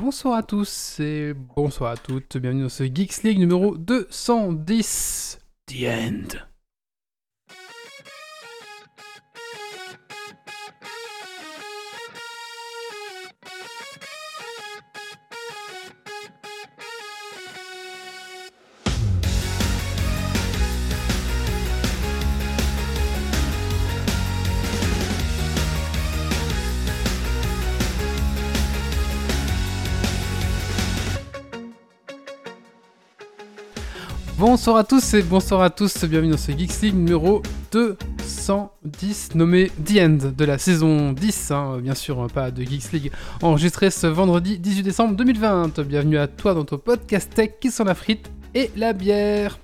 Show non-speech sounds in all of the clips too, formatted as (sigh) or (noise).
Bonsoir à tous et bonsoir à toutes, bienvenue dans ce Geeks League numéro 210, The End. Bonsoir à tous et bonsoir à tous, bienvenue dans ce Geeks League numéro 210 nommé The End de la saison 10, hein, bien sûr pas de Geeks League, enregistré ce vendredi 18 décembre 2020. Bienvenue à toi dans ton podcast tech qui sont la frite et la bière.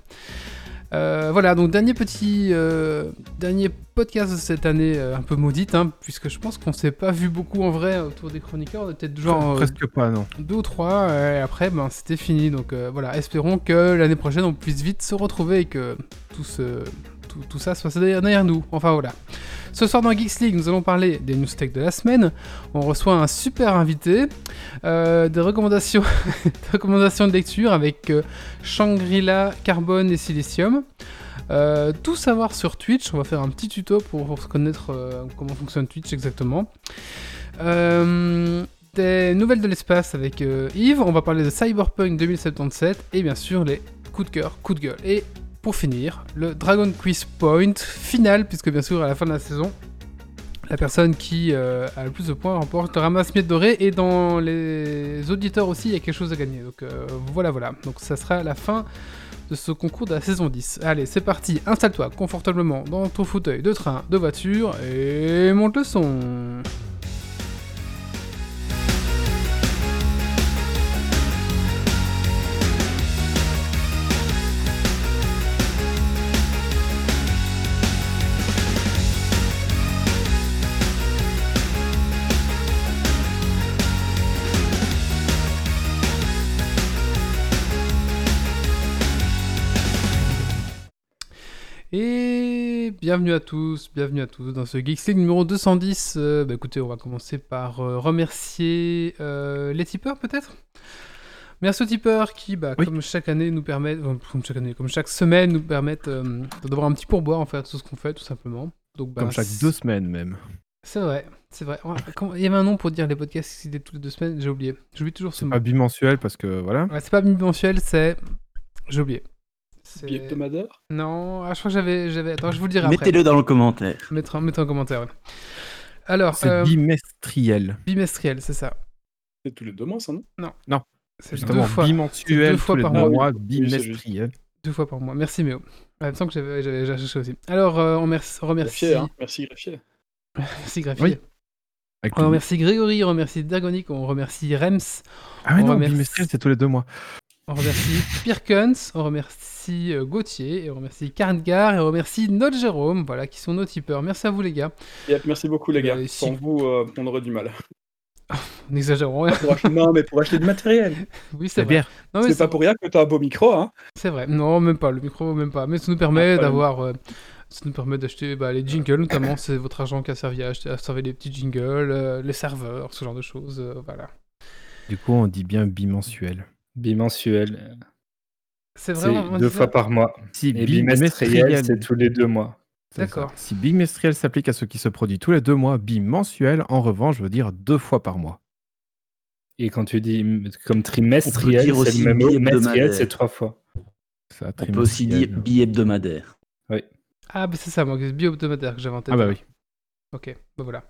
Euh, voilà, donc dernier petit euh, dernier podcast de cette année euh, un peu maudite, hein, puisque je pense qu'on s'est pas vu beaucoup en vrai autour des chroniqueurs, on était genre Presque pas, non. deux ou trois, et après ben, c'était fini. Donc voilà, espérons que l'année prochaine on puisse vite se retrouver et que tout, ce, tout, tout ça soit derrière nous. Enfin voilà. Ce soir dans Geeks League, nous allons parler des news tech de la semaine. On reçoit un super invité, euh, des recommandations, (laughs) des recommandations de lecture avec euh, Shangri-La, Carbone et Silicium. Euh, tout savoir sur Twitch, on va faire un petit tuto pour, connaître comment fonctionne Twitch exactement. Des nouvelles de l'espace avec Yves, on va parler de Cyberpunk 2077 et bien sûr les coups de cœur, coups de gueule. Et pour finir, le Dragon Quiz Point final, puisque bien sûr à la fin de la saison, la personne qui euh, a le plus de points remporte le ramasse miette dorée et dans les auditeurs aussi il y a quelque chose à gagner. Donc euh, voilà voilà, donc ça sera la fin de ce concours de la saison 10. Allez c'est parti, installe-toi confortablement dans ton fauteuil de train, de voiture et monte le son. Et bienvenue à tous, bienvenue à tous dans ce Geeks League numéro 210. Euh, bah écoutez, on va commencer par euh, remercier euh, les tipeurs peut-être? Merci aux tipeurs qui, bah, Oui. comme chaque année, nous permettent, euh, comme chaque année, comme chaque semaine, nous permettent d'avoir un petit pourboire en fait tout ce qu'on fait, tout simplement. Donc, bah, Comme chaque deux semaines même. C'est vrai, c'est vrai. Il y avait un nom pour dire les podcasts qui étaient toutes les deux semaines, j'ai oublié. J'oublie toujours ce mot. pas bimensuel parce que voilà. Ouais, c'est pas mensuel, c'est. J'ai oublié. C'est- Hebdomadaire Non, ah, je crois que j'avais, j'avais. Attends, je vous le dirai après. Mettez-le dans le commentaire. Mettre, mettre en commentaire. ouais. Alors, C'est euh, bimestriel. bimestriel, c'est ça. C'est tous les deux mois, ça, non? C'est deux fois, bimensuel, deux fois par mois. mois, bimestriel. deux fois par mois. Merci Méo. Ouais, il me semble que j'avais, j'avais déjà cherché aussi. Alors, euh, on remercie, Greffier, hein Merci, greffier. (laughs) merci Graffier. Oui. On remercie Grégory, on remercie Dergonic, on remercie Rems, Ah mais on non, remercie- bimestriel, c'est tous les deux mois. on remercie Pirkens, on remercie euh, Gauthier, et on remercie Karngar, et on remercie notre Jérôme, voilà, qui sont nos tipeurs. Merci à vous les gars. Yep, merci beaucoup, les gars. Euh, Sans si- vous, euh, on aurait du mal. (laughs) N'exagérons rien. Acheter- non, mais pour acheter du matériel. (laughs) Oui, c'est mais C'est pas pour rien que t'as un beau micro, hein C'est vrai. Non, même pas. Le micro, même pas. Mais ça nous permet Ah, d'avoir. euh, ça nous permet d'acheter bah, les jingles, notamment. C'est votre argent qui a servi à acheter, à servir les petits jingles, euh, les serveurs, ce genre de choses. euh, voilà. Du coup, on dit bien bimensuel. Bimensuel, C'est vraiment. deux fois par mois. Si Et bimestriel, c'est tous les deux mois. D'accord. Si bimestriel s'applique à ce qui se produit tous les deux mois, bimensuel, en revanche, veut dire deux fois par mois. Et quand tu dis comme trimestriel, c'est même bi-hebdomadaire. Mensuel, c'est trois fois. Ça, On peut aussi dire bi-hebdomadaire. Ah, bah, c'est ça, moi, c'est bio-hebdomadaire que j'avais en tête. Ah bah oui. Ok, bah voilà.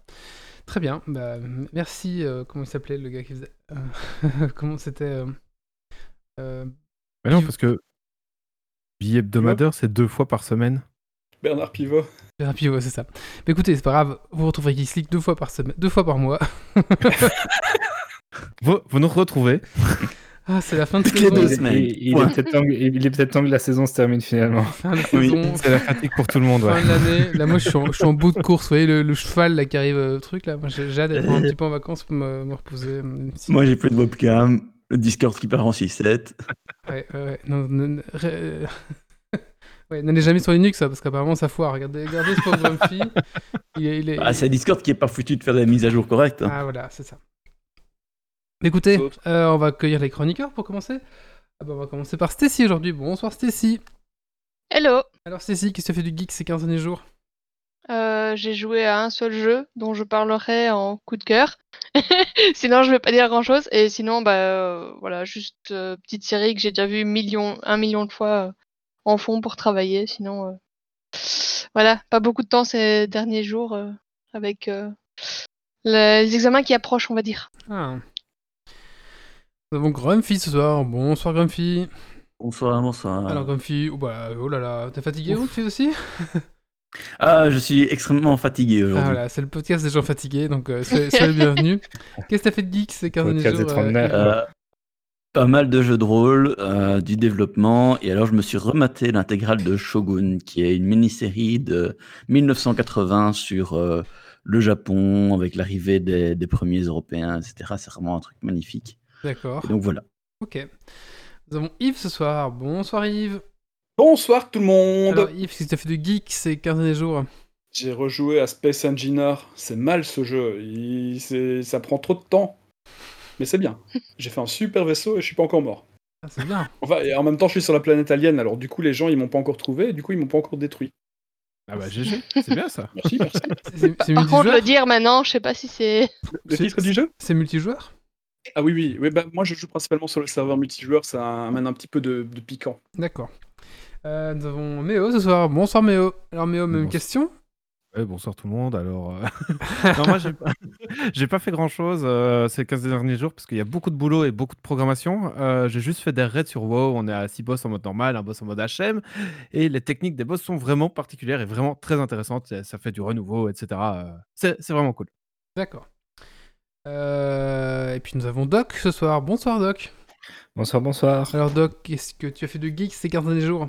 Très bien. Bah, merci. euh, comment il s'appelait, le gars qui faisait. euh, (laughs) comment c'était. euh, euh, Mais non, parce que bi-hebdomadaire, c'est deux fois par semaine. Bernard Pivot. Bernard Pivot, c'est ça. Mais écoutez, c'est pas grave. Vous retrouverez Geeks League deux fois par semaine, deux fois par mois. (laughs) Vous, vous nous retrouvez. Ah, c'est la fin de saison. deux Il, semaines. il- il Point. est temps, il est peut-être temps que la saison se termine finalement. (laughs) Fin Oui. C'est la fatigue pour tout le monde. fin Ouais. de l'année. Là, moi, je suis, en, je suis en bout de course. Vous voyez, le, le cheval là, qui arrive euh, au truc, là. Moi, j'ai hâte d'être (laughs) un petit peu en vacances pour me, me reposer. si- Moi, j'ai plus de webcam, le Discord qui part en 6-7. Ouais, ouais, ouais. Non, non, ré- euh, (laughs) ouais, n'allez jamais sur Linux, ça, parce qu'apparemment, ça foire. Regardez, regardez ce pauvre Grumpy. Il est. il est- Ah, c'est Discord qui est pas foutu de faire des mises à jour correctes. hein. Ah, voilà, c'est ça. Écoutez, euh, on va accueillir les chroniqueurs pour commencer. Ah bah, on va commencer par Stacy aujourd'hui. Bonsoir Stacy. Hello Alors Stacy, tu as fait du geek ces 15 derniers jours? Euh, J'ai joué à un seul jeu dont je parlerai en coup de cœur. (laughs) sinon, je vais pas dire grand-chose. Et sinon, bah euh, voilà, juste euh, petite série que j'ai déjà vue million, un million de fois euh, en fond pour travailler. Sinon, euh, voilà, pas beaucoup de temps ces derniers jours euh, avec euh, les examens qui approchent, on va dire. Ah. Nous avons Grumpy ce soir. Bonsoir Grumpy. Bonsoir, bonsoir. Alors Grumpy, oh, bah, oh là là, t'es fatigué Grumpy aussi? (laughs) Ah, je suis extrêmement fatigué Ah aujourd'hui. voilà, c'est le podcast des gens fatigués, donc euh, soyez soyez bienvenus. (laughs) Qu'est-ce que t'as fait de geek ces 15 derniers jours euh, Euh, pas mal de jeux de rôle, euh, du développement, et alors je me suis rematé l'intégrale de Shogun, qui est une mini-série de 1980 sur euh, le Japon, avec l'arrivée des, des premiers Européens, etc. C'est vraiment un truc magnifique. D'accord, donc voilà. ok. Nous avons Yves ce soir. Bonsoir Yves. Bonsoir tout le monde Alors Yves, qu'est-ce que t'as fait de geek ces 15 derniers jours J'ai rejoué à Space Engineer. C'est mal ce jeu. Il- c'est- Ça prend trop de temps. Mais c'est bien. J'ai fait un super vaisseau et je suis pas encore mort. Ah, c'est bien. (laughs) Enfin, et en même temps, je suis sur la planète alien, alors du coup, les gens, ils m'ont pas encore trouvé, et du coup, ils m'ont pas encore détruit. Ah bah GG, c'est bien ça. Merci, merci. C'est- C'est c'est Par contre, le dire maintenant, je sais pas si c'est. Le C'est- titre du jeu C'est multijoueur Ah oui, oui. oui bah, moi, je joue principalement sur le serveur multijoueur, ça amène un petit peu de, de piquant. D'accord. Euh, nous avons Méo ce soir. Bonsoir Méo. Alors Méo, même Bonsoir. question Ouais, bonsoir tout le monde. Alors, euh, (laughs) non, moi, j'ai pas... (laughs) pas fait grand chose ces 15 derniers jours parce qu'il y a beaucoup de boulot et beaucoup de programmation. Euh, j'ai juste fait des raids sur WoW. On est à 6 boss en mode normal, un boss en mode HM. Et les techniques des boss sont vraiment particulières et vraiment très intéressantes. Ça- fait du renouveau, etc. Euh, C'est c'est vraiment cool. D'accord. Euh, et puis nous avons Doc ce soir. Bonsoir Doc. Bonsoir, bonsoir. Alors Doc, qu'est-ce que tu as fait de geek ces 15 derniers jours?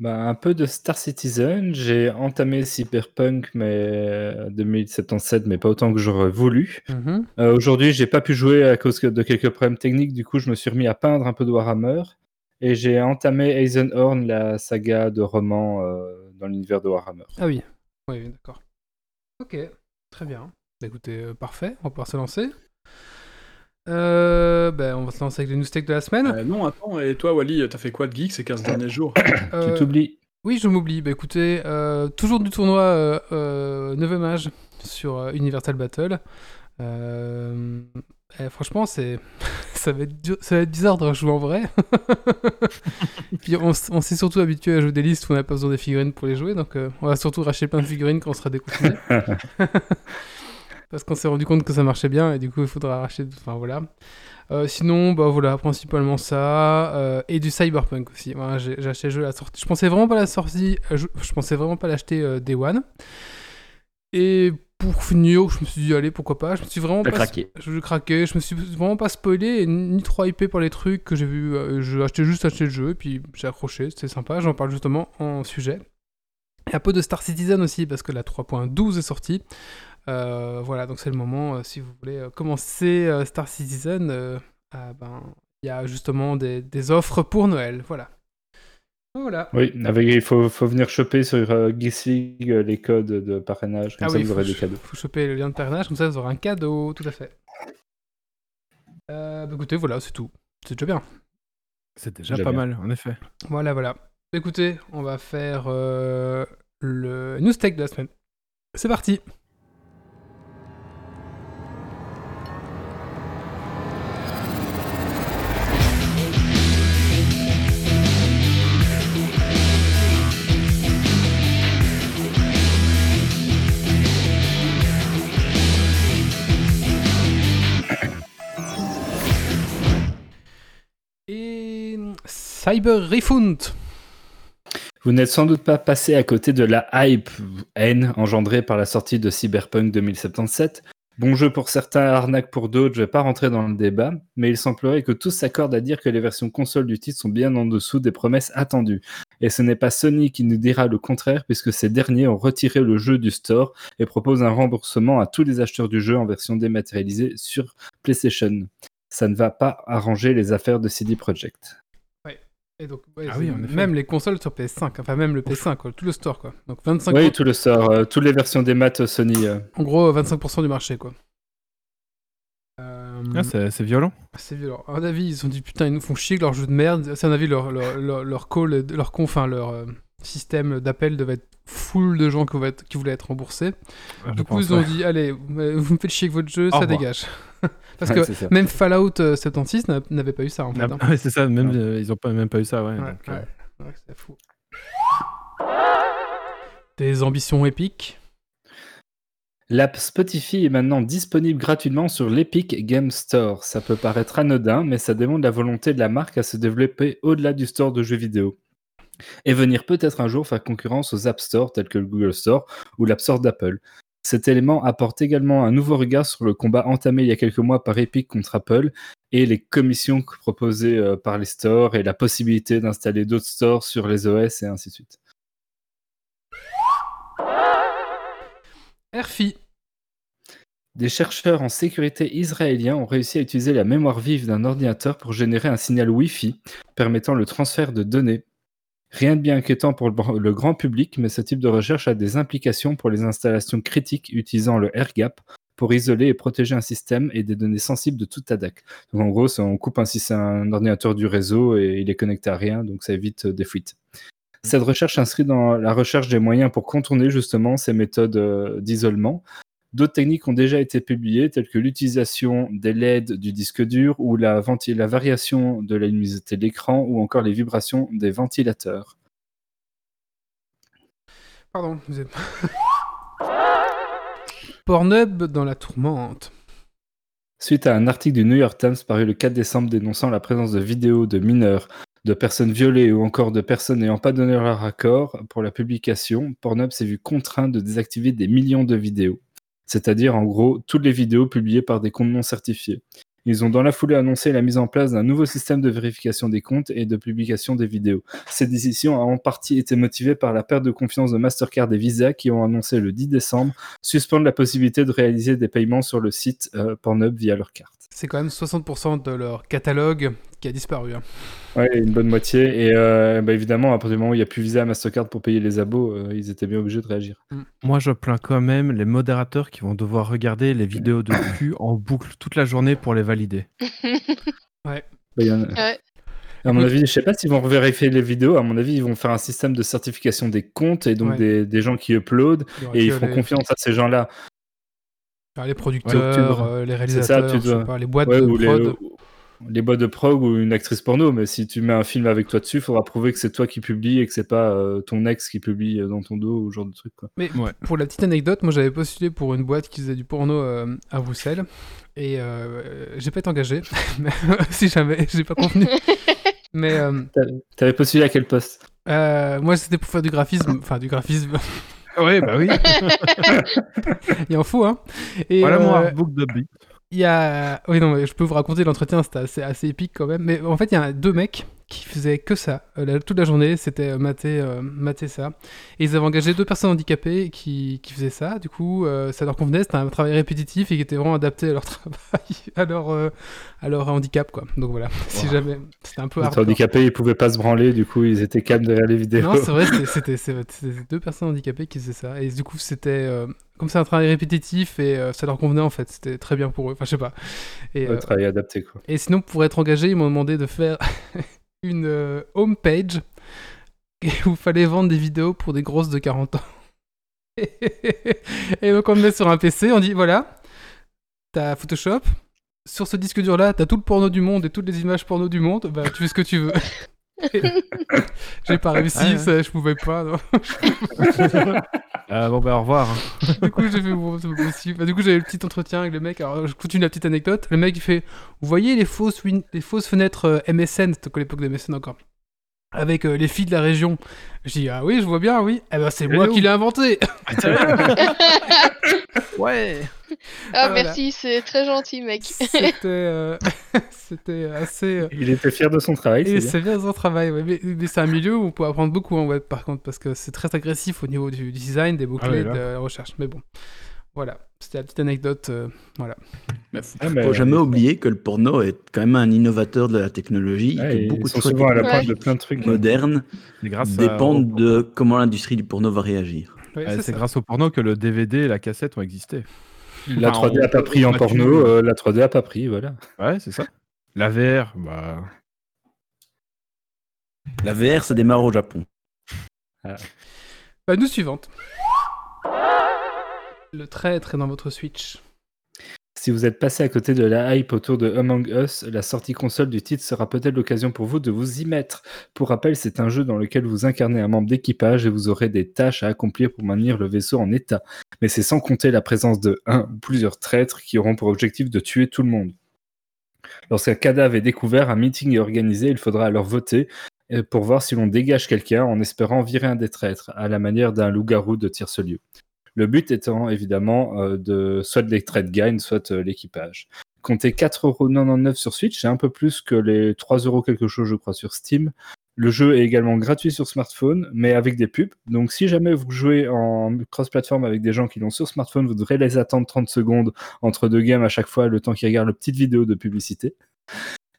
Bah, un peu de Star Citizen. J'ai entamé Cyberpunk mais, euh, 2077, mais pas autant que j'aurais voulu. Mhm. Euh, Aujourd'hui, j'ai pas pu jouer à cause de quelques problèmes techniques. Du coup, je me suis remis à peindre un peu de Warhammer. Et j'ai entamé Eisenhorn, la saga de romans euh, dans l'univers de Warhammer. Ah oui. Oui, oui, d'accord. Ok, très bien. Bah, écoutez, euh, parfait, on va pouvoir se lancer. Euh, ben, on va se lancer avec les news tech de la semaine. Euh, non, attends, et toi, Wally, t'as fait quoi de geek ces 15 derniers jours? Euh, (coughs) Tu t'oublies Oui, je m'oublie. Bah écoutez, euh, toujours du tournoi euh, euh, 9 âge sur euh, Universal Battle. Euh, eh, franchement, c'est (laughs) ça, va être dur- ça va être bizarre de jouer en vrai. (laughs) Puis on, s- on s'est surtout habitué à jouer des listes où on n'a pas besoin des figurines pour les jouer, donc euh, on va surtout racheter plein de figurines quand on sera déconfiné. (laughs) Parce qu'on s'est rendu compte que ça marchait bien et du coup il faudra racheter. Enfin voilà. Euh, sinon, bah voilà, principalement ça euh, et du Cyberpunk aussi. Voilà, j'ai acheté le jeu à la sortie. Je pensais vraiment pas la sortie. euh, Je, je pensais vraiment pas l'acheter euh, Day One. Et pour finir, je me suis dit allez pourquoi pas. Je me suis vraiment pas craqué. je craquais, je me suis vraiment pas spoilé et ni trop hypé par les trucs que j'ai vu. J'ai acheté juste acheté le jeu et puis j'ai accroché, c'était sympa. J'en parle justement en sujet. Et un peu de Star Citizen aussi parce que la 3.12 est sortie. Euh, voilà, donc c'est le moment euh, si vous voulez euh, commencer euh, Star Citizen. euh, ah ben, il y a justement des, des offres pour Noël. Voilà. Voilà. Oui, avec, il faut, faut venir choper sur euh, Geeks League euh, les codes de parrainage. Comme Ah ça, oui, vous aurez des cadeaux. faut choper le lien de parrainage, comme ça vous aurez un cadeau, tout à fait. Euh, bah écoutez, voilà, c'est tout. C'est déjà bien. C'est déjà Déjà pas bien. mal, en effet. Voilà, voilà. Écoutez, on va faire euh, le news tech de la semaine. C'est parti. Cyber Refund. Vous n'êtes sans doute pas passé à côté de la hype haine engendrée par la sortie de Cyberpunk 2077. Bon jeu pour certains, arnaque pour d'autres, je vais pas rentrer dans le débat, mais il semblerait que tous s'accordent à dire que les versions console du titre sont bien en dessous des promesses attendues. Et ce n'est pas Sony qui nous dira le contraire, puisque ces derniers ont retiré le jeu du store et proposent un remboursement à tous les acheteurs du jeu en version dématérialisée sur PlayStation. Ça ne va pas arranger les affaires de CD Projekt. Et donc, ouais, Ah oui, même les consoles sur PS5, enfin même le PS5, quoi, tout le store, quoi. Donc 25, Oui, tout le store, euh, toutes les versions des maths Sony. euh, en gros 25% du marché, quoi. Euh, Ah, c'est violent. c'est violent. À mon avis, ils se sont dit putain, ils nous font chier avec leur jeu de merde. C'est à mon avis, leur, leur, leur, leur call, leur con, enfin, leur euh, système d'appel devait être full de gens qui voulaient être, qui voulaient être remboursés. Je Du coup, pense, ils ont ouais. dit allez, vous vous me faites chier avec votre jeu, Au ça revoir. dégage. (laughs) Parce Ouais, que même Fallout euh, 76 n'a- n'avait pas eu ça en fait. Ah, hein. (laughs) c'est ça, même, euh, ils ont pas, même pas eu ça, ouais. Euh, ouais. Ouais, c'est fou. Des ambitions épiques? L'app Spotify est maintenant disponible gratuitement sur l'Epic Game Store. Ça peut paraître anodin, mais ça démontre la volonté de la marque à se développer au-delà du store de jeux vidéo. Et venir peut-être un jour faire concurrence aux App Store tels que le Google Store ou l'App Store d'Apple. Cet élément apporte également un nouveau regard sur le combat entamé il y a quelques mois par Epic contre Apple et les commissions proposées euh, par les stores et la possibilité d'installer d'autres stores sur les OS et ainsi de suite. RFI. Des chercheurs en sécurité israéliens ont réussi à utiliser la mémoire vive d'un ordinateur pour générer un signal Wi-Fi permettant le transfert de données. Rien de bien inquiétant pour le, grand public, mais ce type de recherche a des implications pour les installations critiques utilisant le air-gap pour isoler et protéger un système et des données sensibles de toute attaque. Donc en gros, on coupe un, un ordinateur du réseau et il est connecté à rien, donc ça évite euh, des fuites. Cette recherche s'inscrit dans la recherche des moyens pour contourner justement ces méthodes euh, d'isolement. D'autres techniques ont déjà été publiées, telles que l'utilisation des LED du disque dur ou la, variation de la luminosité de l'écran ou encore les vibrations des ventilateurs. Pardon, vous êtes... (laughs) Pornhub dans la tourmente. Suite à un article du New York Times paru le 4 décembre dénonçant la présence de vidéos de mineurs, de personnes violées ou encore de personnes n'ayant pas donné leur accord pour la publication, Pornhub s'est vu contraint de désactiver des millions de vidéos. C'est-à-dire en gros toutes les vidéos publiées par des comptes non certifiés. Ils ont dans la foulée annoncé la mise en place d'un nouveau système de vérification des comptes et de publication des vidéos. Cette décision a en partie été motivée par la perte de confiance de Mastercard et Visa qui ont annoncé le 10 décembre suspendre la possibilité de réaliser des paiements sur le site euh, Pornhub via leur carte. C'est quand même 60% de leur catalogue qui a disparu. hein. Ouais, une bonne moitié. Et euh, bah, évidemment, à partir du moment où il n'y a plus Visa, Mastercard pour payer les abos, euh, ils étaient bien obligés de réagir. Moi, je plains quand même les modérateurs qui vont devoir regarder les vidéos de (coughs) cul en boucle toute la journée pour les valider. (laughs) Bah, il y en a- Ouais. À mon avis, je sais pas s'ils vont vérifier les vidéos. À mon avis, ils vont faire un système de certification des comptes et donc Ouais. des, des gens qui uploadent Il et ils font les- confiance à ces gens-là. les producteurs, Ouais, euh, les ça, réalisateurs, tu je sais dois- pas, les boîtes Ouais, de ou les, prod. Les boîtes de prog ou une actrice porno. Mais si tu mets un film avec toi dessus, il faudra prouver que c'est toi qui publie et que c'est pas euh, ton ex qui publie euh, dans ton dos ou ce genre de truc. Quoi. Mais Ouais. pour la petite anecdote, moi j'avais postulé pour une boîte qui faisait du porno euh, à Bruxelles et euh, j'ai pas été engagé, (laughs) (laughs) si jamais, j'ai pas convenu. (laughs) Mais euh, T'avais postulé à quel poste? euh, moi c'était pour faire du graphisme, enfin du graphisme, Ouais, bah oui. il en faut hein. Et voilà mon artbook de beat. Il y a, oui non, mais je peux vous raconter l'entretien, c'était assez, assez épique quand même. Mais en fait il y a deux mecs qui faisaient que ça euh, la- toute la journée, c'était euh, mater, euh, mater ça. Et ils avaient engagé deux personnes handicapées qui, qui faisaient ça. Du coup, euh, ça leur convenait. C'était un travail répétitif et qui était vraiment adapté à leur (laughs) travail, à leur, à leur handicap, quoi. Donc voilà, (laughs) si jamais. C'était un peu Les handicapés, ils pouvaient pas se branler, du coup, ils étaient calmes derrière les vidéos. Non, (laughs) c'est vrai, c'était deux personnes handicapées qui faisaient ça. Et du coup, c'était. Comme c'est un travail répétitif et euh, ça leur convenait en fait. C'était très bien pour eux. Enfin, je sais pas. Et, euh, travail adapté, quoi. Et sinon, pour être engagé, ils m'ont demandé de faire (laughs) une euh, homepage (laughs) où il fallait vendre des vidéos pour des grosses de 40 ans. (laughs) et donc, on le met sur un PC, on dit voilà, t'as Photoshop. Sur ce disque dur là, t'as tout le porno du monde et toutes les images porno du monde. Bah, tu fais ce que tu veux. (laughs) J'ai pas réussi, Ouais, ouais. ça, je pouvais pas. Ah, (laughs) bon, bah au revoir. hein. du coup, j'ai fait bon, c'est pas possible. Bah, du coup, j'avais le petit entretien avec le mec. Alors, je continue la petite anecdote. Le mec, il fait Vous voyez les fausses, win- les fausses fenêtres euh, MSN C'était à l'époque de MSN encore? Avec euh, les filles de la région. Je dis Ah oui, je vois bien, oui. Eh ben, c'est moi qui l'ai inventé. (laughs) (laughs) ouais. Ah, Voilà. merci, c'est très gentil, mec. C'était (laughs) euh, c'était assez. euh, Il était fier de son travail, Et c'est bien. bien son travail, ouais. mais, mais c'est un milieu où on peut apprendre beaucoup en web par contre, parce que c'est très agressif au niveau du design, des mots-clés, Ah ouais, là. de la recherche. Mais bon, voilà, c'était la petite anecdote. euh, voilà. Mais faut, Ah, mais- faut jamais oublier que le porno est quand même un innovateur de la technologie, Ouais, que ils beaucoup sont de souvent à la pointe de plein de trucs. modernes grâce à- dépendent de comment l'industrie du porno va réagir. Ouais, c'est grâce au porno que le DVD et la cassette ont existé. La Enfin, 3D on a pas pris en porno, euh, la 3D a pas pris, voilà. Ouais, c'est ça. La VR, bah. La VR, ça démarre au Japon. Bah, news suivante. Le traître est dans votre Switch. Si vous êtes passé à côté de la hype autour de Among Us, la sortie console du titre sera peut-être l'occasion pour vous de vous y mettre. Pour rappel, c'est un jeu dans lequel vous incarnez un membre d'équipage et vous aurez des tâches à accomplir pour maintenir le vaisseau en état. Mais c'est sans compter la présence de un ou plusieurs traîtres qui auront pour objectif de tuer tout le monde. Lorsqu'un cadavre est découvert, un meeting est organisé, il faudra alors voter euh, pour voir si l'on dégage quelqu'un en espérant virer un des traîtres, à la manière d'un loup-garou de tire-ce-lieu. Le but étant évidemment euh, de soit les traits gagnent, soit euh, l'équipage. Comptez 4,99€ sur Switch, c'est un peu plus que les 3€ quelque chose, je crois, sur Steam. Le jeu est également gratuit sur smartphone, mais avec des pubs. Donc, si jamais vous jouez en cross-platform avec des gens qui l'ont sur smartphone, vous devrez les attendre 30 secondes entre deux games à chaque fois, le temps qu'ils regardent la petite vidéo de publicité.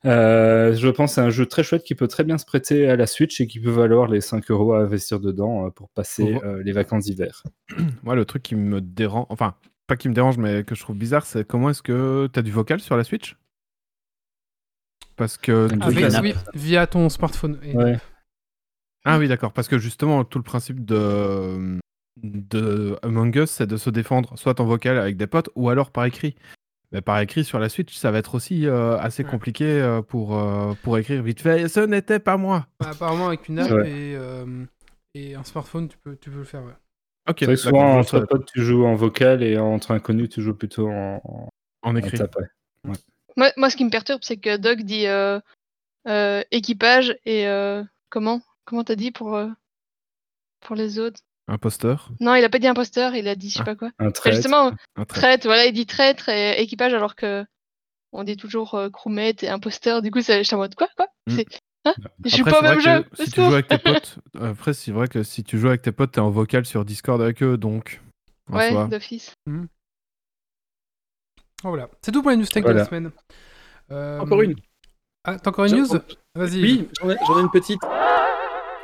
Euh, je pense que c'est un jeu très chouette qui peut très bien se prêter à la Switch et qui peut valoir les 5 euros à investir dedans euh, pour passer euh, les vacances d'hiver. (clears throat) Moi, le truc qui me dérange, enfin, pas qui me dérange, mais que je trouve bizarre, c'est comment est-ce que t'as du vocal sur la Switch? Parce que. Avec, à oui, via ton smartphone. Et- Ouais. Ah oui, d'accord. Parce que justement, tout le principe de, de Among Us, c'est de se défendre soit en vocal avec des potes ou alors par écrit. Mais par écrit sur la Switch, ça va être aussi euh, assez Ouais. compliqué euh, pour, euh, pour écrire vite fait. Ce n'était pas moi. Bah, apparemment, avec une app Ouais. et, euh, et un smartphone, tu peux, tu peux le faire. Ouais. Ok, C'est vrai que d'accord, souvent, entre potes, tu joues en vocal et entre inconnus, tu joues plutôt en, en, écrit. Moi, moi, ce qui me perturbe, c'est que Doc dit euh, euh, équipage et euh, comment Comment t'as dit pour, euh, pour les autres? Imposteur, Non, il a pas dit imposteur, il a dit je sais Ah. pas quoi. Un Enfin, trait. justement, un traître, voilà, il dit traître et équipage alors que on dit toujours euh, crewmate et imposteur. Du coup, c'est- j'étais en mode quoi quoi? Mm. C'est hein? Je joue Après, pas au c'est même jeu. Si tu joues avec tes (laughs) potes, après, c'est vrai que si tu joues avec tes potes, t'es en vocal sur Discord avec eux, donc. Ouais, soi. d'office. Oh, voilà. C'est tout pour les news tech de la semaine. Euh, Encore une. Ah, t'as encore une news? Vas-y. Oui, j'en ai, j'en ai une petite.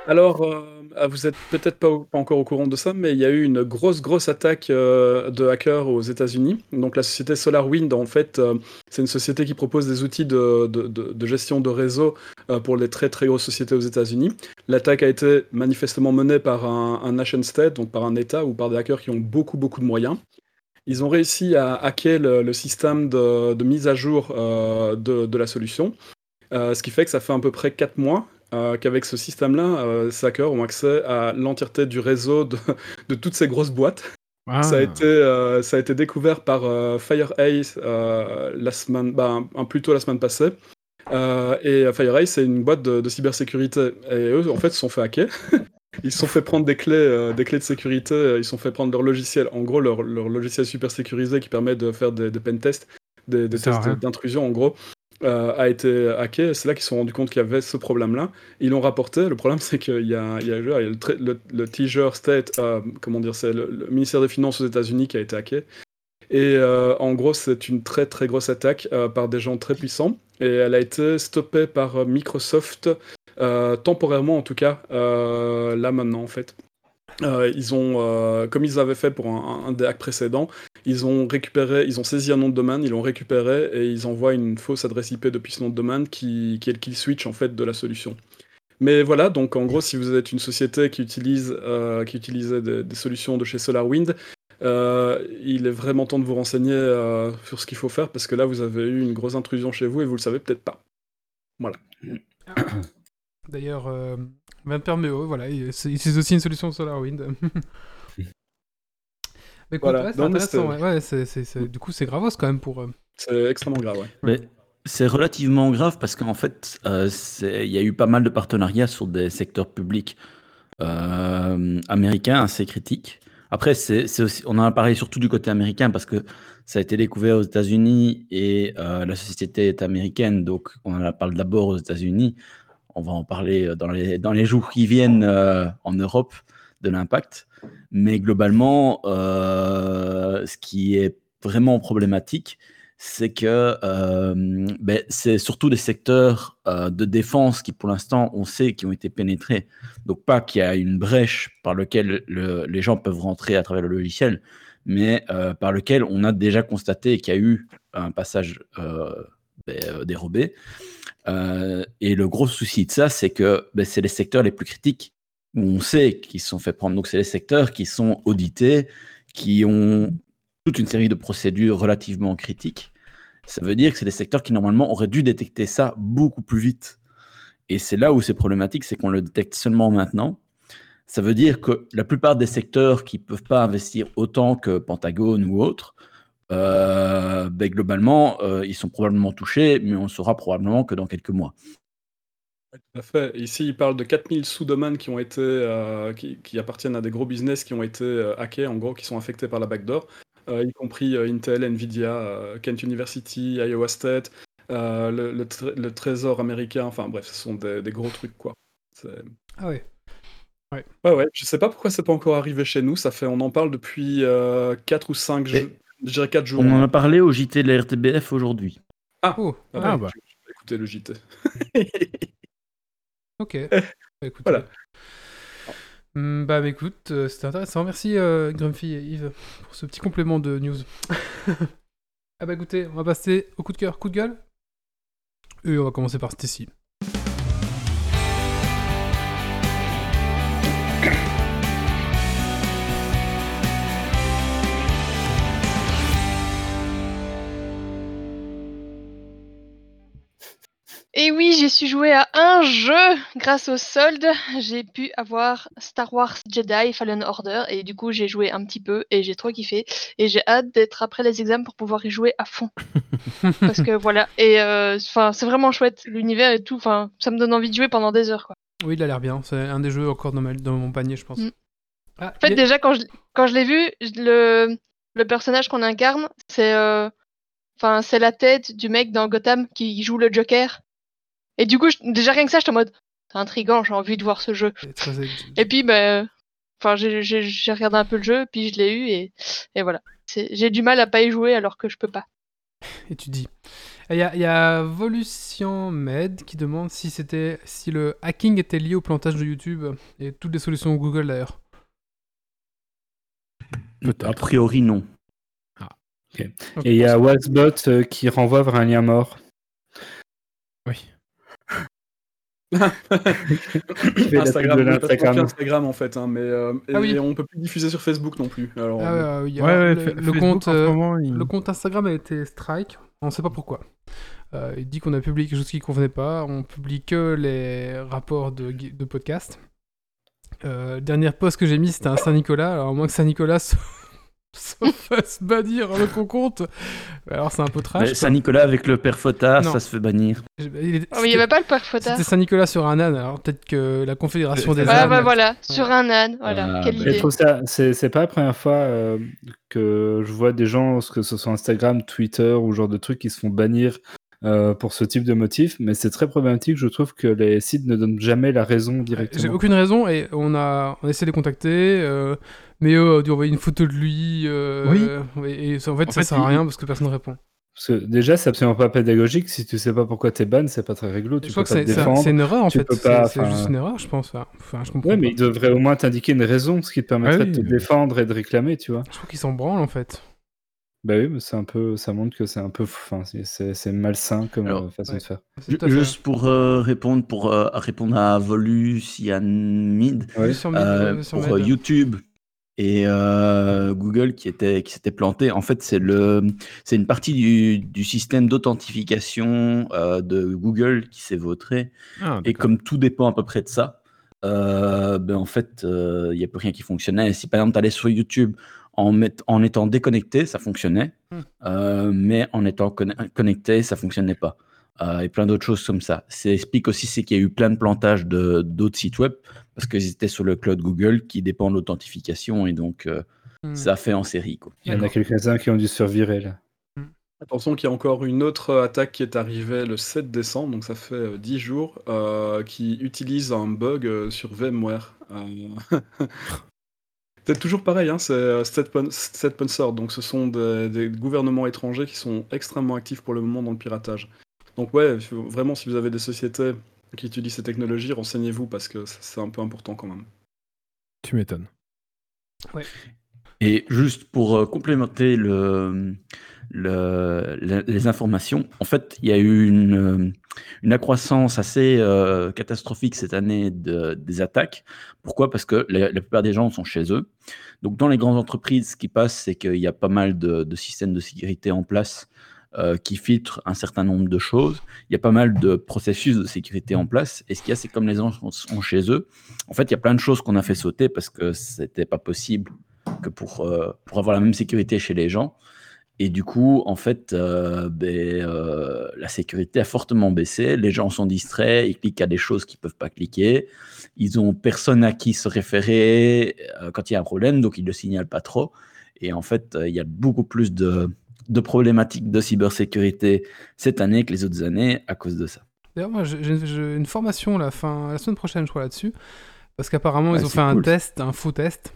Alors, euh, ah, vous êtes peut-être pas, encore au courant de ça, mais il y a eu une grosse, grosse attaque euh, de hackers aux États-Unis. Donc, la société SolarWind, en fait, euh, c'est une société qui propose des outils de, gestion de réseau pour les très, très grosses sociétés aux États-Unis. L'attaque a été manifestement menée par un, nation state, donc par un État ou par des hackers qui ont beaucoup, beaucoup de moyens. Ils ont réussi à hacker le, système de, mise à jour de, la solution. Ce qui fait que ça fait à peu près 4 mois euh, qu'avec ce système-là, euh, hackers ont accès à l'entièreté du réseau de, (laughs) de toutes ces grosses boîtes. Ah. Ça, a été, euh, ça a été découvert par euh, FireEye euh, la semaine, bah, un, un- plus tôt la semaine passée. Et FireEye, c'est une boîte de, de cybersécurité. Et eux, en fait, se sont fait hacker. (laughs) Ils se sont fait prendre des clés, des clés de sécurité, ils se sont fait prendre leur logiciel, en gros leur, leur logiciel super sécurisé qui permet de faire des, des pen tests, des, tests d'intrusion en gros, euh, a été hacké. C'est là qu'ils se sont rendus compte qu'il y avait ce problème-là. Ils l'ont rapporté. Le problème, (laughs) c'est qu'il y a, il y a, le, le, le Teaser State, euh, comment dire, c'est le, ministère des Finances aux États-Unis qui a été hacké. Et euh, en gros, c'est une très très grosse attaque par des gens très puissants. Et elle a été stoppée par Microsoft, temporairement en tout cas, là maintenant en fait. Euh, ils ont, euh, comme ils avaient fait pour un, des hacks précédents, ils ont récupéré, ils ont saisi un nom de domaine, ils l'ont récupéré et ils envoient une fausse adresse IP depuis ce nom de domaine qui, est le kill switch en fait de la solution. Mais voilà, donc en gros, si vous êtes une société qui utilise, euh, qui utilisait des, solutions de chez SolarWind, il est vraiment temps de vous renseigner sur ce qu'il faut faire parce que là, vous avez eu une grosse intrusion chez vous et vous le savez peut-être pas. D'ailleurs, Vampermeo, voilà, il- c'est aussi une solution SolarWind. (laughs) Mais Voilà. ouais, c'est intéressant. Ouais, ouais, c'est- c'est- c'est- Du coup, c'est gravos quand même pour. euh, C'est extrêmement grave, ouais. Mais c'est relativement grave parce qu'en fait, euh, c'est- il y a eu pas mal de partenariats sur des secteurs publics euh, américains assez critiques. Après, c'est c'est aussi, on en a parlé surtout du côté américain parce que ça a été découvert aux États-Unis et euh, la société est américaine, donc on en parle d'abord aux États-Unis. On va en parler dans les, dans les jours qui viennent euh, en Europe de l'impact. Mais globalement, euh, ce qui est vraiment problématique, c'est que euh, ben, c'est surtout des secteurs euh, de défense qui, pour l'instant, on sait qui ont été pénétrés. Donc, pas qu'il y a une brèche par laquelle le- les gens peuvent rentrer à travers le logiciel, mais euh, par lequel on a déjà constaté qu'il y a eu un passage euh, euh, dérobé. Euh, et le gros souci de ça, c'est que ben, c'est les secteurs les plus critiques où on sait qu'ils sont fait prendre. Donc, c'est les secteurs qui sont audités, qui ont toute une série de procédures relativement critiques. Ça veut dire que c'est des secteurs qui, normalement, auraient dû détecter ça beaucoup plus vite. Et c'est là où c'est problématique, c'est qu'on le détecte seulement maintenant. Ça veut dire que la plupart des secteurs qui ne peuvent pas investir autant que Pentagone ou autres, ben, globalement, euh, ils sont probablement touchés, mais on saura probablement que dans quelques mois. Tout à fait. Ici, il parle de 4000 sous-domaines qui ont été, euh, qui, qui appartiennent à des gros business qui ont été euh, hackés, en gros, qui sont affectés par la backdoor, euh, y compris euh, Intel, Nvidia, euh, Kent University, Iowa State, euh, le, le tré- le Trésor américain, enfin bref, ce sont des, des gros trucs, quoi. Ah ouais. Ouais, ouais, je sais pas pourquoi c'est pas encore arrivé chez nous, ça fait, on en parle depuis 4 ou 5 Et- jours, je dirais 4 jours. On en a parlé au JT de la RTBF aujourd'hui. Oh, Ah, Ah, ouais, bah. vais écouter le JT. (laughs) ok. (laughs) Bah, écoute, Voilà. euh, bah, bah, écoute, euh, c'était intéressant. Merci euh, Grumpy et Yves pour ce petit complément de news. (laughs) ah bah écoutez, on va passer au coup de cœur, coup de gueule. Et on va commencer par Stacy. Et oui, j'ai su jouer à un jeu grâce au solde. J'ai pu avoir Star Wars Jedi Fallen Order et du coup j'ai joué un petit peu et j'ai trop kiffé et j'ai hâte d'être après les examens pour pouvoir y jouer à fond (laughs) parce que voilà et euh, c'est vraiment chouette l'univers et tout. Enfin ça me donne envie de jouer pendant des heures quoi. Oui, il a l'air bien. C'est un des jeux encore dans, ma- dans mon panier, je pense. Mm. Ah, En fait a- déjà quand je quand je l'ai vu le le personnage qu'on incarne c'est euh, enfin c'est la tête du mec dans Gotham qui joue le Joker et du coup je- déjà rien que ça j'étais en mode c'est intriguant j'ai envie de voir ce jeu. Et puis, ben, enfin, j'ai- regardé un peu le jeu, puis je l'ai eu, et, et voilà. J'ai du mal à pas y jouer alors que je peux pas. Et tu dis. Il y a, il y a Volution Med qui demande si c'était si le hacking était lié au plantage de YouTube et toutes les solutions Google d'ailleurs. A priori, non. Et il y a Waxbot euh, qui renvoie vers un lien mort. Oui. Instagram, de faire Instagram en fait, hein, mais euh, et, Ah oui. et on peut plus diffuser sur Facebook non plus. Alors, Ah, euh, ouais, le, compte, en ce euh, moment, il- le compte Instagram a été strike. On ne sait pas pourquoi. Euh, il dit qu'on a publié quelque chose qui ne convenait pas. On publie que les rapports de, de podcast. Euh, le dernier post que j'ai mis, c'était un Saint-Nicolas. Alors, à moins que Saint-Nicolas (laughs) (laughs) se, fasse bannir le compte, alors c'est un peu trash. Saint-Nicolas avec le père Fotard, Non. ça se fait bannir. Il est- Oh, mais il n'y c'était- avait pas le père Fota. C'était Saint-Nicolas sur un âne, alors peut-être que la Confédération des Ouais, ânes. ouais, voilà, sur un âne, voilà, Ah, quelle bah, je idée. trouve ça, c'est c'est pas la première fois euh, que je vois des gens, que ce soit Instagram, Twitter ou genre de trucs qui se font bannir euh, pour ce type de motif, mais c'est très problématique. Je trouve que les sites ne donnent jamais la raison J'ai directement. aucune raison et on a, on a essayé de les contacter, euh, mais eux ont dû envoyer une photo de lui. euh, Oui. Et, en fait, En ça fait, sert à rien parce que personne ne répond. Parce que déjà, c'est absolument pas pédagogique. Si tu sais pas pourquoi t'es ban, c'est pas très réglo. Tu je peux crois que pas c'est c'est- défendre. c'est une erreur en tu fait. peux C'est juste une erreur, je pense. Enfin, je comprends. Ouais, mais pas. il devrait au moins t'indiquer une raison, ce qui te permettrait Ah oui, de te défendre et de réclamer, tu vois. Je trouve qu'ils s'en branlent en fait. Bah oui, mais c'est un peu, ça montre que c'est un peu, enfin, c'est- malsain comme Alors, euh, façon ouais. de faire. Juste pour euh, répondre, pour euh, répondre à Ouais. Med- euh, euh, sur pour euh, YouTube et euh, Google qui était qui s'était planté. En fait, c'est le c'est une partie du, du système d'authentification euh, de Google qui s'est vautré. Ah, Et comme tout dépend à peu près de ça, euh, ben en fait, il n'y a plus rien qui fonctionnait. Et si par exemple, tu allais sur YouTube en, met- en étant déconnecté, ça fonctionnait. Hmm. Mais en étant conne- connecté, ça fonctionnait pas. Euh, et plein d'autres choses comme ça. Ça explique aussi c'est qu'il y a eu plein de plantages de- d'autres sites web parce qu'ils étaient sur le cloud Google qui dépend de l'authentification et donc euh, Hmm. ça fait en série. Quoi. Il y en a quelques-uns qui ont dû se faire virer là. Attention qu'il y a encore une autre attaque qui est arrivée le 7 décembre, donc ça fait euh, 10 jours, euh, qui utilise un bug sur VMware. Euh, (laughs) C'est toujours pareil, hein, c'est State Sponsor, donc ce sont des, des gouvernements étrangers qui sont extrêmement actifs pour le moment dans le piratage. Donc ouais, vraiment si vous avez des sociétés qui utilisent ces technologies, renseignez-vous parce que c'est un peu important quand même. Tu m'étonnes. Et juste pour euh, complémenter le, le- le- les informations, en fait, il y a eu une, euh, une accroissance assez euh, catastrophique cette année de- des attaques. Pourquoi? Parce que la, la plupart des gens sont chez eux. Donc, dans les grandes entreprises, ce qui passe, c'est qu'il y a pas mal de, de systèmes de sécurité en place euh, qui filtrent un certain nombre de choses. Il y a pas mal de processus de sécurité en place. Et ce qu'il y a, c'est comme les gens sont, chez eux, en fait, il y a plein de choses qu'on a fait sauter parce que c'était pas possible que pour, euh, pour avoir la même sécurité chez les gens. Et du coup, en fait, euh, ben, la sécurité a fortement baissé. Les gens sont distraits, ils cliquent à des choses qu'ils ne peuvent pas cliquer. Ils ont personne à qui se référer quand il y a un problème, donc ils ne le signalent pas trop. Et en fait, il y a beaucoup plus de, de problématiques de cybersécurité cette année que les autres années à cause de ça. D'ailleurs, moi, j'ai une formation la, fin, la semaine prochaine, je crois, là-dessus. Parce qu'apparemment, Ouais, ils ont fait un test, un faux test.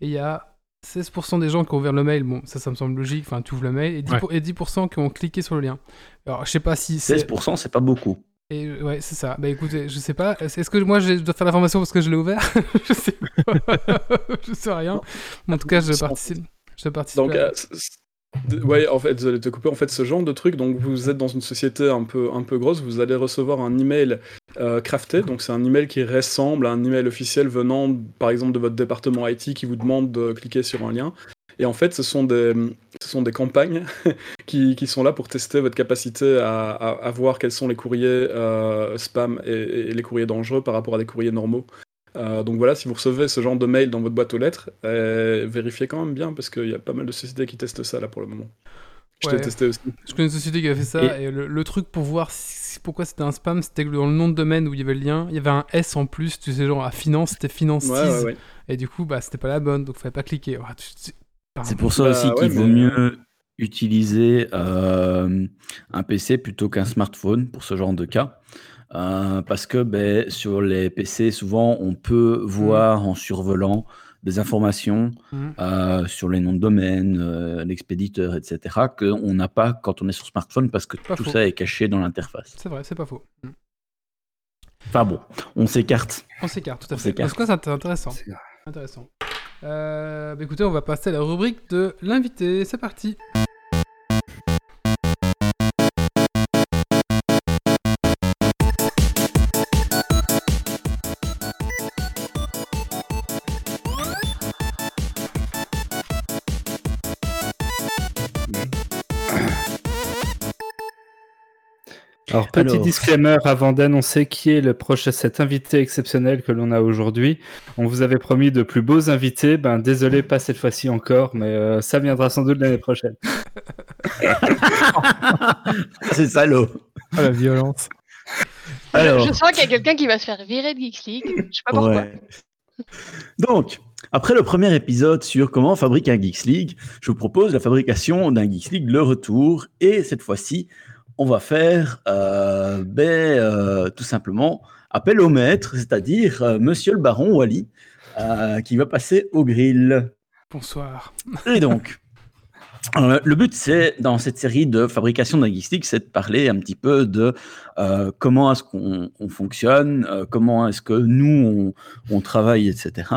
Et il y a 16% des gens qui ont ouvert le mail. Bon, ça, ça me semble logique. Enfin, tu ouvres le mail. Et 10%, pour- et 10% qui ont cliqué sur le lien. Alors, je sais pas si c'est. 16%, c'est pas beaucoup. Et, ouais, c'est ça. Bah écoutez, je sais pas. Est-ce que moi, je dois faire la formation parce que je l'ai ouvert? (laughs) Je sais pas. (laughs) je sais rien. Mais en tout cas, je participe. Je participe. Donc, à- euh, ouais, en fait, désolé de te couper. En fait, ce genre de truc, donc vous êtes dans une société un peu, un peu grosse, vous allez recevoir un email euh, crafté. Donc, c'est un email qui ressemble à un email officiel venant, par exemple, de votre département IT qui vous demande de cliquer sur un lien. Et en fait, ce sont des, ce sont des campagnes (laughs) qui, qui sont là pour tester votre capacité à, à, voir quels sont les courriers euh, spam et les courriers dangereux par rapport à des courriers normaux. Euh, donc voilà, si vous recevez ce genre de mail dans votre boîte aux lettres, euh, vérifiez quand même bien parce qu'il y a pas mal de sociétés qui testent ça là pour le moment. Je Ouais. testé aussi. Je connais une société qui a fait ça, et, le, le truc pour voir si- pourquoi c'était un spam, c'était que dans le nom de domaine où il y avait le lien, il y avait un S en plus, tu sais, genre à finance, c'était finance Ouais, ouais, ouais. et du coup, bah, c'était pas la bonne, donc fallait pas cliquer. Tu- tu- pardon. C'est pour ça Bah aussi qu'il vaut mais- mieux utiliser euh, un PC plutôt qu'un smartphone pour ce genre de cas. Euh, parce que ben, sur les PC, souvent, on peut voir en survolant des informations Mhm. euh, sur les noms de domaine, euh, l'expéditeur, etc., qu'on n'a pas quand on est sur smartphone parce que tout faux. ça est caché dans l'interface. C'est vrai, c'est pas faux. Mm. Enfin bon, on s'écarte. On s'écarte, tout à On fait. Tout cas, c'est intéressant. Intéressant. Euh, bah, écoutez, on va passer à la rubrique de l'invité. C'est parti. Alors, petit Alors. disclaimer avant d'annoncer qui est le prochain cet invité exceptionnel que l'on a aujourd'hui. On vous avait promis de plus beaux invités. Ben, désolé, pas cette fois-ci encore, mais euh, ça viendra sans doute l'année prochaine. (laughs) C'est salaud. Ah, la violence. Alors, Je sens qu'il y a quelqu'un qui va se faire virer de Geeks League. Je sais pas pourquoi. Ouais. Donc, après le premier épisode sur comment on fabrique un Geeks League, je vous propose la fabrication d'un Geeks League, le retour. Et cette fois-ci, on va faire euh, ben, euh, tout simplement appel au maître, c'est-à-dire euh, Monsieur le Baron Wally, qui va passer au grill. Bonsoir. (laughs) Et donc, le but, c'est dans cette série de fabrication League, c'est de parler un petit peu de comment est-ce qu'on on fonctionne, comment est-ce que nous on, on travaille, etc.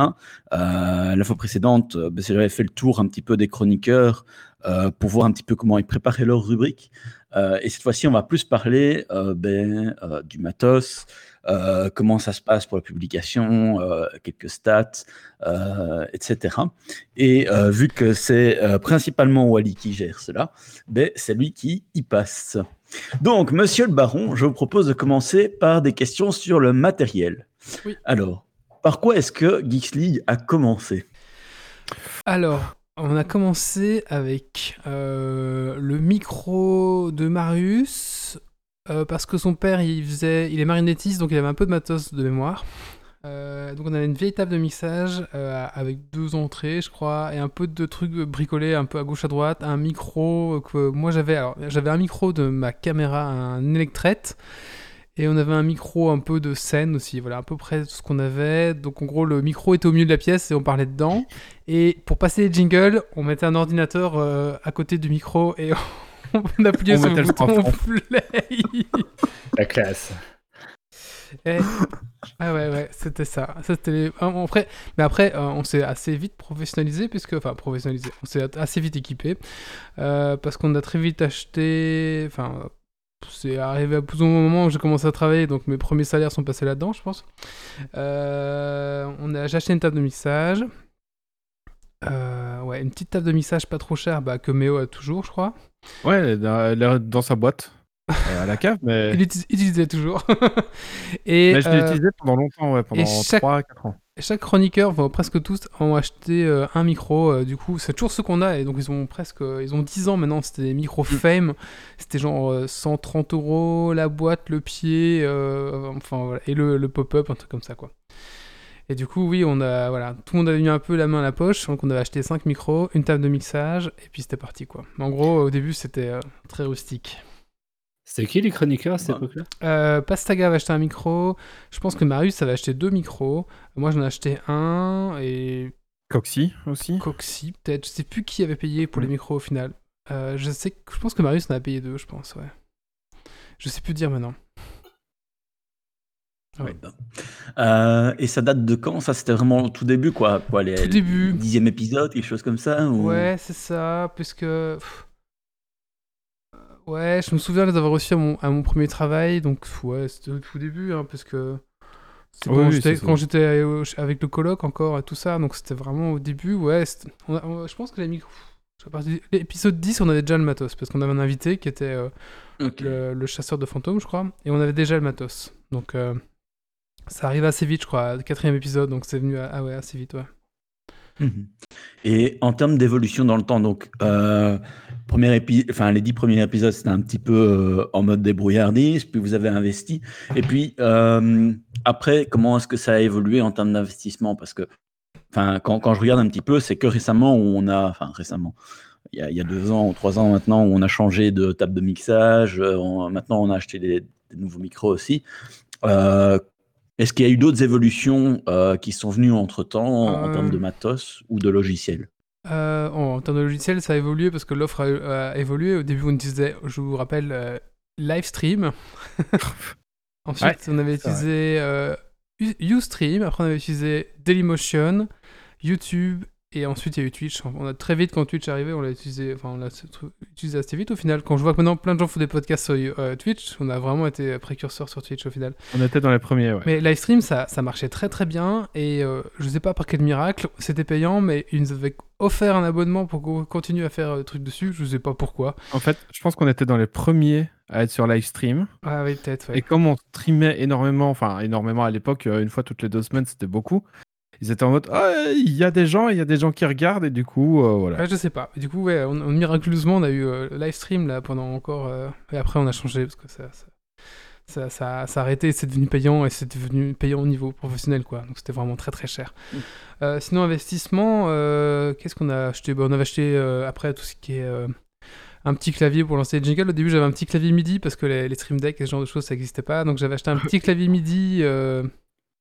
La fois précédente, ben, j'avais fait le tour un petit peu des chroniqueurs pour voir un petit peu comment ils préparaient leurs rubriques. Euh, et cette fois-ci, on va plus parler euh, ben, euh, du matos, euh, comment ça se passe pour la publication, euh, quelques stats, euh, etc. Et euh, vu que c'est euh, principalement Wally qui gère cela, ben, c'est lui qui y passe. Donc, monsieur le baron, je vous propose de commencer par des questions sur le matériel. Oui. Alors, par quoi est-ce que Geeks League a commencé? Alors, on a commencé avec euh, le micro de Marius, euh, parce que son père, il, faisait, il est marionnettiste, donc il avait un peu de matos de mémoire. Euh, donc on avait une vieille table de mixage avec deux entrées, je crois, et un peu de trucs bricolés un peu à gauche à droite, un micro que moi j'avais. Alors j'avais un micro de ma caméra, un électrette, et on avait un micro un peu de scène aussi. Voilà, à peu près tout ce qu'on avait. Donc en gros le micro était au milieu de la pièce et on parlait dedans. (laughs) Et pour passer les jingles, on mettait un ordinateur euh, à côté du micro et (laughs) on appuyait On sur le bouton play. (laughs) La classe. Et Ah ouais, ouais, c'était ça. C'était après, mais après, euh, on s'est assez vite professionnalisé, puisque, enfin, professionnalisé, on s'est assez vite équipé, euh, parce qu'on a très vite acheté, enfin, c'est arrivé à plus ou moins au moment où j'ai commencé à travailler, donc mes premiers salaires sont passés là-dedans, je pense. Euh, on a, j'ai acheté une table de mixage. Euh, ouais, une petite table de mixage pas trop chère, bah, que Méo a toujours, je crois. Ouais, elle est dans, dans sa boîte, euh, à la cave, (laughs) mais, Il utilisait toujours. Et, mais je l'ai euh, utilisé pendant longtemps, ouais, pendant chaque- 3-4 ans. Chaque chroniqueur, enfin, presque tous, ont acheté euh, un micro. euh, du coup, c'est toujours ceux qu'on a. Et donc, ils ont presque. euh, ils ont 10 ans maintenant. C'était des micros Fame. C'était genre euh, 130 euros la boîte, le pied. enfin, voilà. Et le, le pop-up, un truc comme ça, quoi. Et du coup, oui, on a. Voilà. Tout le monde avait mis un peu la main à la poche. Donc, on avait acheté 5 micros, une table de mixage. Et puis, c'était parti, quoi. Mais en gros, au début, c'était très rustique. C'était qui les chroniqueurs à cette Ouais. époque-là? Euh, Pastaga avait acheté un micro. Je pense que Marius avait acheté deux micros. Moi, j'en ai acheté un. Et Coxy aussi? Coxy, peut-être. Je sais plus qui avait payé pour les micros au final. Euh, je sais je pense que Marius en a payé deux, je pense, ouais. Je sais plus dire maintenant. Ouais. Euh, et ça date de quand? Ça, c'était vraiment au tout début, quoi, quoi les, Tout début. le dixième épisode, quelque chose comme ça ou... Ouais, c'est ça, puisque. pff, Ouais, je me souviens les avoir reçus à mon, à mon premier travail, donc ouais, c'était au tout début, hein, parce que. C'est Oui, quand oui, j'étais- quand au- avec le coloc encore et tout ça, donc c'était vraiment au début, ouais. c'était- on a- on- je pense que les micros. je sais pas, L'épisode 10, on avait déjà le matos, parce qu'on avait un invité qui était euh, le, le chasseur de fantômes, je crois, et on avait déjà le matos. Donc euh, ça arrive assez vite, je crois, quatrième épisode, donc c'est venu à- ah ouais, assez vite, ouais. Mhm. Et en termes d'évolution dans le temps, donc euh, premier enfin, les dix premiers épisodes, c'était un petit peu euh, en mode débrouillardise, puis vous avez investi. Et puis euh, après, comment est-ce que ça a évolué en termes d'investissement? Parce que enfin, quand, quand je regarde un petit peu, c'est que récemment où on a, enfin récemment, il y, a, y a deux ans ou trois ans maintenant, où on a changé de table de mixage. maintenant, on a acheté des, nouveaux micros aussi. Est-ce qu'il y a eu d'autres évolutions euh, qui sont venues entre-temps en, en Euh. termes de matos ou de logiciels? Euh, en, en termes de logiciel, ça a évolué parce que l'offre a, a évolué. Au début, on utilisait, je vous rappelle, Livestream. (laughs) Ensuite, Ouais, on avait utilisé Ustream. Après, on avait utilisé Dailymotion, YouTube. Et ensuite, il y a eu Twitch. On a très vite, quand Twitch est arrivé, on l'a utilisé, enfin, on l'a utilisé assez vite au final. Quand je vois que maintenant plein de gens font des podcasts sur euh, Twitch, on a vraiment été précurseurs sur Twitch au final. On était dans les premiers, ouais. Mais Livestream, ça, ça marchait très très bien. Et euh, je sais pas par quel miracle, c'était payant, mais ils nous avaient offert un abonnement pour qu'on continue à faire euh, des trucs dessus. Je sais pas pourquoi. En fait, je pense qu'on était dans les premiers à être sur live stream. Ah oui, peut-être, Et ouais. comme on streamait énormément, enfin énormément à l'époque, euh, une fois toutes les deux semaines, c'était beaucoup. Ils étaient en mode, ah, il y a des gens, il y a des gens qui regardent, et du coup, euh, voilà. Ouais, je sais pas. Du coup, ouais, on, on- miraculeusement, on a eu euh, Livestream là pendant encore. euh, Et après, on a changé parce que ça. ça... Ça, ça, ça a arrêté, c'est devenu payant et c'est devenu payant au niveau professionnel quoi. Donc c'était vraiment très très cher. Mm. Euh, sinon investissement, qu'est-ce qu'on a acheté? Bah, On avait acheté après tout ce qui est un petit clavier pour lancer les jingles. Au début j'avais un petit clavier MIDI parce que les, les Stream Deck et ce genre de choses ça n'existait pas. Donc j'avais acheté un petit clavier MIDI, euh,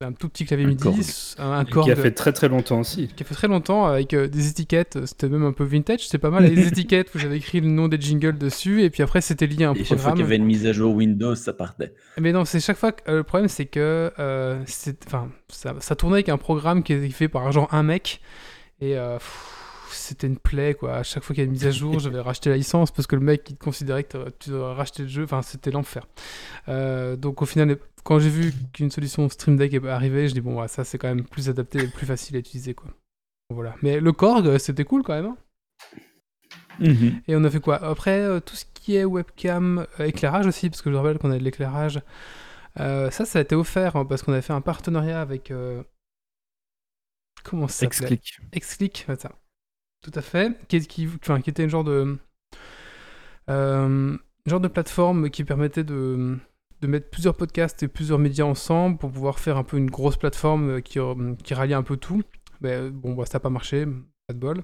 un tout petit clavier Un MIDI, Korg. un, un Qui Korg a fait très très longtemps aussi. qui a fait très longtemps avec euh, des étiquettes. C'était même un peu vintage, c'était pas mal. (laughs) des étiquettes où j'avais écrit le nom des jingles dessus et puis après c'était lié à un Et chaque fois programme. qu'il y avait une mise à jour Windows, ça partait. Mais non, c'est chaque fois que euh, le problème c'est que euh, ça, ça tournait avec un programme qui est fait par genre un mec et euh, pff, c'était une plaie quoi. À chaque fois qu'il y a une mise à jour, (laughs) j'avais racheté la licence parce que le mec il considérait que tu devrais racheter le jeu. Enfin, c'était l'enfer. Euh, donc au final, quand j'ai vu qu'une solution Stream Deck est arrivée, je dis bon, ouais, ça c'est quand même plus adapté et plus facile à utiliser quoi. Voilà. Mais le Korg, euh, c'était cool quand même. hein. Et on a fait quoi? Après, euh, tout ce qui est webcam, éclairage aussi, parce que je rappelle qu'on a de l'éclairage. Euh, ça, ça a été offert hein, parce qu'on avait fait un partenariat avec. euh, Comment ça s'appelait? X-Click. X-Click, ouais, ça. Tout à fait. Qui, était une genre de. euh, genre de plateforme qui permettait de, de mettre plusieurs podcasts et plusieurs médias ensemble pour pouvoir faire un peu une grosse plateforme euh, qui, euh, qui ralliait un peu tout. Mais bon, bah, ça n'a pas marché, pas de bol.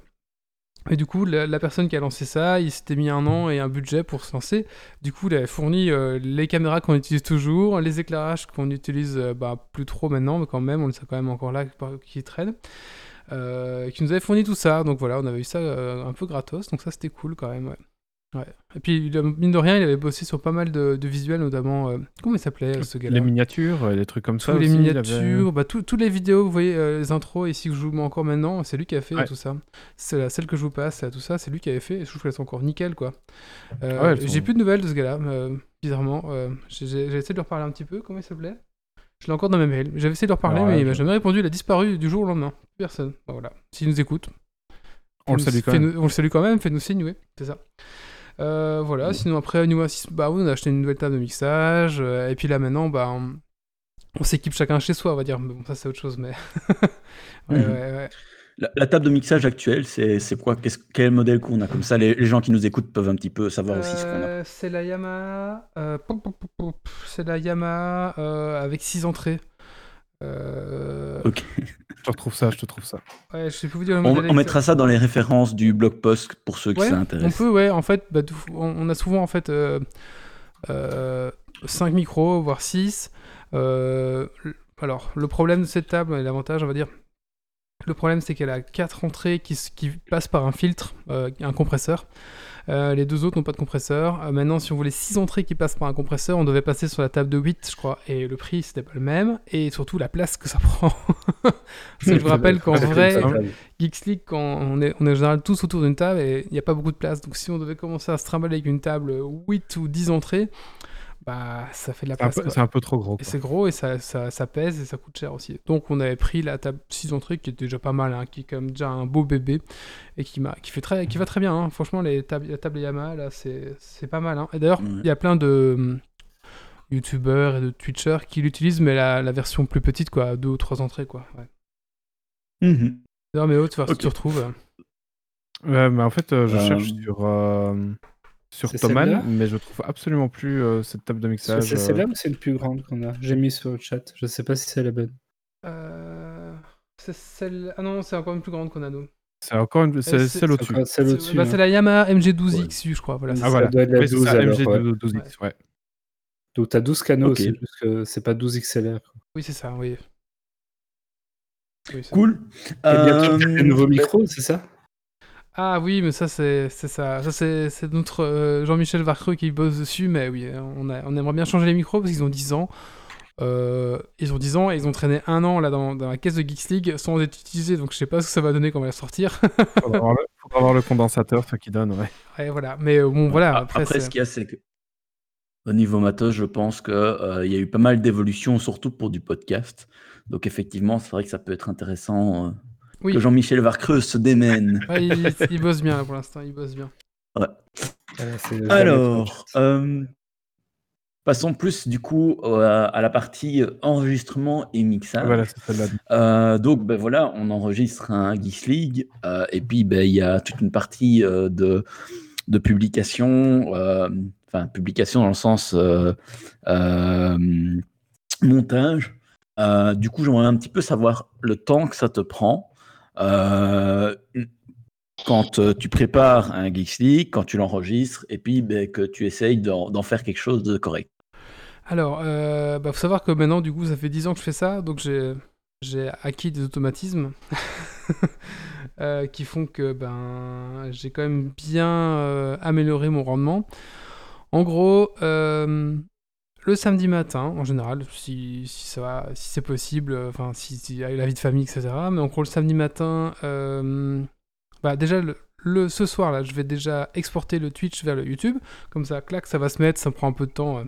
Et du coup, la, personne qui a lancé ça, il s'était mis un an et un budget pour se lancer. Du coup, il avait fourni les caméras qu'on utilise toujours, les éclairages qu'on utilise bah, plus trop maintenant, mais quand même, on les a quand même encore là qui traînent. Euh, qui nous avait fourni tout ça. Donc voilà, on avait eu ça euh, un peu gratos, donc ça c'était cool quand même. ouais. Et puis, mine de rien, il avait bossé sur pas mal de, de visuels, notamment. euh, comment il s'appelait ce gars-là? Les miniatures, les trucs comme ça. Tous les aussi, miniatures, avait- bah, tout- toutes les vidéos, vous voyez, les intros ici que je joue encore maintenant, c'est lui qui a fait Ouais. tout ça. C'est celle que je vous passe, là, tout ça, c'est lui qui avait fait. Et je trouve qu'elles sont encore nickel, quoi. Euh, Ouais, J'ai plus de nouvelles de ce gars-là, bizarrement. J'ai essayé de lui reparler un petit peu. Comment il s'appelait? Je l'ai encore dans mes mails. J'avais essayé de lui reparler, Ouais, mais il m'a jamais répondu. Il a disparu du jour au lendemain. Personne. Bah, voilà. S'il nous écoute. On le salue quand même. On le salue quand même, fais-nous signe, oui. C'est ça. Euh, voilà, sinon après, au niveau assist- bah oui, on a acheté une nouvelle table de mixage, euh, et puis là maintenant, bah, on, on s'équipe chacun chez soi, on va dire. Mais bon, ça c'est autre chose, mais. (laughs) ouais, Mhm. ouais, ouais. La, la table de mixage actuelle, c'est c'est quoi? Qu'est-ce- Quel modèle qu'on a Comme ça, les, les gens qui nous écoutent peuvent un petit peu savoir aussi ce qu'on a. Euh, c'est la Yamaha. euh, c'est la Yamaha euh, avec 6 entrées. Euh, Ok. Je te retrouve ça, je te trouve ça. ouais, je sais plus vous dire le On, mettra ça dans les références du blog post pour ceux qui Ouais, on s'intéressent. peut, ouais. En fait, bah, tout- on, on a souvent en fait 5 micros, voire 6. alors, le problème de cette table, et l'avantage, on va dire, le problème c'est qu'elle a 4 entrées qui, passent par un filtre, euh, un compresseur. Euh, les deux autres n'ont pas de compresseur. Euh, maintenant, si on voulait 6 entrées qui passent par un compresseur, on devait passer sur la table de 8, je crois. Et le prix, c'était pas le même. Et surtout, la place que ça (laughs) prend. Parce que je vous rappelle qu'en vrai. Geeks League, quand on est, on est en général tous autour d'une table et il n'y a pas beaucoup de place. Donc si on devait commencer à se trimballer avec une table 8 ou 10 entrées, bah ça fait de la C'est un, place. c'est un peu trop gros. C'est gros et ça, ça, ça pèse et ça coûte cher aussi. Donc on avait pris la table 6 entrées qui était déjà pas mal, hein, qui est quand même déjà un beau bébé et qui, m'a, qui, fait très, qui va très bien. hein. Franchement, les tables, la table Yamaha, là, c'est, c'est pas mal. hein. Et d'ailleurs, il Ouais. y a plein de hum, youtubeurs et de twitchers qui l'utilisent, mais la, la version plus petite, quoi, deux ou trois entrées, quoi. Ouais. Mhm. D'ailleurs, mais oh, tu vois, si Ok. tu retrouves. euh, Ouais, mais en fait, euh, je Euh, cherche sur, euh, sur celle-là mais je trouve absolument plus euh, cette table de mixage. C'est euh, celle-là ou c'est une plus grande qu'on a? J'ai mis sur le chat. Je sais pas si c'est la bonne. Euh, C'est celle. Ah non, c'est encore une plus grande qu'on a nous. C'est encore une... c'est c'est- celle au-dessus. C'est bah, hein. c'est la Yamaha MG12XU, je crois. Voilà, c'est Ah, ça. voilà, doit être la Oui, c'est 12 ça, alors, MG ouais. 12X, ouais. Donc t'as 12 canaux, Ok. c'est juste que c'est pas 12 XLR. quoi. Oui, c'est ça, oui. Cool. Et bientôt Euh, des nouveaux micros, c'est ça? Ah oui, mais ça, c'est c'est ça. Ça, c'est c'est notre euh, Jean-Michel Varcreux qui bosse dessus, mais oui, on, a- on aimerait bien changer les micros parce qu'ils ont 10 ans. Euh, ils ont 10 ans et ils ont traîné un an là dans, dans la caisse de Geeks League sans être utilisés, donc je sais pas ce que ça va donner quand on va la sortir. (laughs) Faudra avoir le, faudra avoir le condensateur, ça qui donne, ouais. ouais, voilà. Mais euh, bon, voilà. Après, ce qu'il y a, c'est que au niveau matos, je pense qu'il il y a eu pas mal d'évolutions, surtout pour du podcast. Donc effectivement, c'est vrai que ça peut être intéressant euh, oui. que Jean-Michel Varcreuse se démène. (laughs) Ouais, il, il bosse bien là pour l'instant, il bosse bien. Voilà, c'est le Alors, euh, passons plus du coup euh, à la partie enregistrement et mixage. Voilà. Euh, donc, ben voilà, on enregistre un Geeks League, euh, et puis ben, il y a toute une partie euh, de, de publication, euh, enfin, publication dans le sens euh, euh, montage. Euh, du coup, j'aimerais un petit peu savoir le temps que ça te prend euh, quand euh, tu prépares un Geeks League, quand tu l'enregistres, et puis ben, que tu essayes d'en faire quelque chose de correct. Alors, euh, bah, faut savoir que maintenant, du coup, ça fait 10 ans que je fais ça, donc j'ai acquis des automatismes (laughs) qui font que ben j'ai quand même bien amélioré mon rendement. En gros, le samedi matin, en général, si, si ça va, si c'est possible, euh, enfin si, si la vie de famille, etc. Mais en gros, le samedi matin, euh, bah, déjà le, le- ce soir là, je vais déjà exporter le Twitch vers le YouTube. Comme ça, clac, ça va se mettre, ça prend un peu de temps. euh,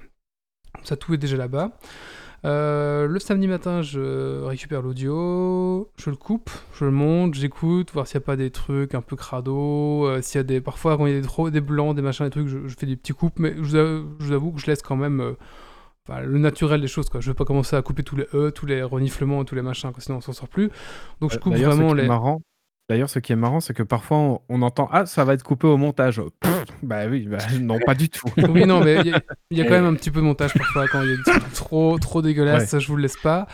ça tout est déjà là-bas. Euh, le samedi matin, je récupère l'audio, je le coupe, je le monte, j'écoute, voir s'il n'y a pas des trucs un peu crado, s'il y a des parfois quand il y a des, trop, des blancs, des machins, des trucs, je, fais des petits coupes, mais je vous avoue, que je laisse quand même enfin, le naturel des choses. Quoi. Je vais pas commencer à couper tous les E, tous les reniflements, tous les machins, quoi, sinon on s'en sort plus. Donc je coupe D'ailleurs, ce vraiment les. marrant- D'ailleurs, ce qui est marrant, c'est que parfois on, on entend Ah, ça va être coupé au montage. Pff, bah oui, bah, (laughs) non, pas du tout. Oui, non, mais il y, a- il y a quand même un petit peu de montage parfois quand il y a des trucs trop, trop dégueulasses, Ouais. je vous le laisse pas.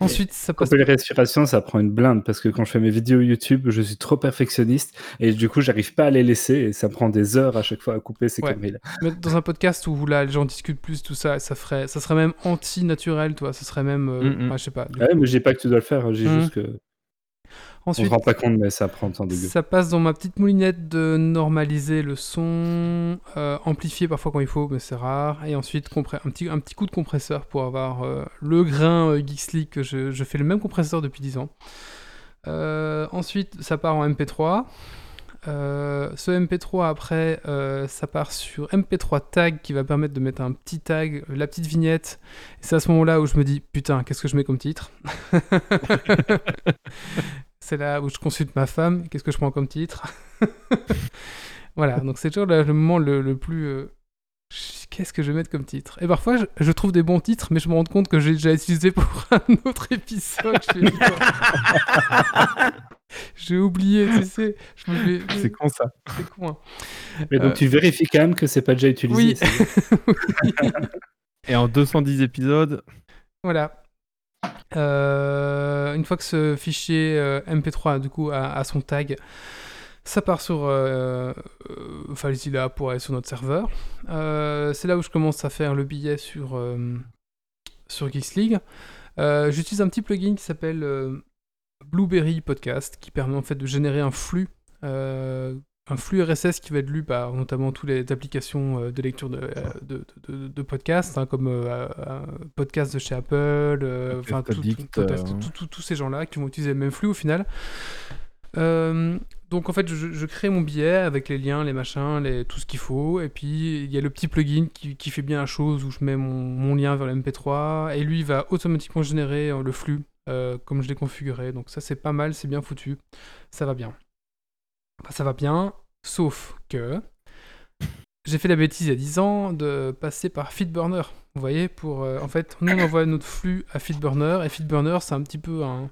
Ensuite, ça passe. Couper les respirations, ça prend une blinde parce que quand je fais mes vidéos YouTube, je suis trop perfectionniste et du coup, j'arrive pas à les laisser et ça prend des heures à chaque fois à couper ces Ouais. conneries-là. Mais dans un podcast où là les gens discutent plus, tout ça, ça ferait, ça serait même anti-naturel, toi. Ça serait même, euh, Mm, mm. enfin, je sais pas. du Ouais, mais je dis pas que tu dois le faire, je dis Mhm. juste que. On se Ensuite, rend pas compte, mais ça prend le temps dégueu. ça passe dans ma petite moulinette de normaliser le son, euh, amplifier parfois quand il faut, mais c'est rare. Et ensuite, un, petit, un petit coup de compresseur pour avoir euh, le grain euh, Geeks League que je, je fais le même compresseur depuis 10 ans. Euh, ensuite, ça part en MP3. Euh, ce MP3 après, euh, ça part sur MP3 tag qui va permettre de mettre un petit tag, la petite vignette. Et c'est à ce moment-là où je me dis putain, qu'est-ce que je mets comme titre? (laughs) C'est là où je consulte ma femme, qu'est-ce que je prends comme titre (laughs) Voilà, donc c'est toujours le, le moment le, le plus. euh, Qu'est-ce que je vais mettre comme titre? Et parfois, je, je trouve des bons titres, mais je me rends compte que j'ai déjà utilisé pour (laughs) un autre épisode. (laughs) J'ai oublié, tu sais. Je me fais- C'est con ça. c'est con. hein. Mais donc Euh, tu vérifies quand même que c'est pas déjà utilisé. Oui. c'est- Et en 210 épisodes, Voilà. Euh, une fois que ce fichier euh, MP3 du coup a, son tag, ça part sur euh, euh, pour aller sur notre serveur. C'est là où je commence à faire le billet sur, sur Geeks League. J'utilise un petit plugin qui s'appelle Blueberry Podcast qui permet en fait de générer un flux. Un flux RSS qui va être lu par notamment toutes les applications euh, de lecture de, euh, de, de- de podcasts, hein, comme euh, podcast de chez Apple, enfin tous ces gens-là qui vont utiliser le même flux au final. Euh, donc en fait, je, je crée mon billet avec les liens, les machins, les, tout ce qu'il faut, et puis il y a le petit plugin qui, qui fait bien la chose où je mets mon, mon lien vers le MP3 et lui va automatiquement générer le flux euh, comme je l'ai configuré. Donc ça c'est pas mal, c'est bien foutu, ça va bien. Enfin, ça va bien, sauf que j'ai fait la bêtise il y a 10 ans de passer par Feedburner. Vous voyez, pour euh, en fait, nous on envoie (coughs) notre flux à Feedburner et Feedburner c'est un petit peu un,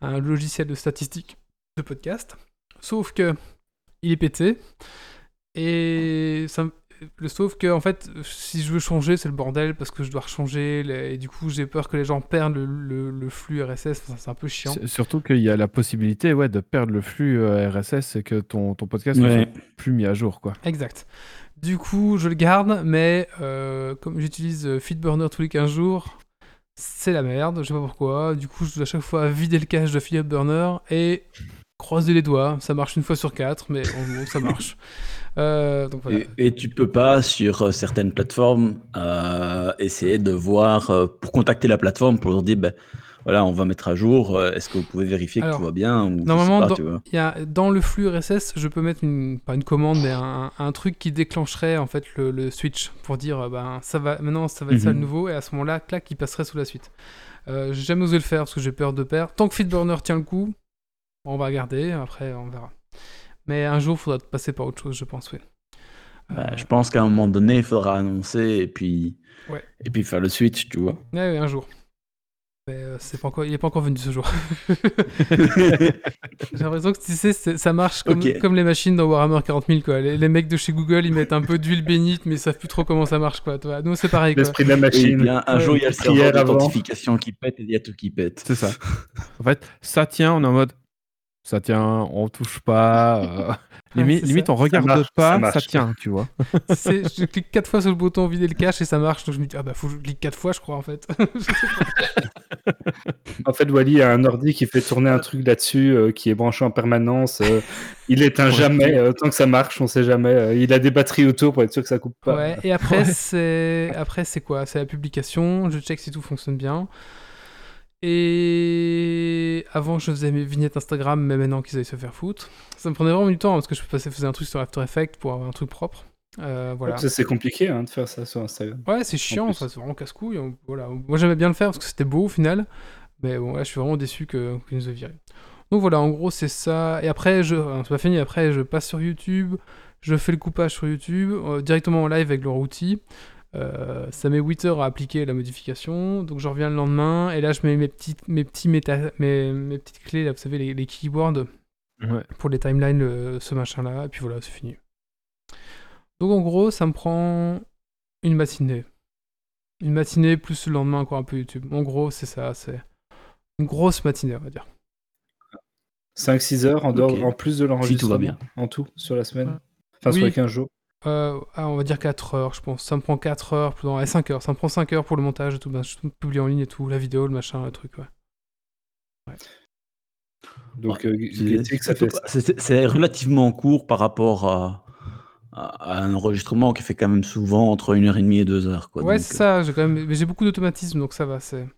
un logiciel de statistique de podcast. Sauf que il est pété et ça, me- le sauf que en fait, si je veux changer, c'est le bordel parce que je dois rechanger les- et du coup j'ai peur que les gens perdent le, le- le flux RSS. Enfin, c'est un peu chiant. surtout qu'il y a la possibilité ouais, de perdre le flux euh, RSS et que ton, ton podcast ne Ouais. soit plus mis à jour. Quoi. Exact. Du coup, je le garde, mais euh, comme j'utilise euh, Feedburner tous les 15 jours, c'est la merde, je sais pas pourquoi. Du coup, je dois à chaque fois vider le cache de Feedburner et croiser les doigts. Ça marche une fois sur quatre, mais en gros, ça marche. (laughs) Euh, donc voilà. Et, et tu peux pas, sur euh, certaines plateformes, euh, essayer de voir, euh, pour contacter la plateforme, pour leur dire, ben, voilà, on va mettre à jour, est-ce que vous pouvez vérifier Alors, que tout va bien ou Normalement, pas, dans, y a, dans le flux RSS, je peux mettre une, pas une commande, mais un, un truc qui déclencherait en fait le, le switch pour dire ben ça va maintenant ça va être ça le Mhm. nouveau et à ce moment-là, clac, il passerait sous la suite. J'ai jamais osé le faire parce que j'ai peur de perdre. Tant que Feedburner tient le coup, on va regarder, après on verra. Mais un jour, il faudra passer par autre chose, je pense, oui. Bah, Euh, je pense qu'à un moment donné, il faudra annoncer et puis, Ouais. et puis faire le switch, tu vois. ouais, un jour. Mais euh, c'est pas encore, il est pas encore venu ce jour. (laughs) (laughs) J'ai l'impression que tu sais, ça marche comme, comme les machines dans Warhammer 40 000 quoi. Les, les mecs de chez Google, ils mettent un peu d'huile bénite, mais ils savent plus trop comment ça marche quoi. Nous c'est pareil. L'esprit de la Et machine. bien, un Ouais, jour, il y a le serveur d'authentification qui pète et il y a tout qui pète. C'est ça. en fait, ça tient, on est en mode ça tient, on touche pas. euh, (laughs) limite, c'est limite ça. on regarde marche, ça pas, ça, marche. tient, tu vois. (laughs) Je clique quatre fois sur le bouton vider le cache et ça marche. Donc je me dis ah bah faut que je clique quatre fois je crois en fait. (laughs) En fait, Wally a un ordi qui fait tourner un truc là-dessus, euh, qui est branché en permanence. euh, il éteint jamais, euh, tant que ça marche, on sait jamais. euh, il a des batteries autour pour être sûr que ça coupe pas. ouais. Et après Ouais. c'est après c'est quoi? C'est la publication. Je check si tout fonctionne bien. Et avant, je faisais mes vignettes Instagram, mais maintenant qu'ils aillent se faire foutre. Ça me prenait vraiment du temps parce que je passais, faisais un truc sur After Effects pour avoir un truc propre. Euh, voilà. Ça, C'est compliqué hein, de faire ça sur Instagram. Ouais, c'est chiant, c'est vraiment casse-couille. on- Voilà. Moi, j'aimais bien le faire parce que c'était beau au final. Mais bon, là, je suis vraiment déçu qu'ils nous aient viré. Donc voilà, en gros, c'est ça. Et après, je... enfin, c'est pas fini. Après, je passe sur YouTube. Je fais le coupage sur YouTube, euh, directement en live avec leur outil. Euh, ça met 8 heures à appliquer la modification. Donc, je reviens le lendemain. Et là, je mets mes, petites, mes, petits méta... mes, mes petites clés, là, vous savez, les, les keywords Ouais. pour les timelines, le- ce machin-là, et puis voilà, c'est fini. Donc en gros, ça me prend une matinée. Une matinée plus le lendemain encore un peu YouTube. En gros, c'est ça, c'est une grosse matinée, on va dire. 5-6 heures en, dehors, Ok. en plus de Si l'enregistrement. tout va bien. En tout, sur la semaine. Enfin, sur les 15 jours. Euh, ah, on va dire 4 heures, je pense. Ça me prend 4 heures, plus dans 5 heures. Ça me prend 5 heures pour le montage et tout. Ben, je publie en ligne et tout, la vidéo, le machin, le truc, ouais. Donc, Ouais, euh, C'est- relativement court par rapport à, à- à un enregistrement qui fait quand même souvent entre une heure et demie et deux heures. Quoi. Ouais, c'est ça, j'ai quand même. Mais j'ai beaucoup d'automatisme, donc ça va, c'est.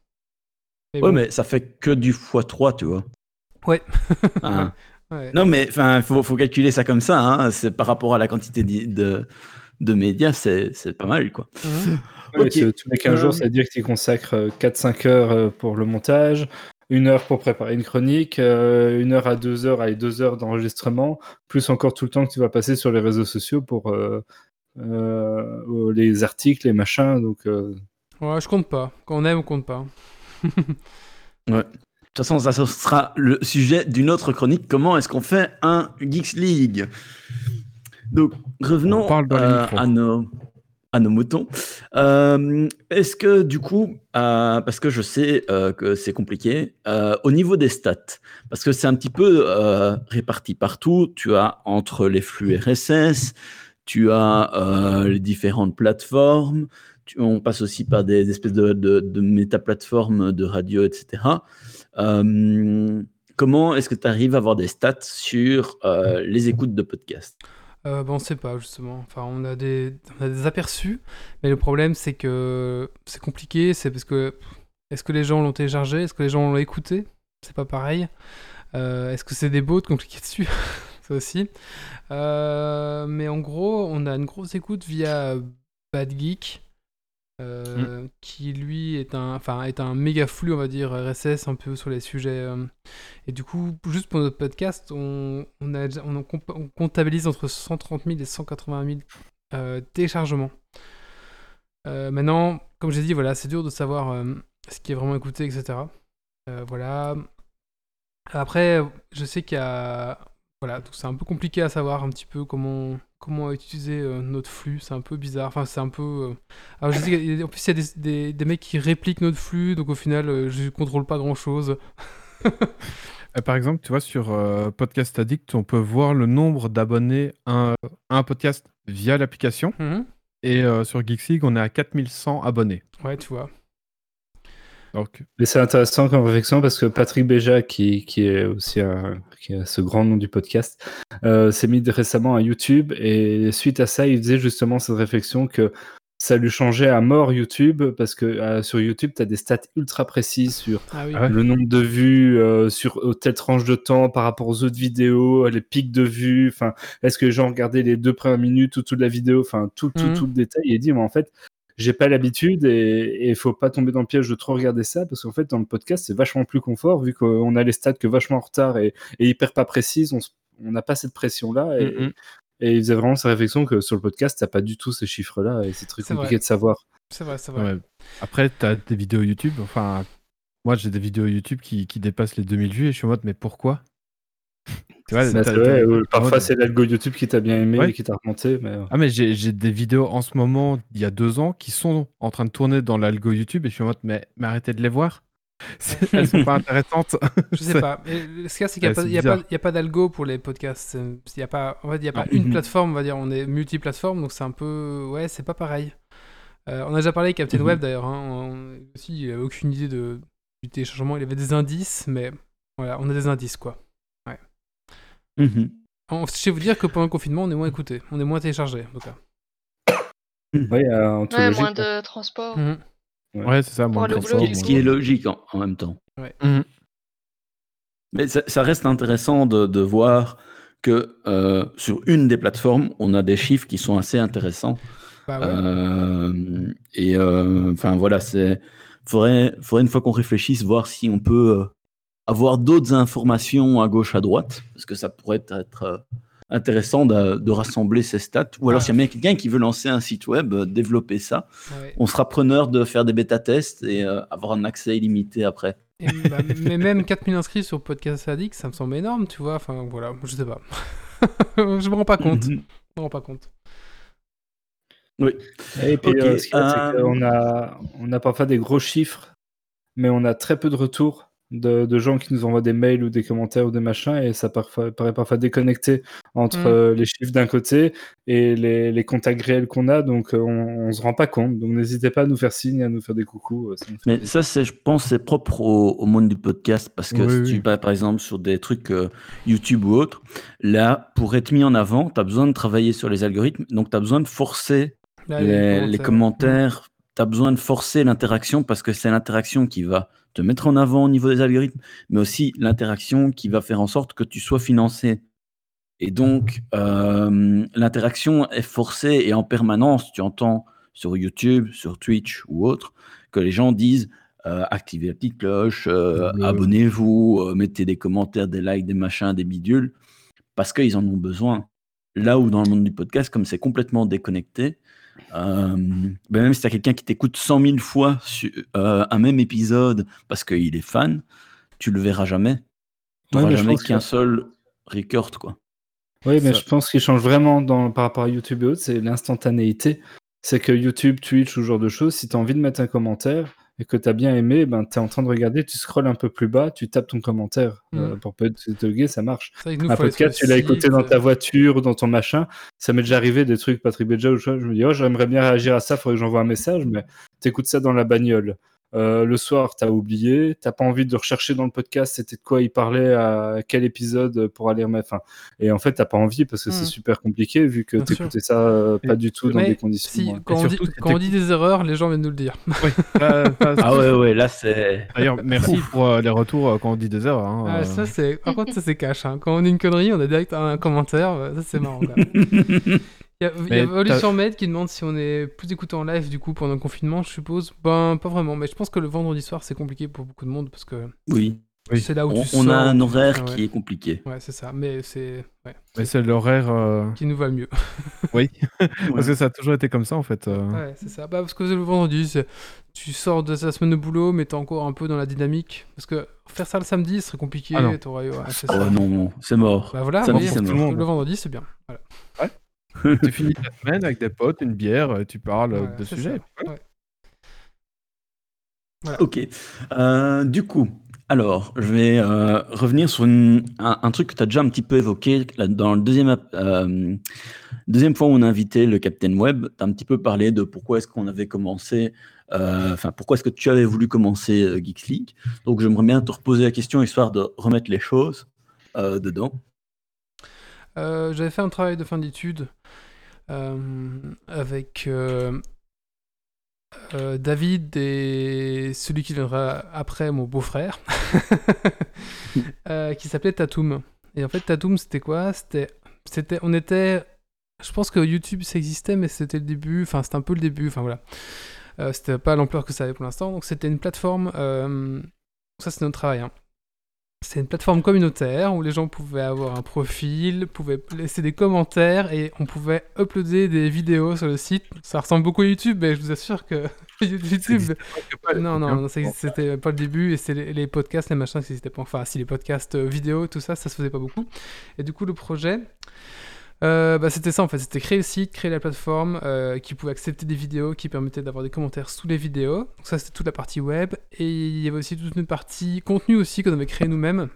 Mais Ouais, bon, mais ça fait que du x3, tu vois. Ouais. Hein. (laughs) ouais. Non, mais enfin, faut, faut calculer ça comme ça. Hein. C'est par rapport à la quantité de, de médias, c'est c'est pas mal, quoi. Ouais, Ok. ce- tous les 15 Euh, jours, ça veut dire que tu consacres euh, 4-5 heures euh, pour le montage, une heure pour préparer une chronique, euh, une heure à deux heures, allez, deux heures d'enregistrement, plus encore tout le temps que tu vas passer sur les réseaux sociaux pour euh, euh, les articles, les machins. Donc, euh, Ouais, je compte pas. Quand on aime, on compte pas. De toute façon, ça sera le sujet d'une autre chronique. Comment est-ce qu'on fait un Geeks League? Donc, revenons euh, à, nos, à nos moutons. Euh, est-ce que, du coup, euh, parce que je sais que c'est compliqué, au niveau des stats, parce que c'est un petit peu réparti partout, tu as entre les flux RSS, tu as les différentes plateformes, tu- on passe aussi par des espèces de, de, de métaplateformes de radio, etc. Euh, comment est-ce que tu arrives à avoir des stats sur euh, les écoutes de podcasts? Euh, bah, on sait pas, justement. Enfin, on a, des... des aperçus, mais le problème, c'est que c'est compliqué. C'est parce que. Est-ce que les gens l'ont téléchargé? Est-ce que les gens l'ont écouté? C'est pas pareil. Est-ce que c'est des bots compliqués (laughs) dessus? Ça aussi. Mais en gros, on a une grosse écoute via Bad Geek. Euh, qui lui est un, enfin, est un méga flux, on va dire, RSS un peu sur les sujets. euh, et du coup, juste pour notre podcast, on, on, a, on, comptabilise entre 130 000 et 180 000 euh, téléchargements. Euh, maintenant, comme j'ai dit, voilà, c'est dur de savoir ce qui est vraiment écouté, etc. Voilà. Après, je sais qu'il y a. Voilà, donc c'est un peu compliqué à savoir un petit peu comment, comment utiliser euh, notre flux. C'est un peu bizarre. Enfin, c'est un peu. euh, Alors, je sais en plus, il y a des, des- des mecs qui répliquent notre flux, donc au final, euh, je contrôle pas grand chose. (laughs) Par exemple, tu vois, sur euh, Podcast Addict, on peut voir le nombre d'abonnés à un, à un podcast via l'application. Et euh, sur Geeks League, on est à 4100 abonnés. Ouais, tu vois. Donc, Mais c'est intéressant comme réflexion parce que Patrick Béja, qui, qui est aussi un, qui a ce grand nom du podcast, euh, s'est mis récemment à YouTube et suite à ça, il faisait justement cette réflexion que ça lui changeait à mort YouTube parce que euh, sur YouTube, tu as des stats ultra précises sur Ah oui. Ah le nombre de vues euh, sur euh, telle tranche de temps par rapport aux autres vidéos, les pics de vues, enfin, est-ce que les gens regardaient les deux premières minutes ou toute la vidéo, enfin, tout, tout, Mhm. tout le détail. Et il dit, mais en fait, j'ai pas l'habitude et il faut pas tomber dans le piège de trop regarder ça parce qu'en fait, dans le podcast, c'est vachement plus confort vu qu'on a les stats que vachement en retard et, et hyper pas précises. On n'a pas cette pression-là. Et, Mhm. et il faisait vraiment sa réflexion que sur le podcast, t'as pas du tout ces chiffres-là et c'est très C'est compliqué vrai. de savoir. C'est vrai, c'est vrai. ouais. Après, tu as des vidéos YouTube. Enfin, moi, j'ai des vidéos YouTube qui, qui dépassent les 2000 vues et je suis en mode, mais pourquoi? Tu vois, t'as- c'est vrai, t'as- en parfois, c'est l'algo YouTube qui t'a bien aimé Ouais. et qui t'a remonté. Mais... euh, Ah, mais j'ai j'ai des vidéos en ce moment, il y a deux ans, qui sont en train de tourner dans l'algo YouTube et je suis en mode, mais, mais arrêtez de les voir. (laughs) C'est- Elles sont pas intéressantes. (laughs) Je sais pas. Mais le- ce qu'il y a, c'est qu'il n'y a, Ouais, pas- a a d'algo pour les podcasts. Il y a pas, en fait, il y a pas une Mhm. plateforme, on va dire. On est multiplateforme, donc c'est un peu. Ouais, c'est pas pareil. Euh, on a déjà parlé avec Captain Mhm. Web d'ailleurs. Hein. On- Aussi, il avait aucune idée de, du téléchargement. Il avait des indices, mais voilà, on a des indices quoi. Mhm. En- Je sais vous dire que pendant le confinement, on est moins écouté, on est moins téléchargé en tout cas. (coughs) Ouais, euh, en tout Ouais, logique, moins quoi. de transport. Mhm. Ouais, c'est ça. Pour Moi, aller au le boulot, Ce qui- est logique en, en même temps. Mhm. Mais ça, ça reste intéressant de, de voir que euh, sur une des plateformes, on a des chiffres qui sont assez intéressants. Bah ouais. Euh, et euh, enfin voilà, c'est faudrait, faudrait une fois qu'on réfléchisse voir si on peut euh, avoir d'autres informations à gauche à droite, parce que ça pourrait être euh, intéressant de, de rassembler ces stats. Ou alors Ah. s'il y a bien quelqu'un qui veut lancer un site web, euh, développer ça, ouais. on sera preneur de faire des bêta tests et euh, avoir un accès illimité après. Et, bah, mais même 4000 inscrits sur Podcast Addict, ça me semble énorme, tu vois. Enfin voilà, je sais pas. (laughs) je me rends pas compte. Je Mhm. me rends pas compte. Et puis, Ok, euh, ce y a, c'est euh, qu'on a, on a parfois des gros chiffres, mais on a très peu de retours. De, de gens qui nous envoient des mails ou des commentaires ou des machins et ça parfois- paraît parfois déconnecté entre Mm. euh, les chiffres d'un côté et les, les contacts réels qu'on a, donc euh, on, on se rend pas compte. Donc n'hésitez pas à nous faire signe, à nous faire des coucous. euh, ça Mais plaisir. ça, c'est, je pense, c'est propre au, au monde du podcast parce que Oui, si oui. tu vas par exemple sur des trucs euh, YouTube ou autre, là, pour être mis en avant, tu as besoin de travailler sur les algorithmes, donc tu as besoin de forcer Là, les, les commentaires, tu as besoin de forcer l'interaction parce que c'est l'interaction qui va te mettre en avant au niveau des algorithmes, mais aussi l'interaction qui va faire en sorte que tu sois financé. Et donc, euh, l'interaction est forcée et en permanence, tu entends sur YouTube, sur Twitch ou autre, que les gens disent euh, activez la petite cloche, euh, abonnez-vous, mettez des commentaires, des likes, des machins, des bidules, parce qu'ils en ont besoin. Là où dans le monde du podcast, comme c'est complètement déconnecté, euh, ben même si tu as quelqu'un qui t'écoute 100 000 fois sur, euh, un même épisode parce qu'il est fan, tu le verras jamais. Tu Ouais, n'auras je jamais qu'un seul record. Quoi. Oui, mais Ça- je pense qu'il change vraiment dans, par rapport à YouTube et autres, c'est l'instantanéité. C'est que YouTube, Twitch ou ce genre de choses, si tu as envie de mettre un commentaire et que tu as bien aimé, ben, tu es en train de regarder, tu scrolles un peu plus bas, tu tapes ton commentaire euh, Mm. pour pas être tagué, ça marche. Nous, Un podcast, tu l'as écouté dans euh, ta voiture ou dans ton machin. Ça m'est déjà arrivé des trucs, Patrick Béja, où je, je me dis, oh, j'aimerais bien réagir à ça, faudrait que j'envoie un message, mais t'écoutes ça dans la bagnole. Euh, le soir, t'as oublié, t'as pas envie de rechercher dans le podcast c'était de quoi il parlait à quel épisode pour aller remettre. Enfin, et en fait, t'as pas envie parce que c'est Mm. super compliqué vu que t'écoutais ça euh, pas Et- du tout dans des conditions. Si, euh, quand, on dit, surtout, quand on c'était- dit des erreurs, les gens viennent nous le dire. Oui, (laughs) Ah ouais, ouais, là c'est. D'ailleurs, merci pour euh, les retours euh, quand on dit des erreurs. hein, Ah, euh. ça, c'est... Par contre, ça, c'est cash. hein. Quand on dit une connerie, on a direct un commentaire. euh, Ça, c'est marrant. (laughs) Il y a, Med qui demande si on est plus écouté en live du coup pendant le confinement, je suppose. Ben, pas vraiment, mais je pense que le vendredi soir c'est compliqué pour beaucoup de monde parce que Oui, Oui. c'est là où on, tu on sors, a un horaire ouais. qui est compliqué. Ouais, c'est ça, mais c'est. Ouais, Mais c'est l'horaire. euh, qui nous va le mieux. (laughs) Parce que ça a toujours été comme ça en fait. euh. Ouais, c'est ça. Bah, parce que le vendredi, c'est- tu sors de ta semaine de boulot, mais t'es encore un peu dans la dynamique. Parce que faire ça le samedi, ce serait compliqué. Ah non. ouais, c'est Oh ça. non, c'est mort. Bah voilà, Samedi, oui, c'est mort. le vendredi, c'est bien. Voilà. (laughs) tu finis ta semaine avec des potes, une bière, euh, tu parles euh, Voilà, de sujets. Ouais. Ok. Euh, du coup, alors, je vais euh, revenir sur une- un, un truc que tu as déjà un petit peu évoqué là, dans le deuxième, euh, deuxième fois où on a invité le Captain Web. Tu as un petit peu parlé de pourquoi est-ce qu'on avait commencé, euh, enfin, pourquoi est-ce que tu avais voulu commencer euh, Geeks League. Donc, j'aimerais bien te reposer la question histoire de remettre les choses euh, dedans. Euh, J'avais fait un travail de fin d'études euh, avec euh, David et celui qui viendra après, mon beau-frère, (laughs) qui s'appelait Tatum. Et en fait, Tatum, c'était quoi? C'était, c'était, on était, je pense que YouTube ça existait, mais c'était le début. Enfin, c'était un peu le début. Enfin voilà, c'était pas l'ampleur que ça avait pour l'instant. Donc c'était une plateforme. euh, ça, c'est notre travail. hein. C'est une plateforme communautaire où les gens pouvaient avoir un profil, pouvaient laisser des commentaires et on pouvait uploader des vidéos sur le site. Ça ressemble beaucoup à YouTube, mais je vous assure que (laughs) YouTube. Non, non, c'était pas le début et c'est les, les podcasts, les machins, ça n'existait pas. Enfin, si les podcasts euh, vidéo, tout ça, ça se faisait pas beaucoup. Et du coup, le projet, euh, bah, c'était ça en fait. C'était créer le site, créer la plateforme euh, qui pouvait accepter des vidéos, qui permettait d'avoir des commentaires sous les vidéos. Donc, ça, c'était toute la partie web. Et il y avait aussi toute une partie contenu aussi qu'on avait créé nous-mêmes.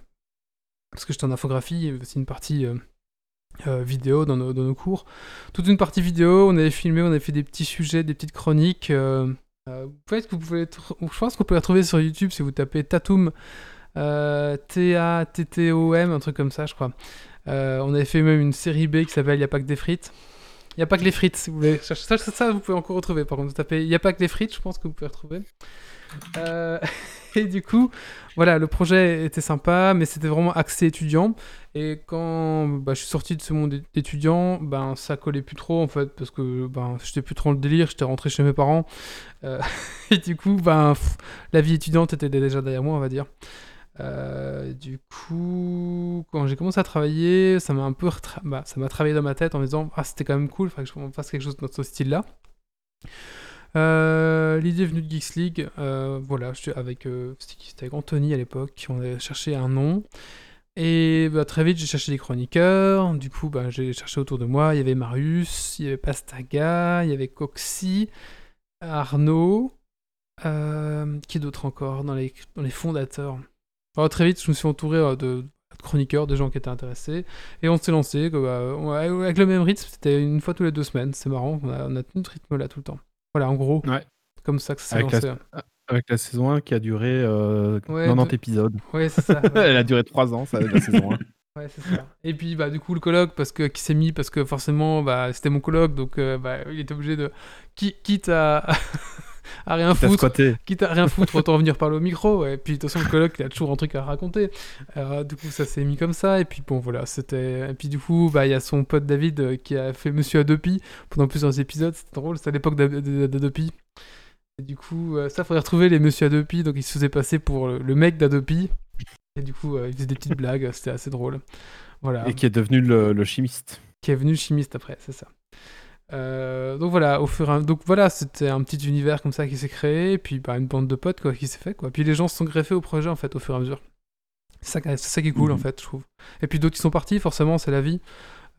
Parce que j'étais en infographie, il y avait aussi une partie. euh, vidéo dans nos, cours. Toute une partie vidéo, on avait filmé, on avait fait des petits sujets, des petites chroniques. je pense qu'on peut la trouver sur YouTube si vous tapez Tatum, T-A-T-T-O-M, un truc comme ça, je crois. Euh, on avait fait même une série B qui s'appelle Y a pas que des frites. Il n'y a pas que les frites, si vous voulez. Ça, ça, ça, vous pouvez encore retrouver. Par contre, vous tapez Il n'y a pas que les frites, je pense que vous pouvez retrouver. Euh, (laughs) et du coup, voilà, le projet était sympa, mais c'était vraiment axé étudiant. Et quand bah, je suis sorti de ce monde étudiant, ben ça collait plus trop en fait, parce que ben j'étais plus trop dans le délire, j'étais rentré chez mes parents. Euh, (laughs) et du coup, ben la vie étudiante était déjà derrière moi, on va dire. Euh, du coup, quand j'ai commencé à travailler, ça m'a un peu retra- bah, ça m'a travaillé dans ma tête en me disant ah c'était quand même cool, il faudrait que je fasse quelque chose dans ce style-là. Euh, L'idée est venue de Geeks League, euh, voilà, avec, euh, avec Anthony à l'époque, on avait cherché un nom. Et bah, très vite, j'ai cherché des chroniqueurs. Du coup, bah, j'ai cherché autour de moi. Il y avait Marius, il y avait Pastaga, il y avait Coxy, Arnaud. qui d'autre encore dans les, dans les fondateurs? Alors, très vite, je me suis entouré euh, de, de chroniqueurs, de gens qui étaient intéressés, et on s'est lancé bah, avec le même rythme. C'était une fois tous les deux semaines. C'est marrant. On a, on a tenu ce rythme-là tout le temps. Voilà, en gros. Ouais. Comme ça que ça s'est Avec la- lancé. Avec la saison 1 qui a duré euh, Ouais, 90 de- épisodes. Ouais, c'est ça. ouais. (laughs) Elle a duré 3 ans, ça, la saison 1. (laughs) Ouais, c'est ça. Et puis, bah, du coup, le coloc, parce que, qui s'est mis, parce que forcément, bah, c'était mon coloc, donc euh, bah, il était obligé de. qui- Quitte à. (laughs) (laughs) à rien foutre. Quitte à rien foutre, autant (laughs) venir parler au micro. Et puis, de toute façon, le coloc, il a toujours un truc à raconter. Alors, du coup, ça s'est mis comme ça. Et puis, bon, voilà, c'était. Et puis, du coup, bah, il y a son pote David euh, qui a fait Monsieur Adopi pendant plusieurs épisodes. C'était drôle, c'était à l'époque d'Ad- d'Ad- d'Adopi. Et du coup, euh, ça, faudrait retrouver les Monsieur Adopi. Donc, il se faisait passer pour le, mec d'Adopi. Et du coup, euh, il faisait des petites (laughs) blagues. C'était assez drôle. Voilà Et qui est devenu le, le chimiste. qui est venu chimiste après, c'est ça. Euh, donc voilà, au fur et à... donc voilà, c'était un petit univers comme ça qui s'est créé, et puis bah, une bande de potes quoi qui s'est fait quoi. Puis les gens se sont greffés au projet en fait au fur et à mesure. C'est ça, qui- c'est ça qui est cool en Mhm. fait, je trouve. Et puis d'autres qui sont partis, forcément, c'est la vie.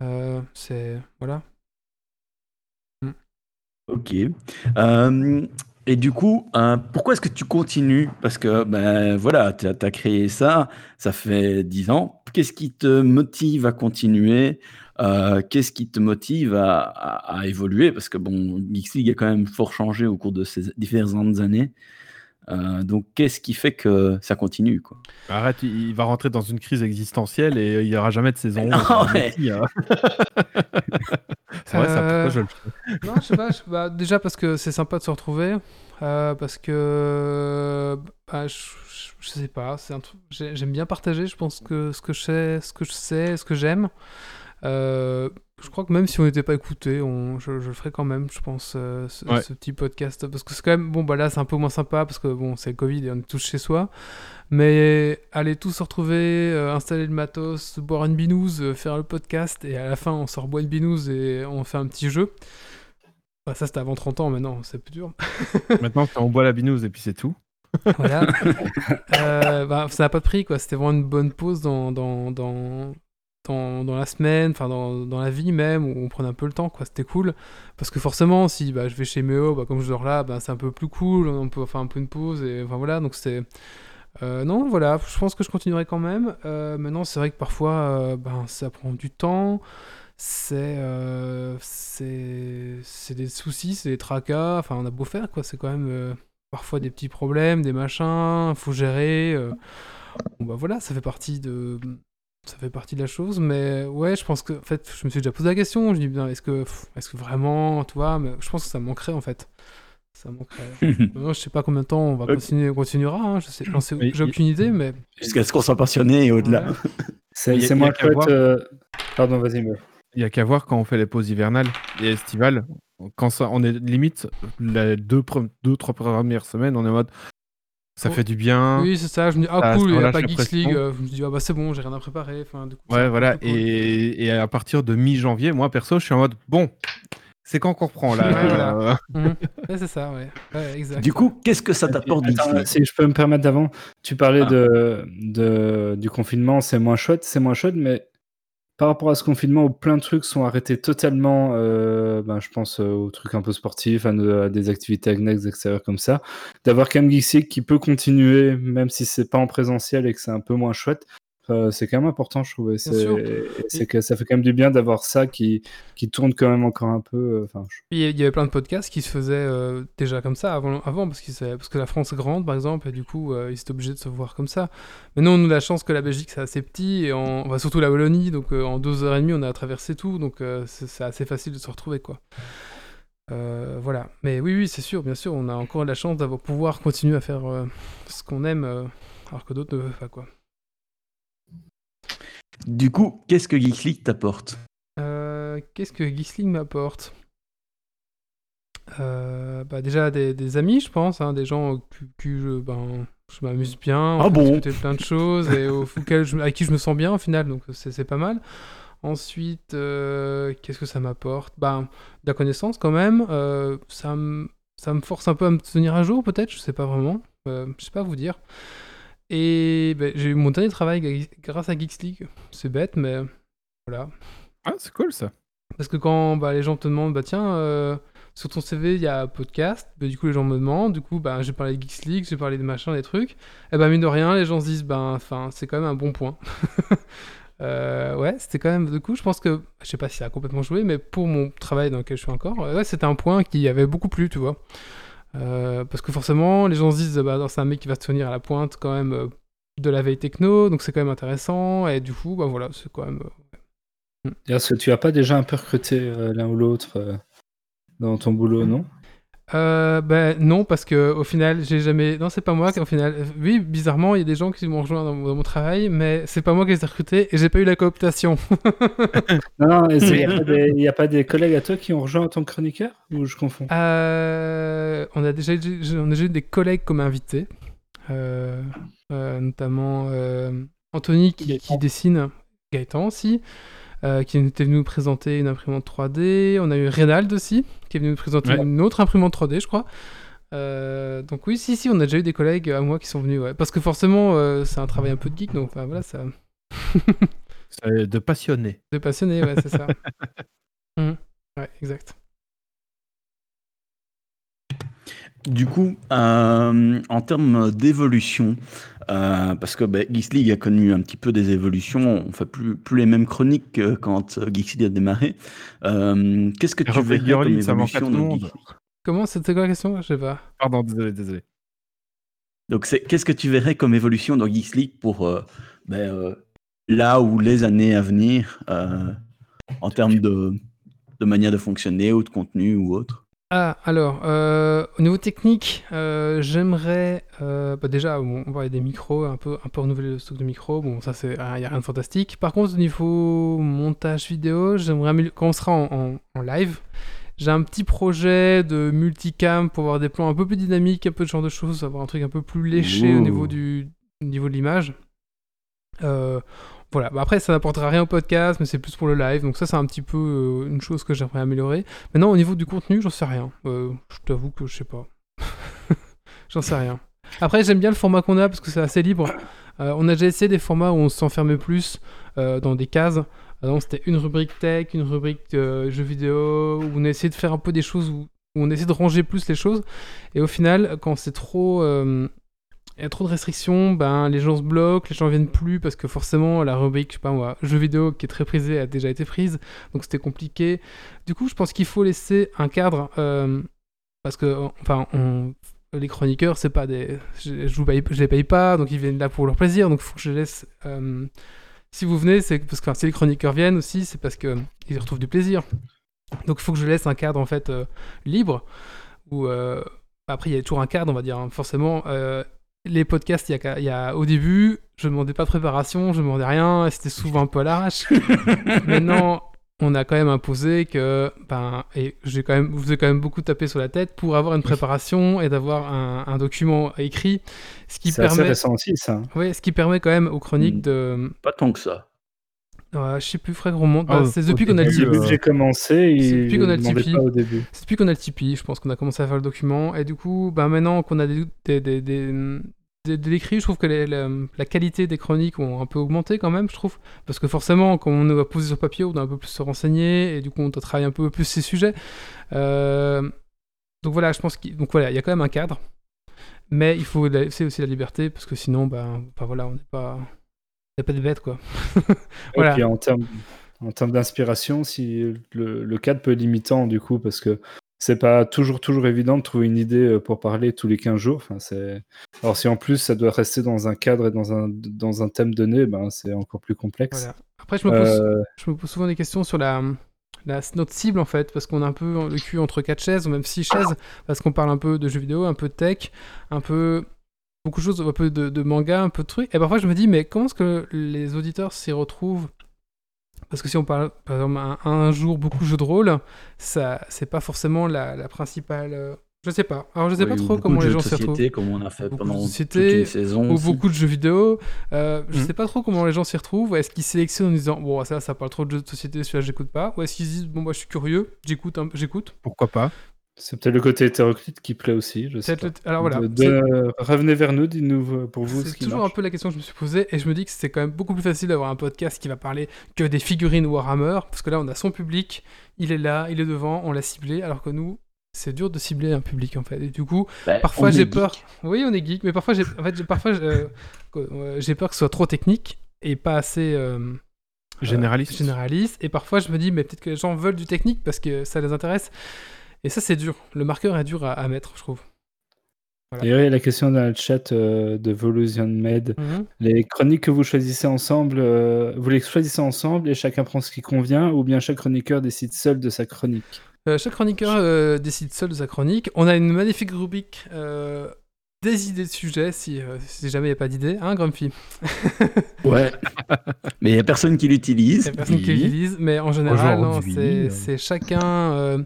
Euh, c'est voilà. Ok. Euh, et du coup, euh, pourquoi est-ce que tu continues? Parce que, ben voilà, tu as, créé ça, ça fait 10 ans. Qu'est-ce qui te motive à continuer? Euh, Qu'est-ce qui te motive à, à- à évoluer? Parce que, bon, Geeks League a quand même fort changé au cours de ces différentes années. Euh, donc, qu'est-ce qui fait que ça continue quoi? Arrête, il, va rentrer dans une crise existentielle et il n'y aura jamais de saison. Non, 11. ouais. Si, hein. (laughs) C'est vrai, ça, Euh, pourquoi je le fais Non, je sais pas, je- bah, déjà parce que c'est sympa de se retrouver, euh, parce que bah, je, je- sais pas, c'est un truc j'ai- j'aime bien partager, je pense que ce que je sais, ce que je sais, ce que j'aime. Euh, je crois que même si on n'était pas écouté, on, je, je le ferais quand même, je pense, euh, ce, Ouais. ce petit podcast, parce que c'est quand même bon, bah là c'est un peu moins sympa parce que bon, c'est le Covid et on est tous chez soi, mais aller tous se retrouver, euh, installer le matos, boire une binouse, euh, faire le podcast et à la fin on sort boire une binouse et on fait un petit jeu. Bah, ça c'était avant 30 ans, maintenant c'est plus dur. (laughs) Maintenant, on boit la binouse et puis c'est tout. voilà. (laughs) Bah, ça n'a pas de prix, quoi. C'était vraiment une bonne pause dans, dans, dans, dans, la semaine, enfin dans, dans la vie même, où on prenait un peu le temps, quoi. C'était cool. Parce que forcément, si bah, je vais chez Méo, bah, comme je dors là, bah, c'est un peu plus cool, on peut faire un peu une pause, et enfin voilà, donc c'est. Euh, non, voilà, je pense que je continuerai quand même. Euh, maintenant, c'est vrai que parfois, euh, ben, ça prend du temps. C'est c'est des soucis, c'est des tracas. Enfin, on a beau faire, quoi. C'est quand même parfois des petits problèmes, des machins. Faut gérer. Bon, bah voilà, ça fait partie de ça fait partie de la chose. Mais ouais, je pense que en fait, je me suis déjà posé la question. Je me dis, bien, est-ce que est-ce que vraiment, tu vois, mais je pense que ça manquerait en fait. Ça manquerait. (laughs) Maintenant, je sais pas combien de temps on va Ok. continuer, on continuera. hein, Je sais, j'en sais- Oui, j'ai aucune idée, mais Jusqu'à ce qu'on soit passionné et au-delà. Ouais. (laughs) C'est chouette. voir. euh, Pardon, vas-y, Meuf. Il y a qu'à voir quand on fait les pauses hivernales et estivales. Quand ça, on est limite, les deux, pre- deux trois premières semaines, on est en mode ça Oh. fait du n'y oui, c'est ça. Je me dis, ah Ça- cool, il n'y a pas Geeks. League. euh, Je me dis, ah bah c'est bon, j'ai rien à préparer. Enfin, du coup, Ouais, voilà. cool. Et, et à partir de mi-janvier, moi perso, je suis en mode bon, c'est quand qu'on reprend là (laughs) Ouais, voilà. euh. (laughs) Ouais, c'est ça, ouais. ouais exact. Du coup, qu'est-ce que ça t'apporte si je peux me permettre d'avant, tu parlais Ah. de, de- du confinement, c'est moins chouette, c'est moins chouette, mais par rapport à ce confinement où plein de trucs sont arrêtés totalement, euh, ben, je pense euh, aux trucs un peu sportifs, à, des activités annexes extérieures comme ça, d'avoir Geeks League qui peut continuer, même si c'est pas en présentiel et que c'est un peu moins chouette, euh, c'est quand même important, je trouve. C'est que ça fait quand même du bien d'avoir ça qui, qui tourne quand même encore un peu. euh, je- Il y avait plein de podcasts qui se faisaient euh, déjà comme ça avant, avant parce, savaient- parce que la France est grande, par exemple, et du coup, ils étaient obligés de se voir comme ça. Mais nous, on a la chance que la Belgique, c'est assez petit, et en, enfin, surtout la Wallonie, donc en deux heures et demie, on a traversé tout, donc c'est assez facile de se retrouver, quoi. Euh, voilà. Mais oui, oui, c'est sûr, bien sûr, on a encore la chance d'avoir pouvoir continuer à faire euh, ce qu'on aime, euh, alors que d'autres ne peuvent pas, quoi. Du coup, qu'est-ce que Geeks League t'apporte? Euh, Qu'est-ce que Gisling m'apporte? Euh, bah déjà des, des amis, je pense, hein, des gens qui, qui je, ben, je m'amuse bien, Ah bon? discuter de plein de choses et au, je- avec qui je me sens bien au final, donc c'est pas mal. Ensuite, euh, qu'est-ce que ça m'apporte? Ben, de la connaissance quand même. euh, ça, me, ça me force un peu à me tenir à jour, peut-être, je sais pas vraiment. Je sais pas vous dire. Et ben, j'ai eu mon dernier travail grâce à Geeks League. C'est bête, mais voilà. Ah, c'est cool ça. Parce que quand bah, les gens te demandent, bah tiens, euh, sur ton CV, il y a podcast. Bah, du coup, les gens me demandent. Du coup, bah, j'ai parlé de Geeks League, j'ai parlé de machin, des trucs. Et ben, mine de rien, les gens se disent, ben, enfin, c'est quand même un bon point. (laughs) Euh, ouais, c'était quand même. Du coup, je pense que. Je sais pas si ça a complètement joué, mais pour mon travail dans lequel je suis encore, ouais, c'était un point qui avait beaucoup plu, tu vois. Euh, parce que forcément, les gens se disent, bah, c'est un mec qui va se tenir à la pointe quand même euh, de la veille techno, donc c'est quand même intéressant. Et du coup, bah voilà, c'est quand même. Est-ce que tu as pas déjà un peu recruté l'un ou l'autre dans ton boulot, non? Euh, ben non, parce que au final, j'ai jamais. Non, c'est pas moi qui, au final. Oui, bizarrement, il y a des gens qui m'ont rejoint dans, mon travail, mais c'est pas moi qui les ai recrutés et j'ai pas eu la cooptation. (laughs) non, non, il n'y (laughs) a, pas des collègues à toi qui ont rejoint en tant que chroniqueur Ou je confonds? Euh, on, a déjà eu, on a déjà eu des collègues comme invités, euh, notamment Anthony qui, qui dessine, Gaëtan aussi. Euh, qui était venu nous présenter une imprimante 3D. On a eu Reynald aussi, qui est venu nous présenter une autre imprimante 3D, je crois. Euh, donc oui, si, si, on a déjà eu des collègues à moi qui sont venus, ouais. Parce que forcément, euh, c'est un travail un peu de geek, donc voilà, ça... (laughs) de passionné. De passionné, ouais, c'est ça. (laughs) Mmh. Ouais, exact. Du coup, en termes d'évolution, euh, parce que bah, Geeks League a connu un petit peu des évolutions. On fait plus, plus les mêmes chroniques que quand euh, Geeks League a démarré. Euh, qu'est-ce que tu verrais comme évolution dans Geeks League? Comment? C'était quoi la question? Je sais pas. Pardon, désolé, désolé. Donc, qu'est-ce que tu verrais comme évolution dans Geeks League pour ben, là ou les années à venir en termes de, de manière de fonctionner ou de contenu ou autre? Ah, alors, euh, au niveau technique, euh, j'aimerais euh, bah déjà, on va avoir des micros, un peu, un peu renouveler le stock de micros. Bon, ça, c'est, il ah, n'y a rien de fantastique. Par contre, au niveau montage vidéo, j'aimerais quand on sera en, live, j'ai un petit projet de multicam pour avoir des plans un peu plus dynamiques, un peu de genre de choses, avoir un truc un peu plus léché au niveau du au niveau de l'image. Voilà, bah, après ça n'apportera rien au podcast, mais c'est plus pour le live, donc ça c'est un petit peu euh, une chose que j'aimerais améliorer. Maintenant au niveau du contenu, j'en sais rien. Euh, je t'avoue que je sais pas. (laughs) j'en sais rien. Après j'aime bien le format qu'on a parce que c'est assez libre. Euh, on a déjà essayé des formats où on s'enfermait plus dans des cases. c'était une rubrique tech, une rubrique jeux vidéo, où on a essayé de faire un peu des choses où, où on essaie de ranger plus les choses. Et au final, quand c'est trop il y a trop de restrictions, ben, les gens se bloquent, les gens viennent plus parce que forcément la rubrique, je sais pas moi, jeux vidéo qui est très prisée a déjà été prise, donc c'était compliqué. Du coup, je pense qu'il faut laisser un cadre euh, parce que, enfin, les chroniqueurs, c'est pas des, je, je, les paye pas, donc ils viennent là pour leur plaisir, donc faut que je laisse. Euh, si vous venez, c'est parce que si les chroniqueurs viennent aussi, c'est parce que ils retrouvent du plaisir. Donc il faut que je laisse un cadre en fait euh, libre où après, il y a toujours un cadre, on va dire. Hein. Forcément, les podcasts, il y, a, au début, je ne demandais pas de préparation, je ne demandais rien, c'était souvent un peu à l'arrache. (laughs) Maintenant, on a quand même imposé que, ben, et j'ai quand même, vous ai quand même beaucoup tapé sur la tête pour avoir une préparation et d'avoir un, document écrit, ce qui permet. récent aussi, ça. Oui, ce qui permet quand même aux chroniques hmm. de. Pas tant que ça. Ouais, je sais plus, frère, remonte. Bah, c'est depuis qu'on a le Tipeee. J'ai commencé. C'est depuis qu'on a le Tipeee. C'est depuis qu'on a le Tipeee, je pense qu'on a commencé à faire le document. Et du coup, bah, maintenant qu'on a des, des, des, de, l'écrit, je trouve que la, qualité des chroniques ont un peu augmenté quand même, je trouve. Parce que forcément, quand on a posé sur papier, on doit un peu plus se renseigner et du coup, on doit travailler un peu plus ces sujets. Euh, donc voilà, je pense qu'il voilà, y a quand même un cadre. Mais il faut laisser aussi la liberté parce que sinon, bah, bah voilà, on n'est pas. Il n'y a pas de bête, quoi. (laughs) voilà. Et puis en termes en termes d'inspiration, si le, le, cadre peut être limitant du coup, parce que c'est pas toujours toujours évident de trouver une idée euh, pour parler tous les 15 jours. Enfin, c'est... Alors si en plus ça doit rester dans un cadre et dans un, dans un thème donné, ben, c'est encore plus complexe. Après, je me, pose, euh, je me pose souvent des questions sur la, la, notre cible en fait, parce qu'on a un peu le cul entre quatre chaises, ou même six chaises, parce qu'on parle un peu de jeux vidéo, un peu de tech, un peu beaucoup de choses, un peu de, de manga, un peu de trucs. Et parfois je me dis, mais comment est-ce que les auditeurs s'y retrouvent? Parce que si on parle, par exemple, un, jour beaucoup de jeux de rôle, ça, c'est pas forcément la, principale. Euh, je sais pas. Alors je sais pas trop comment les gens s'y retrouvent. Comme on a fait pendant toute une saison. Ou beaucoup de jeux vidéo. Euh, Je hmm. sais pas trop comment les gens s'y retrouvent. Est-ce qu'ils sélectionnent en disant bon ça ça parle trop de jeux de société, celui-là j'écoute pas? Ou est-ce qu'ils disent bon moi je suis curieux, j'écoute, j'écoute. Pourquoi pas? C'est peut-être le côté hétéroclite qui plaît aussi. Je sais Alors voilà. Revenez vers nous, dites-nous pour vous. C'est toujours un peu la question que je me suis posée et je me dis que c'est quand même beaucoup plus facile d'avoir un podcast qui va parler que des figurines Warhammer parce que là on a son public, il est là, il est devant, on l'a ciblé, alors que nous c'est dur de cibler un public en fait. Et du coup, Bah, parfois j'ai peur. geek. Oui, on est geek, mais parfois j'ai, en fait, parfois euh, euh, j'ai peur que ce soit trop technique et pas assez euh, Généraliste. généraliste. Et parfois je me dis, mais peut-être que les gens veulent du technique parce que ça les intéresse. Et ça, c'est dur. Le marqueur est dur à, à mettre, je trouve. D'ailleurs, il y a la question dans le chat euh, de Volusion Med. Mhm. Les chroniques que vous choisissez ensemble, euh, vous les choisissez ensemble et chacun prend ce qui convient, ou bien chaque chroniqueur décide seul de sa chronique? Euh, chaque chroniqueur euh, décide seul de sa chronique. On a une magnifique rubrique euh, des idées de sujets, si, euh, si jamais il n'y a pas d'idée, hein, Grumpy? (laughs) Ouais. Mais il n'y a personne qui l'utilise. Il n'y a personne qui l'utilise, mais en général, non, Aujourd'hui, c'est euh. chacun, euh,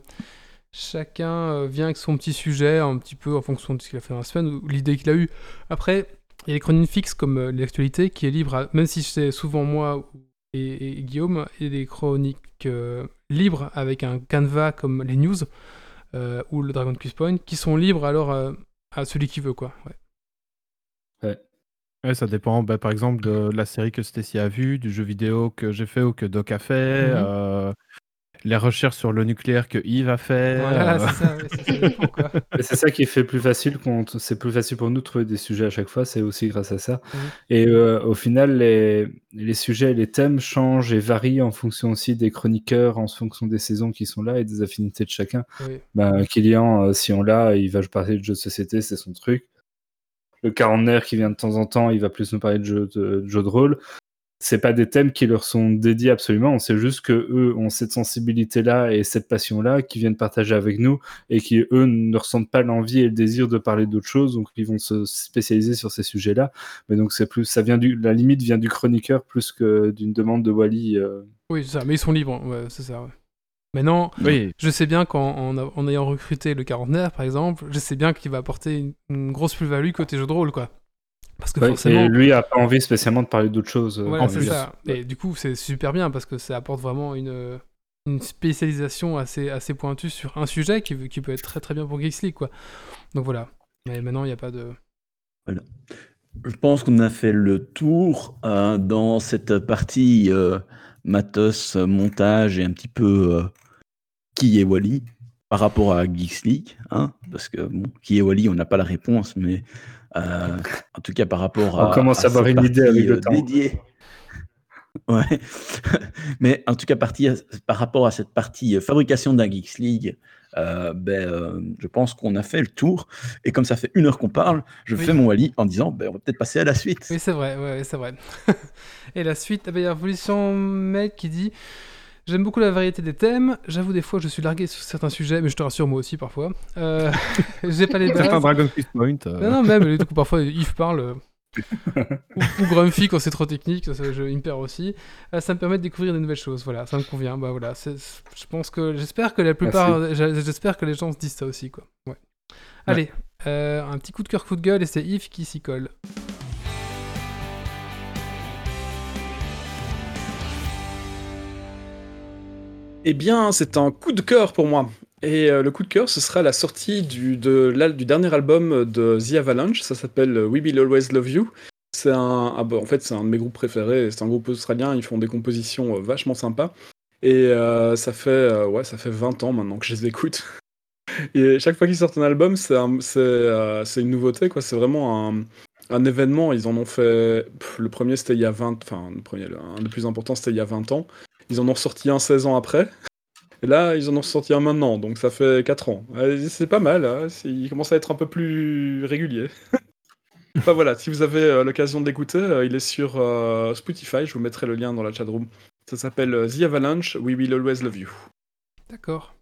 chacun euh, vient avec son petit sujet, un petit peu en fonction de ce qu'il a fait dans la semaine ou l'idée qu'il a eue. Après, il y a les chroniques fixes comme euh, l'actualité qui est libre, à- même si c'est souvent moi ou- et, et Guillaume, et des chroniques euh, libres avec un canevas comme les news euh, ou le Dragon Quiz Point qui sont libres alors euh, à celui qui veut quoi. Ouais. Ouais, ça dépend, bah, par exemple, de la série que Stacy a vue, du jeu vidéo que j'ai fait ou que Doc a fait, Mhm. euh, les recherches sur le nucléaire que Yves a fait. Voilà, euh, c'est ça, (laughs) qui fait plus facile, qu'on- c'est plus facile pour nous de trouver des sujets à chaque fois, c'est aussi grâce à ça. Mhm. Et euh, au final, les, les sujets et les thèmes changent et varient en fonction aussi des chroniqueurs, en fonction des saisons qui sont là et des affinités de chacun. Oui. Ben, Kylian, euh, si on l'a, il va parler de jeux de société, c'est son truc. Le quarantenaire qui vient de temps en temps, il va plus nous parler de jeux de, de, jeux de rôle. C'est pas des thèmes qui leur sont dédiés absolument. On sait juste que eux ont cette sensibilité-là et cette passion-là qui viennent partager avec nous et qui eux ne ressentent pas l'envie et le désir de parler d'autres choses, donc ils vont se spécialiser sur ces sujets-là. Mais donc c'est plus, ça vient du, la limite vient du chroniqueur plus que d'une demande de Wally. euh. Oui, c'est ça, mais ils sont libres, ouais, c'est ça. Ouais. Maintenant, Oui, je sais bien qu'en en, a- en ayant recruté le quarantenaire, par exemple, je sais bien qu'il va apporter une, une grosse plus-value côté jeu de rôle, quoi. Parce que Ouais, forcément, Et lui a pas envie spécialement de parler d'autres choses. euh, voilà, en c'est ça. Et du coup, c'est super bien parce que ça apporte vraiment une, une spécialisation assez, assez pointue sur un sujet qui, qui peut être très très bien pour Geeks League, quoi. Donc voilà. Mais maintenant, il n'y a pas de. Je pense qu'on a fait le tour euh, dans cette partie euh, matos, euh, montage et un petit peu euh, qui est Wally par rapport à Geeks League. Hein, parce que bon, qui est Wally, on n'a pas la réponse, mais euh, en tout cas par rapport On à. commence à avoir cette une idée partie, avec le euh, temps. dédiée. (laughs) Ouais, (laughs) mais en tout cas partie, par rapport à cette partie euh, fabrication d'un Geeks League, euh, ben, euh, je pense qu'on a fait le tour. Et comme ça fait une heure qu'on parle, je Oui. fais mon Wally en disant ben, on va peut-être passer à la suite. Oui, c'est vrai, ouais, ouais, c'est vrai. (laughs) Et la suite, eh ben, il y a Evolution Mec qui dit J'aime beaucoup la variété des thèmes. J'avoue, des fois, je suis largué sur certains sujets, mais je te rassure, moi aussi, parfois. Euh, (laughs) J'ai pas les certains. Dragon Quest Point. euh, Non, non, même, du coup, parfois, Yves parle. euh, ou, ou Grumpy quand c'est trop technique, ça, ça, je, il me perd aussi. Euh, ça me permet de découvrir des nouvelles choses, voilà, ça me convient. Bah voilà, c'est- je pense que j'espère que la plupart, j'espère que les gens se disent ça aussi, quoi. Ouais. Allez, euh, un petit coup de cœur, coup de gueule, et c'est Yves qui s'y colle. Eh bien, c'est un coup de cœur pour moi. Et euh, le coup de cœur, ce sera la sortie du, dernier album de The Avalanche. Ça s'appelle euh, We Will Always Love You. C'est un, ah bah, en fait, c'est un de mes groupes préférés. C'est un groupe australien. Ils font des compositions euh, vachement sympas. Et ça fait, ouais, ça fait 20 ans maintenant que je les écoute. (laughs) Et chaque fois qu'ils sortent un album, c'est un- c'est c'est une nouveauté, quoi. C'est vraiment un, événement. Ils en ont fait. le premier, c'était il y a 20. Enfin, le premier, un des plus importants, c'était il y a 20 ans. Ils en ont sorti un 16 ans après. Et là, ils en ont sorti un maintenant, donc ça fait 4 ans. Euh, C'est pas mal, hein, c'est- il commence à être un peu plus régulier. (laughs) enfin voilà, si vous avez euh, l'occasion de l'écouter, euh, il est sur Spotify, je vous mettrai le lien dans la chatroom. Ça s'appelle The Avalanche, We Will Always Love You. D'accord.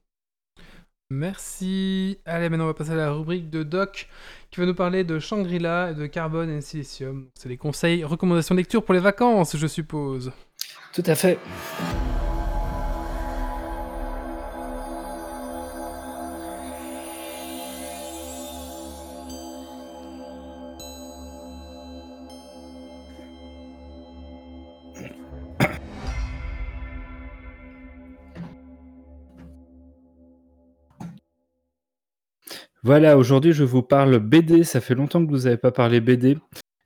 Merci. Allez, maintenant on va passer à la rubrique de Doc qui va nous parler de Shangri-La de Carbone et Silicium. C'est les conseils, recommandations de lecture pour les vacances, je suppose. Tout à fait. Voilà, aujourd'hui je vous parle BD. Ça fait longtemps que vous n'avez pas parlé BD.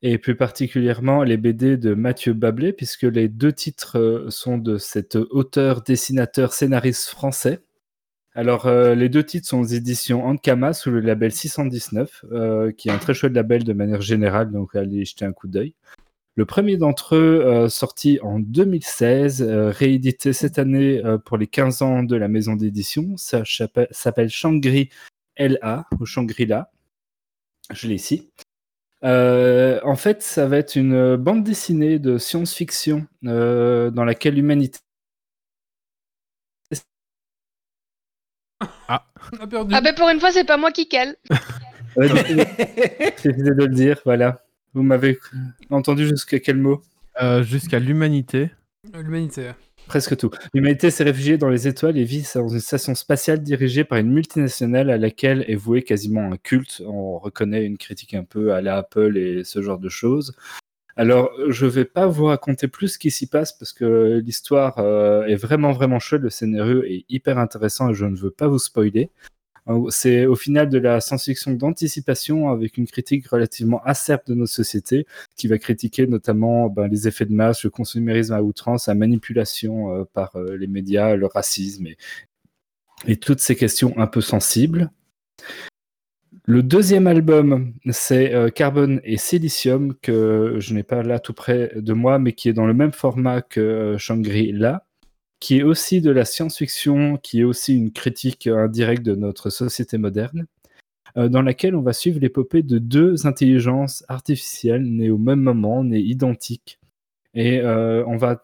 Et plus particulièrement les BD de Mathieu Bablé, puisque les deux titres euh, sont de cet auteur, dessinateur, scénariste français. Alors, euh, les deux titres sont aux éditions Ankama sous le label 619, euh, qui est un très chouette label de manière générale, donc allez jeter un coup d'œil. Le premier d'entre eux, sorti en 2016, euh, réédité cette année pour les 15 ans de la maison d'édition, s'appelle- s'appelle Shangri LA, ou Shangri-La. Je l'ai ici. Euh, en fait, ça va être une bande dessinée de science-fiction euh, dans laquelle l'humanité On a perdu. Ah ben pour une fois, c'est pas moi qui cale. (laughs) Ouais, J'ai décidé de le dire, voilà. Vous m'avez entendu jusqu'à quel mot? Euh, Jusqu'à l'humanité. L'humanité. Presque tout. L'humanité s'est réfugiée dans les étoiles et vit dans une station spatiale dirigée par une multinationale à laquelle est voué quasiment un culte. On reconnaît une critique un peu à la Apple et ce genre de choses. Alors, je vais pas vous raconter plus ce qui s'y passe parce que l'histoire euh, est vraiment vraiment chouette. Le scénario est hyper intéressant et je ne veux pas vous spoiler. Euh, C'est au final de la science-fiction d'anticipation avec une critique relativement acerbe de notre société qui va critiquer notamment ben, les effets de masse, le consumérisme à outrance, la manipulation euh, par euh, les médias, le racisme et, toutes ces questions un peu sensibles. Le deuxième album, c'est Carbone et Silicium, que je n'ai pas là tout près de moi, mais qui est dans le même format que Shangri-La, qui est aussi de la science-fiction, qui est aussi une critique indirecte de notre société moderne euh, dans laquelle on va suivre l'épopée de deux intelligences artificielles nées au même moment, nées identiques. Et euh, on va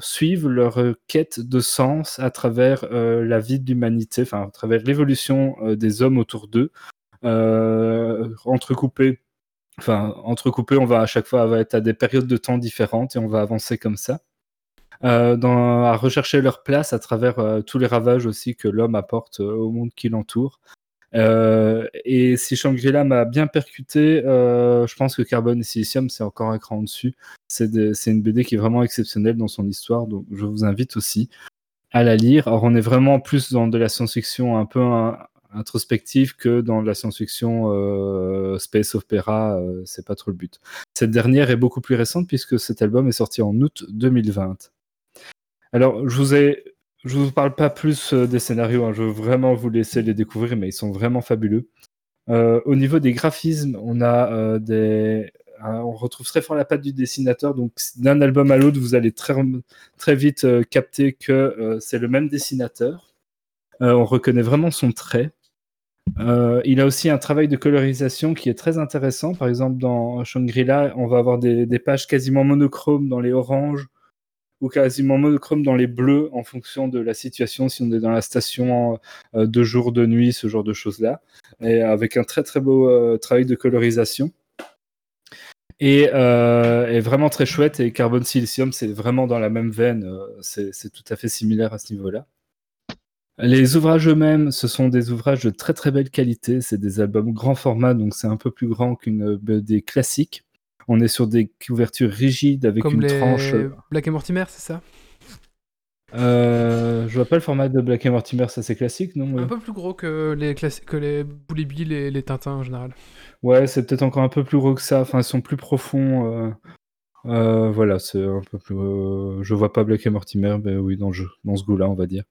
suivre leur quête de sens à travers euh, la vie de l'humanité, enfin à travers l'évolution des hommes autour d'eux, entrecoupés. Enfin, entrecoupés, on va à chaque fois être à des périodes de temps différentes et on va avancer comme ça. Euh, à rechercher leur place à travers euh, tous les ravages aussi que l'homme apporte euh, au monde qui l'entoure. Et si Shangri-La m'a bien percuté, je pense que Carbone et Silicium, c'est encore un cran dessus. C'est une BD qui est vraiment exceptionnelle dans son histoire, donc je vous invite aussi à la lire. Alors, on est vraiment plus dans de la science-fiction un peu hein, introspective que dans de la science-fiction space opéra, euh, c'est pas trop le but. Cette dernière est beaucoup plus récente puisque cet album est sorti en août 2020. Alors, je vous vous parle pas plus euh, des scénarios, hein, je veux vraiment vous laisser les découvrir, mais ils sont vraiment fabuleux. Euh, au niveau des graphismes, euh, on retrouve très fort la patte du dessinateur. Donc d'un album à l'autre, vous allez très vite capter que c'est le même dessinateur. On reconnaît vraiment son trait. Il a aussi un travail de colorisation qui est très intéressant. Par exemple, dans Shangri-La, on va avoir des pages quasiment monochromes dans les oranges ou quasiment monochrome dans les bleus en fonction de la situation, si on est dans la station euh, de jour, de nuit, ce genre de choses-là, et avec un très très beau euh, travail de colorisation. Et euh, est vraiment très chouette, et Carbon Silicium, c'est vraiment dans la même veine, c'est c'est tout à fait similaire à ce niveau-là. Les ouvrages eux-mêmes, ce sont des ouvrages de très très belle qualité, c'est des albums grand format, donc c'est un peu plus grand qu'une BD classique. On est sur des couvertures rigides avec Comme une les tranche. Black et Mortimer, c'est ça? Euh, je vois pas le format de Black et Mortimer, ça c'est classique, non Un peu plus gros que les, que les Bully Bill et les Tintins en général. Ouais, c'est peut-être encore un peu plus gros que ça. Enfin, ils sont plus profonds. euh, euh, voilà, c'est un peu plus. euh, je vois pas Black et Mortimer, mais oui, dans, le jeu- dans ce goût-là, on va dire.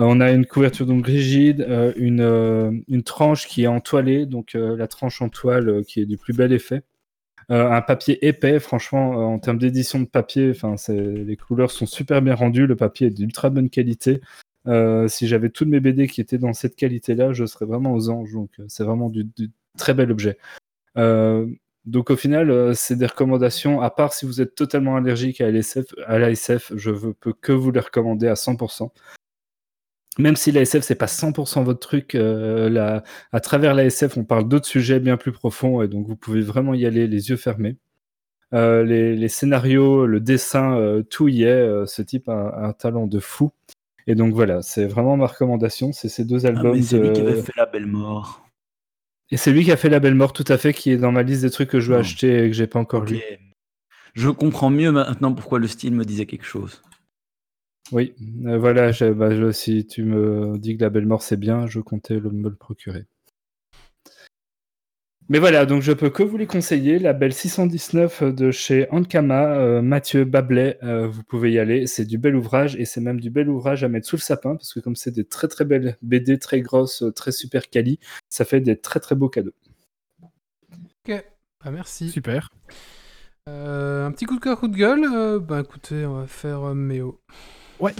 Euh, on a une couverture donc rigide, euh, une, euh, une tranche qui est entoilée, donc euh, la tranche en toile euh, qui est du plus bel effet. Euh, un papier épais, franchement, euh, en termes d'édition de papier, les couleurs sont super bien rendues, le papier est d'ultra bonne qualité. Euh, si j'avais toutes mes BD qui étaient dans cette qualité-là, je serais vraiment aux anges. Donc, c'est vraiment du, très bel objet. Donc, au final, c'est des recommandations. À part si vous êtes totalement allergique à l'ASF, à l'ASF, je ne peux que vous les recommander à 100%. Même si l'ASF, c'est pas 100% votre truc, euh, la- à travers l'ASF, on parle d'autres sujets bien plus profonds et donc vous pouvez vraiment y aller les yeux fermés. Euh, les, les scénarios, le dessin, euh, tout y est. ce type a, a un talent de fou. Et donc voilà, c'est vraiment ma recommandation. C'est ces deux Ah, albums. mais c'est lui qui avait fait la belle mort. Et c'est lui qui a fait La Belle Mort, tout à fait, qui est dans ma liste des trucs que je veux acheter et que j'ai pas encore lu. Je comprends mieux maintenant pourquoi le style me disait quelque chose. Oui, euh, voilà, je- bah, je- si tu me dis que La Belle Mort c'est bien, je comptais le- me le procurer. Mais voilà, donc je peux que vous les conseiller. La belle 619 de chez Ankama, euh, Mathieu Bablet, euh, vous pouvez y aller. C'est du bel ouvrage et c'est même du bel ouvrage à mettre sous le sapin parce que comme c'est des très très belles BD, très grosses, très super quali, ça fait des très très beaux cadeaux. Ok, bah, merci. Super. Euh, un petit coup de cœur, coup de gueule. euh, bah écoutez, on va faire euh, Méo.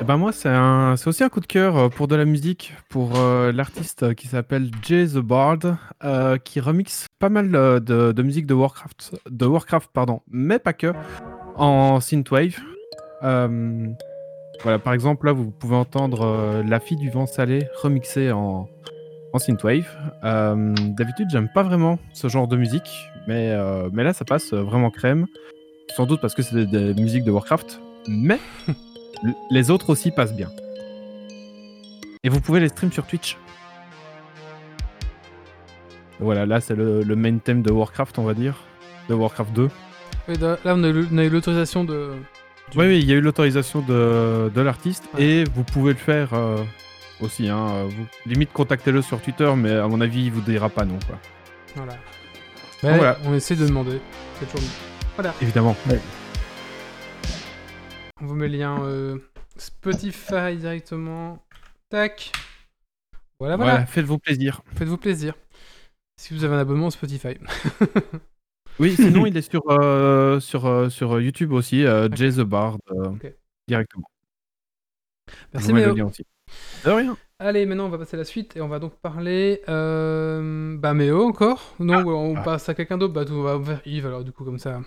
Eh ben moi, c'est un... aussi un coup de cœur euh, pour de la musique, pour euh, l'artiste qui s'appelle Jay the Bard, euh, qui remixe pas mal de, musique de Warcraft, de Warcraft pardon, mais pas que, en synthwave. Voilà, par exemple, là, vous pouvez entendre La fille du vent salé remixée en, en synthwave. D'habitude, j'aime pas vraiment ce genre de musique, mais, euh, mais là, ça passe vraiment crème. Sans doute parce que c'est des, des musiques de Warcraft, mais (laughs) les autres aussi passent bien. Et vous pouvez les stream sur Twitch. Voilà, là, c'est le, le main theme de Warcraft, on va dire. De Warcraft 2. Et da- là, on a eu l'autorisation de. du- Oui, oui, il y a eu l'autorisation de, de l'artiste Ouais. et vous pouvez le faire euh, aussi. Hein, euh, vous, limite, contactez-le sur Twitter, mais à mon avis, il vous dira pas non, quoi. Voilà. Voilà. on essaie de demander. C'est toujours mieux. Voilà. Évidemment. On vous met le lien euh, Spotify directement. Tac. Voilà, voilà. Voilà, faites-vous plaisir. Faites-vous plaisir. Si vous avez un abonnement Spotify. (laughs) Oui, sinon, il est sur, euh, sur, euh, sur YouTube aussi, euh, Jay the Bard, euh, directement. Merci Méo. De rien. Allez, maintenant on va passer à la suite et on va donc parler. Euh... Bah, Méo encore Non, on Ah. passe à quelqu'un d'autre. Bah, on va vers Yves alors, du coup, comme ça.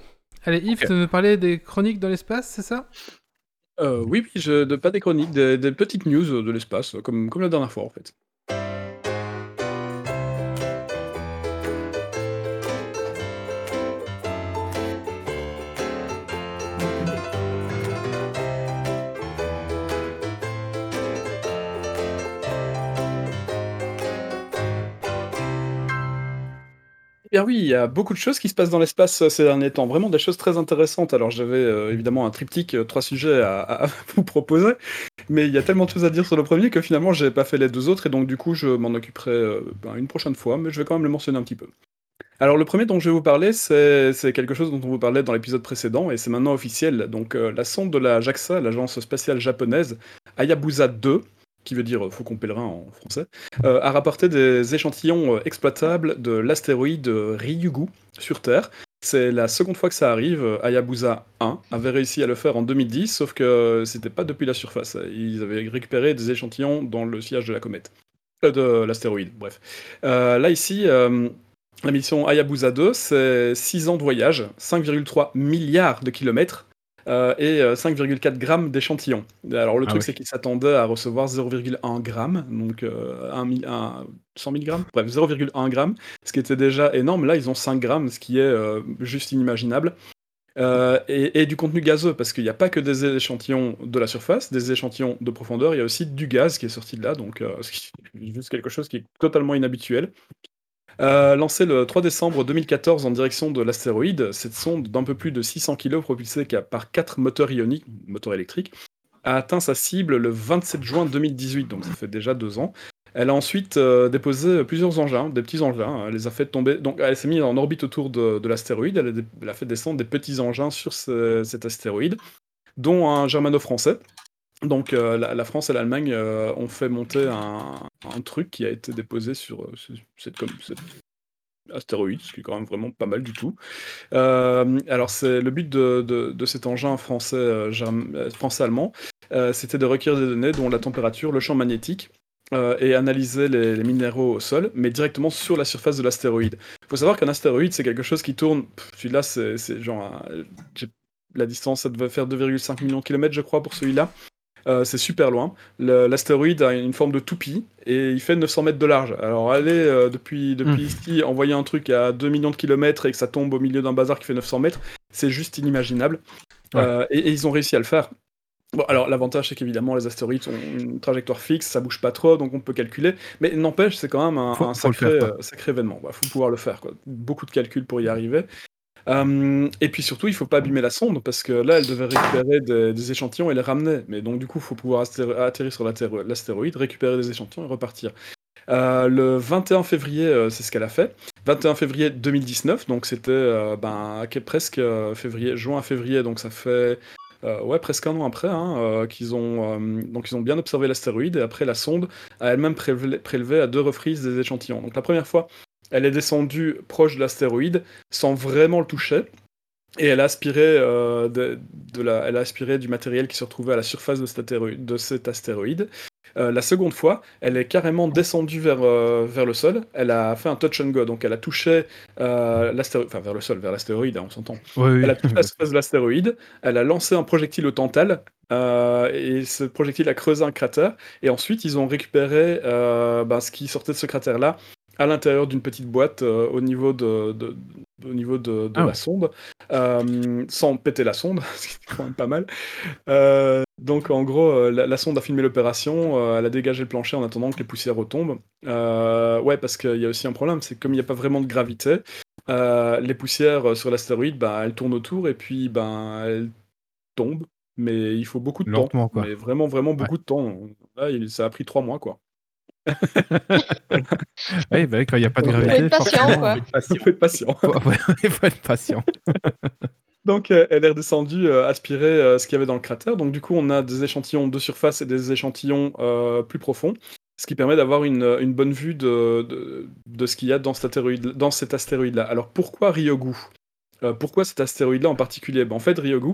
Allez, Yves, tu veux nous parler des chroniques dans l'espace, c'est ça? Euh, oui, oui, je, de, pas des chroniques, des, des petites news de l'espace, comme, comme la dernière fois en fait. Bien oui, il y a beaucoup de choses qui se passent dans l'espace euh, ces derniers temps, vraiment des choses très intéressantes. Alors j'avais euh, évidemment un triptyque, euh, trois sujets à, (laughs) vous proposer, mais il y a tellement de choses à dire sur le premier que finalement j'ai pas fait les deux autres et donc du coup je m'en occuperai ben, une prochaine fois, mais je vais quand même le mentionner un petit peu. Alors le premier dont je vais vous parler, c'est quelque chose dont on vous parlait dans l'épisode précédent et c'est maintenant officiel. Donc la sonde de la JAXA, l'agence spatiale japonaise, Hayabusa 2, qui veut dire euh, faucon pèlerin en français, euh, a rapporté des échantillons euh, exploitables de l'astéroïde Ryugu sur Terre. C'est la seconde fois que ça arrive. Hayabusa 1 avait réussi à le faire en 2010, sauf que c'était pas depuis la surface. Ils avaient récupéré des échantillons dans le sillage de la comète. De l'astéroïde, bref. Là, ici, la mission Hayabusa 2, c'est 6 ans de voyage, 5,3 milliards de kilomètres. Euh, et euh, 5,4 grammes d'échantillons. Alors le Ah truc oui. c'est qu'ils s'attendaient à recevoir 0,1 gramme, donc euh, 1, mi- un- 100 000 grammes, bref 0,1 gramme, ce qui était déjà énorme. Là ils ont 5 grammes, ce qui est euh, juste inimaginable. Euh, et, et du contenu gazeux, parce qu'il n'y a pas que des échantillons de la surface, des échantillons de profondeur, il y a aussi du gaz qui est sorti de là, donc euh, ce qui est juste quelque chose qui est totalement inhabituel. Euh, lancé le 3 décembre 2014 en direction de l'astéroïde, cette sonde d'un peu plus de 600 kg propulsée par 4 moteurs ioniques, moteurs électriques, a atteint sa cible le 27 juin 2018, donc ça fait déjà deux ans. Elle a ensuite euh, déposé plusieurs engins, des petits engins, elle les a fait tomber, donc elle s'est mise en orbite autour de, de l'astéroïde, elle, a fait descendre des petits engins sur ce- cet astéroïde, dont un germano-français. Donc euh, la, France et l'Allemagne euh, ont fait monter un, truc qui a été déposé sur, euh, astéroïde, ce qui est quand même vraiment pas mal du tout. Euh, alors c'est le but de, cet engin français, français-allemand, c'était de recueillir des données dont la température, le champ magnétique, et analyser les, minéraux au sol, mais directement sur la surface de l'astéroïde. Il faut savoir qu'un astéroïde, c'est quelque chose qui tourne. Celui-là, c'est genre. la distance, ça devait faire 2,5 millions de kilomètres, je crois, pour celui-là. Euh, c'est super loin. L'astéroïde a une forme de toupie et il fait 900 mètres de large. Alors aller euh, depuis, depuis Mm. ici, envoyer un truc à 2 millions de kilomètres et que ça tombe au milieu d'un bazar qui fait 900 mètres, c'est juste inimaginable. Ouais. Euh, et, et ils ont réussi à le faire. Bon, alors l'avantage c'est qu'évidemment les astéroïdes ont une trajectoire fixe, ça bouge pas trop, donc on peut calculer. Mais n'empêche, c'est quand même un, Faut- sacré, euh, événement. Il faut pouvoir le faire. Quoi. Beaucoup de calculs pour y arriver. Euh, et puis surtout, il faut pas abîmer la sonde parce que là, elle devait récupérer des, échantillons et les ramener. Mais donc, du coup, il faut pouvoir atterrir sur l'astéroïde, récupérer des échantillons et repartir. Euh, le 21 février, euh, c'est ce qu'elle a fait. 21 février 2019, donc c'était ben, que- presque juin à février, donc ça fait presque un an après hein, qu'ils ont, bien observé l'astéroïde et après la sonde a elle-même prélevé à deux reprises des échantillons. Donc la première fois, elle est descendue proche de l'astéroïde sans vraiment le toucher. Et elle a aspiré, euh, de, de la, elle a aspiré du matériel qui se retrouvait à la surface de cet astéroïde. De cet astéroïde. Euh, la seconde fois, elle est carrément descendue vers, euh, vers le sol. Elle a fait un touch and go, donc elle a touché euh, l'astéroïde, enfin vers le sol, vers l'astéroïde, hein, on s'entend. Oui, oui. Elle a touché la surface de l'astéroïde, elle a lancé un projectile au tantal, euh, et ce projectile a creusé un cratère, et ensuite ils ont récupéré ben, ce qui sortait de ce cratère-là à l'intérieur d'une petite boîte euh, au niveau de, de- au niveau de, de Ah la sonde, euh, sans péter la sonde, (laughs) ce qui est quand même pas mal. Euh, donc en gros, la, la sonde a filmé l'opération, elle a dégagé le plancher en attendant que les poussières retombent. Ouais, parce qu'il y a aussi un problème, c'est que comme il n'y a pas vraiment de gravité, les poussières sur l'astéroïde, bah, elles tournent autour et puis ben elles tombent. Mais il faut beaucoup de Lentement, temps. quoi. Mais vraiment, vraiment beaucoup de temps. Là, il- ça a pris trois mois, quoi. (laughs) Oui, bah, quand il n'y a pas de gravité. Il faut être patient. il faut (laughs) être patient. Donc, euh, elle est redescendue euh, aspirer euh, ce qu'il y avait dans le cratère. Donc, du coup, on a des échantillons de surface et des échantillons euh, plus profonds, ce qui permet d'avoir une, une bonne vue de, de, de ce qu'il y a dans cet astéroïde, dans cet astéroïde-là. Alors, pourquoi Ryogu? Euh, Pourquoi cet astéroïde-là en particulier? Ben, En fait, Ryogu,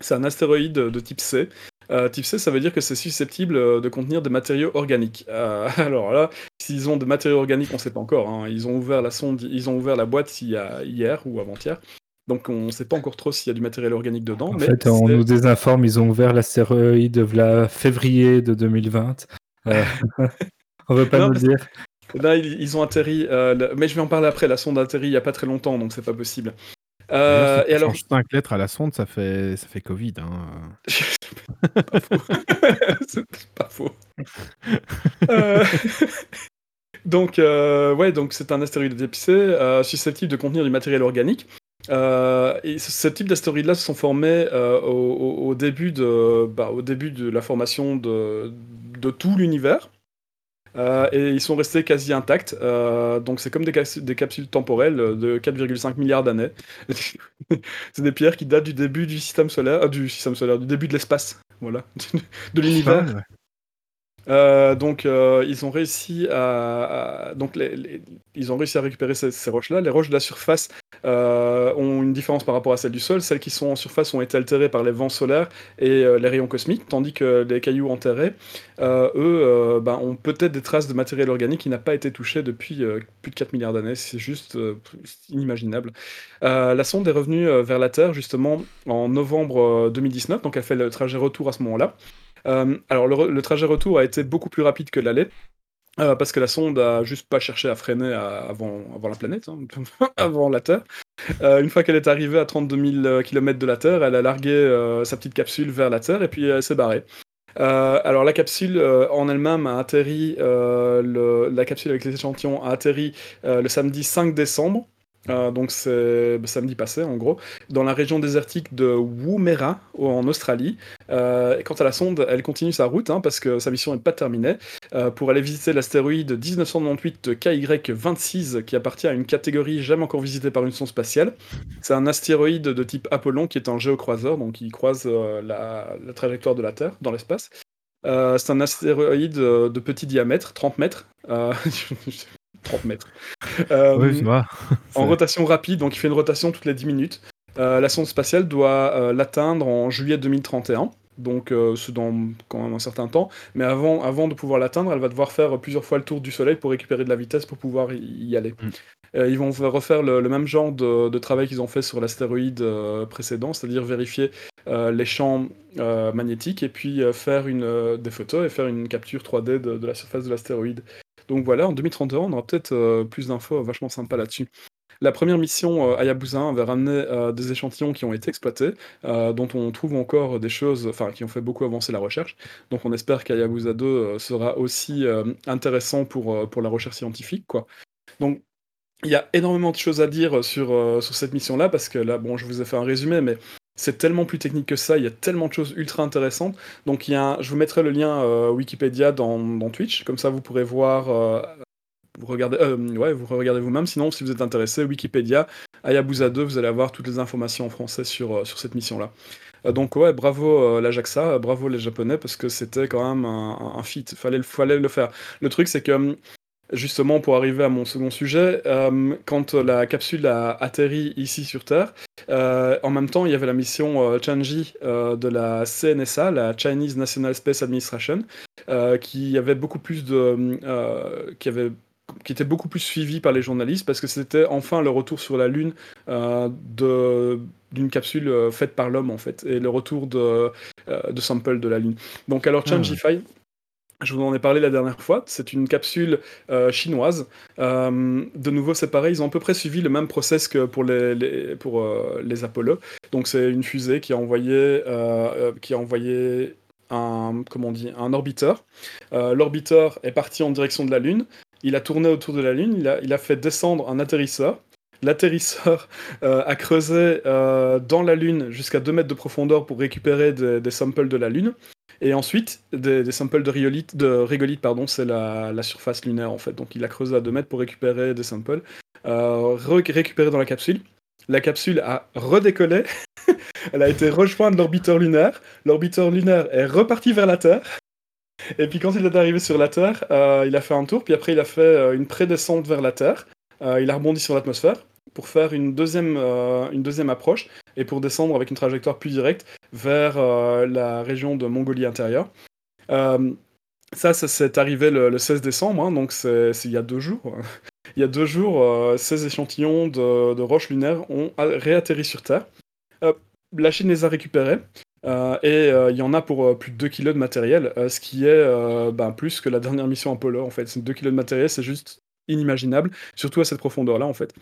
c'est un astéroïde de type C. Euh, type C, ça veut dire que c'est susceptible euh, de contenir des matériaux organiques. Euh, (laughs) alors là, s'ils ont des matériaux organiques, on ne sait pas encore. hein. Ils ont ouvert la sonde, ils ont ouvert la boîte il y a- hier ou avant-hier. Donc on ne sait pas encore trop s'il y a du matériel organique dedans. En mais fait, on nous désinforme, ils ont ouvert l'astéroïde v'là février de 2020. Euh, (laughs) on veut pas Non, nous le dire. Là, ils, ont atterri, euh, mais je vais en parler après. La sonde a atterri il n'y a pas très longtemps, donc c'est pas possible. Euh, si et alors, 5 lettres à la sonde, ça fait, ça fait Covid. Hein. pas (laughs) faux. c'est pas faux. (laughs) Euh, (laughs) donc, euh, ouais, donc c'est un astéroïde épicé euh, susceptible de contenir du matériel organique. Euh, et ce, ce type d'astéroïdes-là se sont formés euh, au début de, bah, au début de la formation de, de tout l'univers. Euh, et ils sont restés quasi intacts. Euh, donc c'est comme des, capsules temporelles de 4,5 milliards d'années. (laughs) c'est des pierres qui datent du début du système solaire, euh, du système solaire, du début de l'espace, voilà, (laughs) de l'univers. Euh, donc euh, ils ont réussi à, les- récupérer ces, ces roches-là. Les roches de la surface euh, ont une différence par rapport à celles du sol. Celles qui sont en surface ont été altérées par les vents solaires et les rayons cosmiques, tandis que les cailloux enterrés, eux, ben, ont peut-être des traces de matériel organique qui n'a pas été touché depuis plus de 4 milliards d'années. C'est juste inimaginable. La sonde est revenue vers la Terre justement en novembre euh, 2019, donc elle fait le trajet retour à ce moment-là. Euh, alors le, trajet retour a été beaucoup plus rapide que l'aller. euh, parce que la sonde a juste pas cherché à freiner à- avant, avant la planète, hein, (laughs) avant la Terre. Euh, une fois qu'elle est arrivée à 32 000 km de la Terre, elle a largué euh, sa petite capsule vers la Terre et puis elle s'est barrée. Alors la capsule en elle-même a atterri, le- la capsule avec les échantillons a atterri le samedi 5 décembre, euh, donc c'est samedi passé en gros, dans la région désertique de Woomera en Australie. Euh, quant à la sonde, elle continue sa route hein, parce que sa mission n'est pas terminée euh, pour aller visiter l'astéroïde 1998 KY26 qui appartient à une catégorie jamais encore visitée par une sonde spatiale. C'est un astéroïde de type Apollon qui est un géocroiseur, donc il croise la, trajectoire de la Terre dans l'espace. C'est un astéroïde de petit diamètre, 30 mètres. Euh, (laughs) 30 mètres. Euh, Oui, en (laughs) rotation rapide, donc il fait une rotation toutes les 10 minutes. Euh, la sonde spatiale doit euh, l'atteindre en juillet 2031, donc c'est dans quand même un certain temps. Mais avant, avant de pouvoir l'atteindre, elle va devoir faire plusieurs fois le tour du Soleil pour récupérer de la vitesse pour pouvoir y, aller. Mm. Ils vont faire- refaire le, le même genre de, de travail qu'ils ont fait sur l'astéroïde précédent, c'est-à-dire vérifier les champs magnétiques et puis faire une, des photos et faire une capture 3D de, de la surface de l'astéroïde. Donc voilà, en 2031, on aura peut-être euh, plus d'infos vachement sympas là-dessus. La première mission euh, Hayabusa 1 avait ramené euh, des échantillons qui ont été exploités, euh, dont on trouve encore des choses, enfin qui ont fait beaucoup avancer la recherche. Donc on espère qu'Hayabusa 2 euh, sera aussi euh, intéressant pour, euh, la recherche scientifique. Quoi. Donc il y a énormément de choses à dire sur, euh, sur cette mission-là, parce que là, bon, je vous ai fait un résumé, mais c'est tellement plus technique que ça, il y a tellement de choses ultra intéressantes. Donc, il y a un- je vous mettrai le lien euh, Wikipédia dans, Twitch, comme ça vous pourrez voir, euh, vous regardez, euh, ouais, vous regardez vous-même. Sinon, si vous êtes intéressé, Wikipédia, Hayabusa 2, vous allez avoir toutes les informations en français sur, sur cette mission-là. Donc, ouais, bravo l'Ajaxa, bravo les Japonais, parce que c'était quand même un, feat, fallait, fallait le faire. Le truc, c'est que hum, Justement, pour arriver à mon second sujet, euh, quand la capsule a atterri ici sur Terre, euh, en même temps, il y avait la mission euh, Changi euh, de la CNSA, la Chinese National Space Administration, qui avait beaucoup plus de, qui avait qui était beaucoup plus suivi par les journalistes parce que c'était enfin le retour sur la Lune euh, de d'une capsule euh, faite par l'homme en fait et le retour de, euh, de sample de la Lune. Donc alors Changi 5 je vous en ai parlé la dernière fois. C'est une capsule euh, chinoise. Euh, de nouveau, c'est pareil. Ils ont à peu près suivi le même process que pour les, euh, Apollo. Donc, c'est une fusée qui a envoyé, qui a envoyé un, comment on un orbiteur. L'orbiteur est parti en direction de la Lune. Il a tourné autour de la Lune. Il a, fait descendre un atterrisseur. L'atterrisseur (laughs) a creusé dans la Lune jusqu'à 2 mètres de profondeur pour récupérer des samples de la Lune. Et ensuite, des, samples de rhyolite, de régolite, pardon, c'est la, surface lunaire en fait. Donc il a creusé à 2 mètres pour récupérer des samples, euh, récupérer dans la capsule. La capsule a redécollé, (laughs) elle a été rejointe de l'orbiteur lunaire. L'orbiteur lunaire est reparti vers la Terre. Et puis quand il est arrivé sur la Terre, euh, il a fait un tour, puis après il a fait euh, une prédescente vers la Terre. Euh, il a rebondi sur l'atmosphère pour faire une deuxième, euh, une deuxième approche et pour descendre avec une trajectoire plus directe vers euh, la région de Mongolie intérieure. Euh, ça, ça s'est arrivé le, le, 16 décembre, hein, donc c'est il y a deux jours. (laughs) il y a deux jours, euh, ces échantillons de, de, roches lunaires ont réatterri sur Terre. La Chine les a récupérés. Et il y en a pour plus de 2 kg de matériel, ce qui est ben, plus que la dernière mission Apollo en fait. 2 kg de matériel, c'est juste inimaginable, surtout à cette profondeur-là en fait.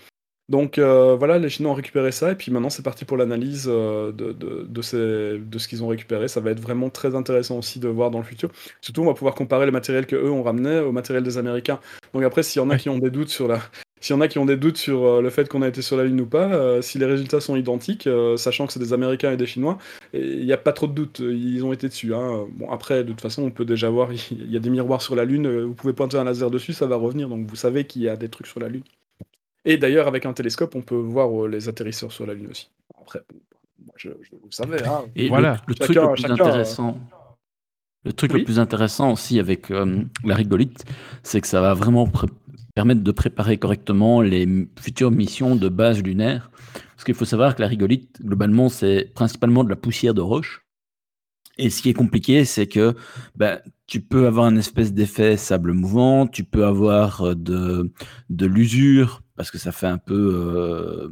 Donc euh, voilà, les Chinois ont récupéré ça, et puis maintenant c'est parti pour l'analyse euh, de, de, de, ces, de, ce qu'ils ont récupéré. Ça va être vraiment très intéressant aussi de voir dans le futur. Surtout, on va pouvoir comparer le matériel qu'eux ont ramené au matériel des Américains. Donc après, s'il y en a qui ont des doutes sur la... S'il y en a qui ont des doutes sur euh, le fait qu'on a été sur la Lune ou pas, euh, si les résultats sont identiques, sachant que c'est des Américains et des Chinois, il n'y a pas trop de doutes, ils ont été dessus. Hein. Bon, après, de toute façon, on peut déjà voir, (laughs) il y a des miroirs sur la Lune, vous pouvez pointer un laser dessus, ça va revenir, donc vous savez qu'il y a des trucs sur la Lune. Et d'ailleurs, avec un télescope, on peut voir les atterrisseurs sur la Lune aussi. Après, moi, je, je, vous savez. Hein. (laughs) Et voilà. le, le chacun, truc le plus chacun, intéressant, le truc oui. le plus intéressant aussi avec euh, la rigolite, c'est que ça va vraiment permettre de préparer correctement les futures missions de base lunaire. Parce qu'il faut savoir que la rigolite, globalement, c'est principalement de la poussière de roche. Et ce qui est compliqué, c'est que bah, tu peux avoir une espèce d'effet sable mouvant, tu peux avoir de, de l'usure, parce que ça fait un peu, euh,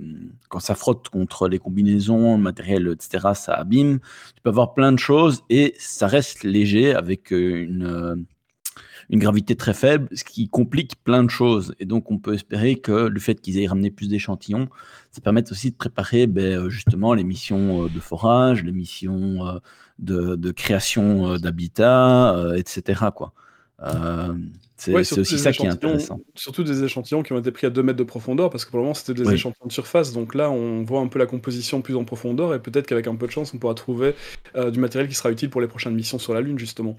quand ça frotte contre les combinaisons, le matériel, etc., ça abîme. Tu peux avoir plein de choses et ça reste léger avec une, une gravité très faible, ce qui complique plein de choses. Et donc, on peut espérer que le fait qu'ils aient ramené plus d'échantillons, ça permette aussi de préparer ben, justement les missions de forage, les missions de, création d'habitat, euh, etc. Euh, c'est ouais, aussi ça qui est intéressant. Surtout des échantillons qui ont été pris à 2 mètres de profondeur, parce que pour le moment c'était des oui. échantillons de surface, donc là on voit un peu la composition plus en profondeur, et peut-être qu'avec un peu de chance on pourra trouver euh, du matériel qui sera utile pour les prochaines missions sur la Lune, justement.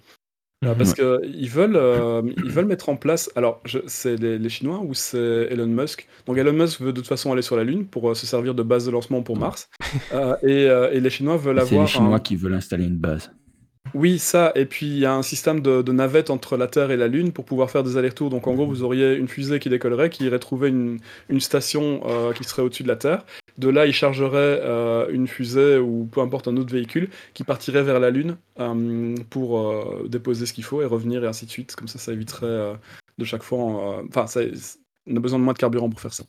Euh, parce ouais. qu'ils veulent, euh, ils veulent mettre en place. Alors, c'est les, les, Chinois ou c'est Elon Musk? Donc, Elon Musk veut de toute façon aller sur la Lune pour euh, se servir de base de lancement pour Mars. Et, et, les Chinois veulent avoir. C'est les Chinois un... qui veulent installer une base. Oui, ça, et puis il y a un système de, navette entre la Terre et la Lune pour pouvoir faire des allers-retours. Donc en gros, vous auriez une fusée qui décollerait, qui irait trouver une, station euh, qui serait au-dessus de la Terre. De là, il chargerait euh, une fusée ou peu importe un autre véhicule qui partirait vers la Lune euh, pour déposer ce qu'il faut et revenir et ainsi de suite. Comme ça, ça éviterait de chaque fois. Enfin, on a besoin de moins de carburant pour faire ça.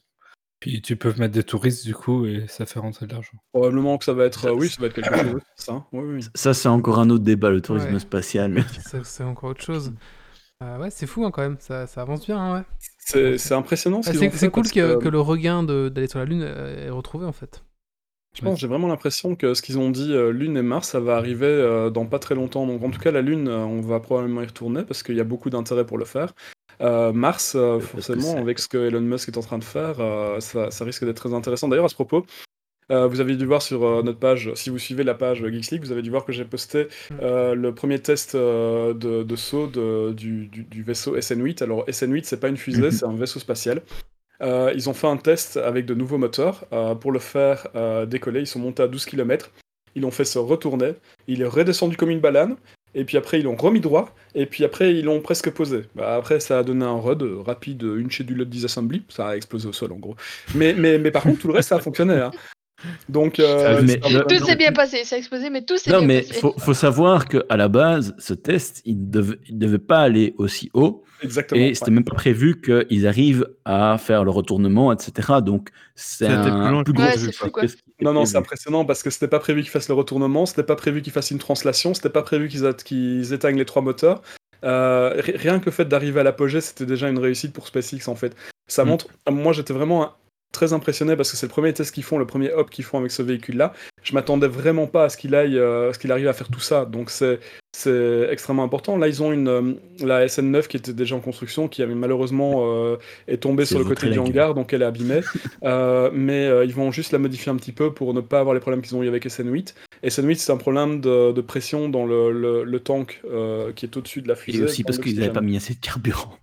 Puis tu peux mettre des touristes du coup et ça fait rentrer de l'argent. Probablement que ça va être, euh, oui, ça va être quelque (coughs) chose. Ça, oui, oui. ça c'est encore un autre débat, le tourisme ouais. spatial. (laughs) c'est encore autre chose. Euh, ouais, c'est fou hein, quand même, ça, ça, avance bien. Hein, ouais. C'est impressionnant. C'est cool que, que, le regain d'aller sur la Lune est retrouvé en fait. Je pense, j'ai vraiment l'impression que ce qu'ils ont dit, euh, Lune et Mars, ça va arriver euh, dans pas très longtemps. Donc en tout cas, la Lune, euh, on va probablement y retourner parce qu'il y a beaucoup d'intérêt pour le faire. Euh, Mars, euh, forcément, avec ce que Elon Musk est en train de faire, euh, ça, ça risque d'être très intéressant. D'ailleurs, à ce propos, euh, vous avez dû voir sur euh, notre page, si vous suivez la page Geeks League, vous avez dû voir que j'ai posté euh, le premier test euh, de, de saut de- du, du- du vaisseau SN8. Alors, SN8, c'est pas une fusée, Mhm. c'est un vaisseau spatial. Euh, ils ont fait un test avec de nouveaux moteurs euh, pour le faire euh, décoller. Ils sont montés à 12 km. Ils l'ont fait se retourner. Il est redescendu comme une banane. Et puis après, ils l'ont remis droit. Et puis après, ils l'ont presque posé. Bah, après, ça a donné un RUD euh, rapide, une scheduled disassembly. Ça a explosé au sol, en gros. Mais, mais, mais par contre, tout le reste, ça a fonctionné. hein. Donc, euh, Mais Tout s'est bien passé, ça a explosé, mais tout s'est Non, bien mais passé. faut, faut savoir que à la base, ce test, il ne devait, pas aller aussi haut. exactement. Et c'était ouais. même pas prévu qu'ils arrivent à faire le retournement, etc. Donc, c'est plus un que plus gros Ouais, Non, non, c'est impressionnant parce que c'était pas prévu qu'ils fassent le retournement, c'était pas prévu qu'ils fassent une translation, c'était pas prévu qu'ils éteignent les trois moteurs. Euh, ri- rien que le fait d'arriver à l'apogée, c'était déjà une réussite pour SpaceX en fait. Ça Mm. montre. Moi, j'étais vraiment très impressionné parce que c'est le premier test qu'ils font, le premier hop qu'ils font avec ce véhicule-là. Je m'attendais vraiment pas à ce qu'il aille, euh, à ce qu'il arrive à faire tout ça. Donc c'est c'est extrêmement important. Là, ils ont une euh, la SN9 qui était déjà en construction, qui avait malheureusement euh, est tombée (laughs) sur le côté du hangar, donc elle est abîmée. (laughs) Euh, mais euh, ils vont juste la modifier un petit peu pour ne pas avoir les problèmes qu'ils ont eu avec SN8. SN8, c'est un problème de, de pression dans le, le, le tank qui est au-dessus de la fusée. Et aussi parce qu'ils n'avaient pas mis assez de carburant.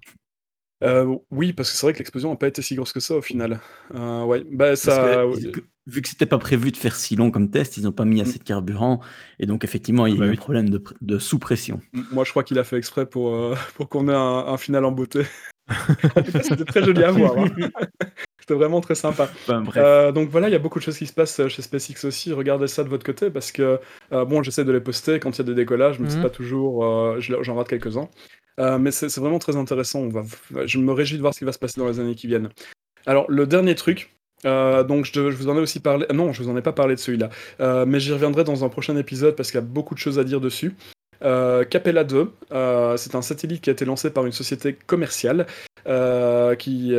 Euh, oui, parce que c'est vrai que l'explosion n'a pas été si grosse que ça au final. Euh, ouais, bah ça. que, vu que c'était pas prévu de faire si long comme test, ils n'ont pas mis assez de carburant. Et donc, effectivement, il y a Bah eu oui. un problème de, pr- de sous-pression. Moi, je crois qu'il a fait exprès pour, euh, (laughs) pour qu'on ait un, un final en beauté. (laughs) c'était très joli à voir. hein. (laughs) C'était vraiment très sympa. (laughs) Bref. Euh, donc voilà, il y a beaucoup de choses qui se passent euh, chez SpaceX aussi. Regardez ça de votre côté parce que, euh, bon, j'essaie de les poster quand il y a des décollages, mais c'est Mhm. pas toujours. euh, je- J'en rate quelques-uns. Euh, mais c'est c'est vraiment très intéressant. On va, je me réjouis de voir ce qui va se passer dans les années qui viennent. Alors, le dernier truc. euh, donc je, je vous en ai aussi parlé. Non, je vous en ai pas parlé de celui-là. Euh, mais j'y reviendrai dans un prochain épisode parce qu'il y a beaucoup de choses à dire dessus. Euh, Capella 2, euh, c'est un satellite qui a été lancé par une société commerciale. euh, qui,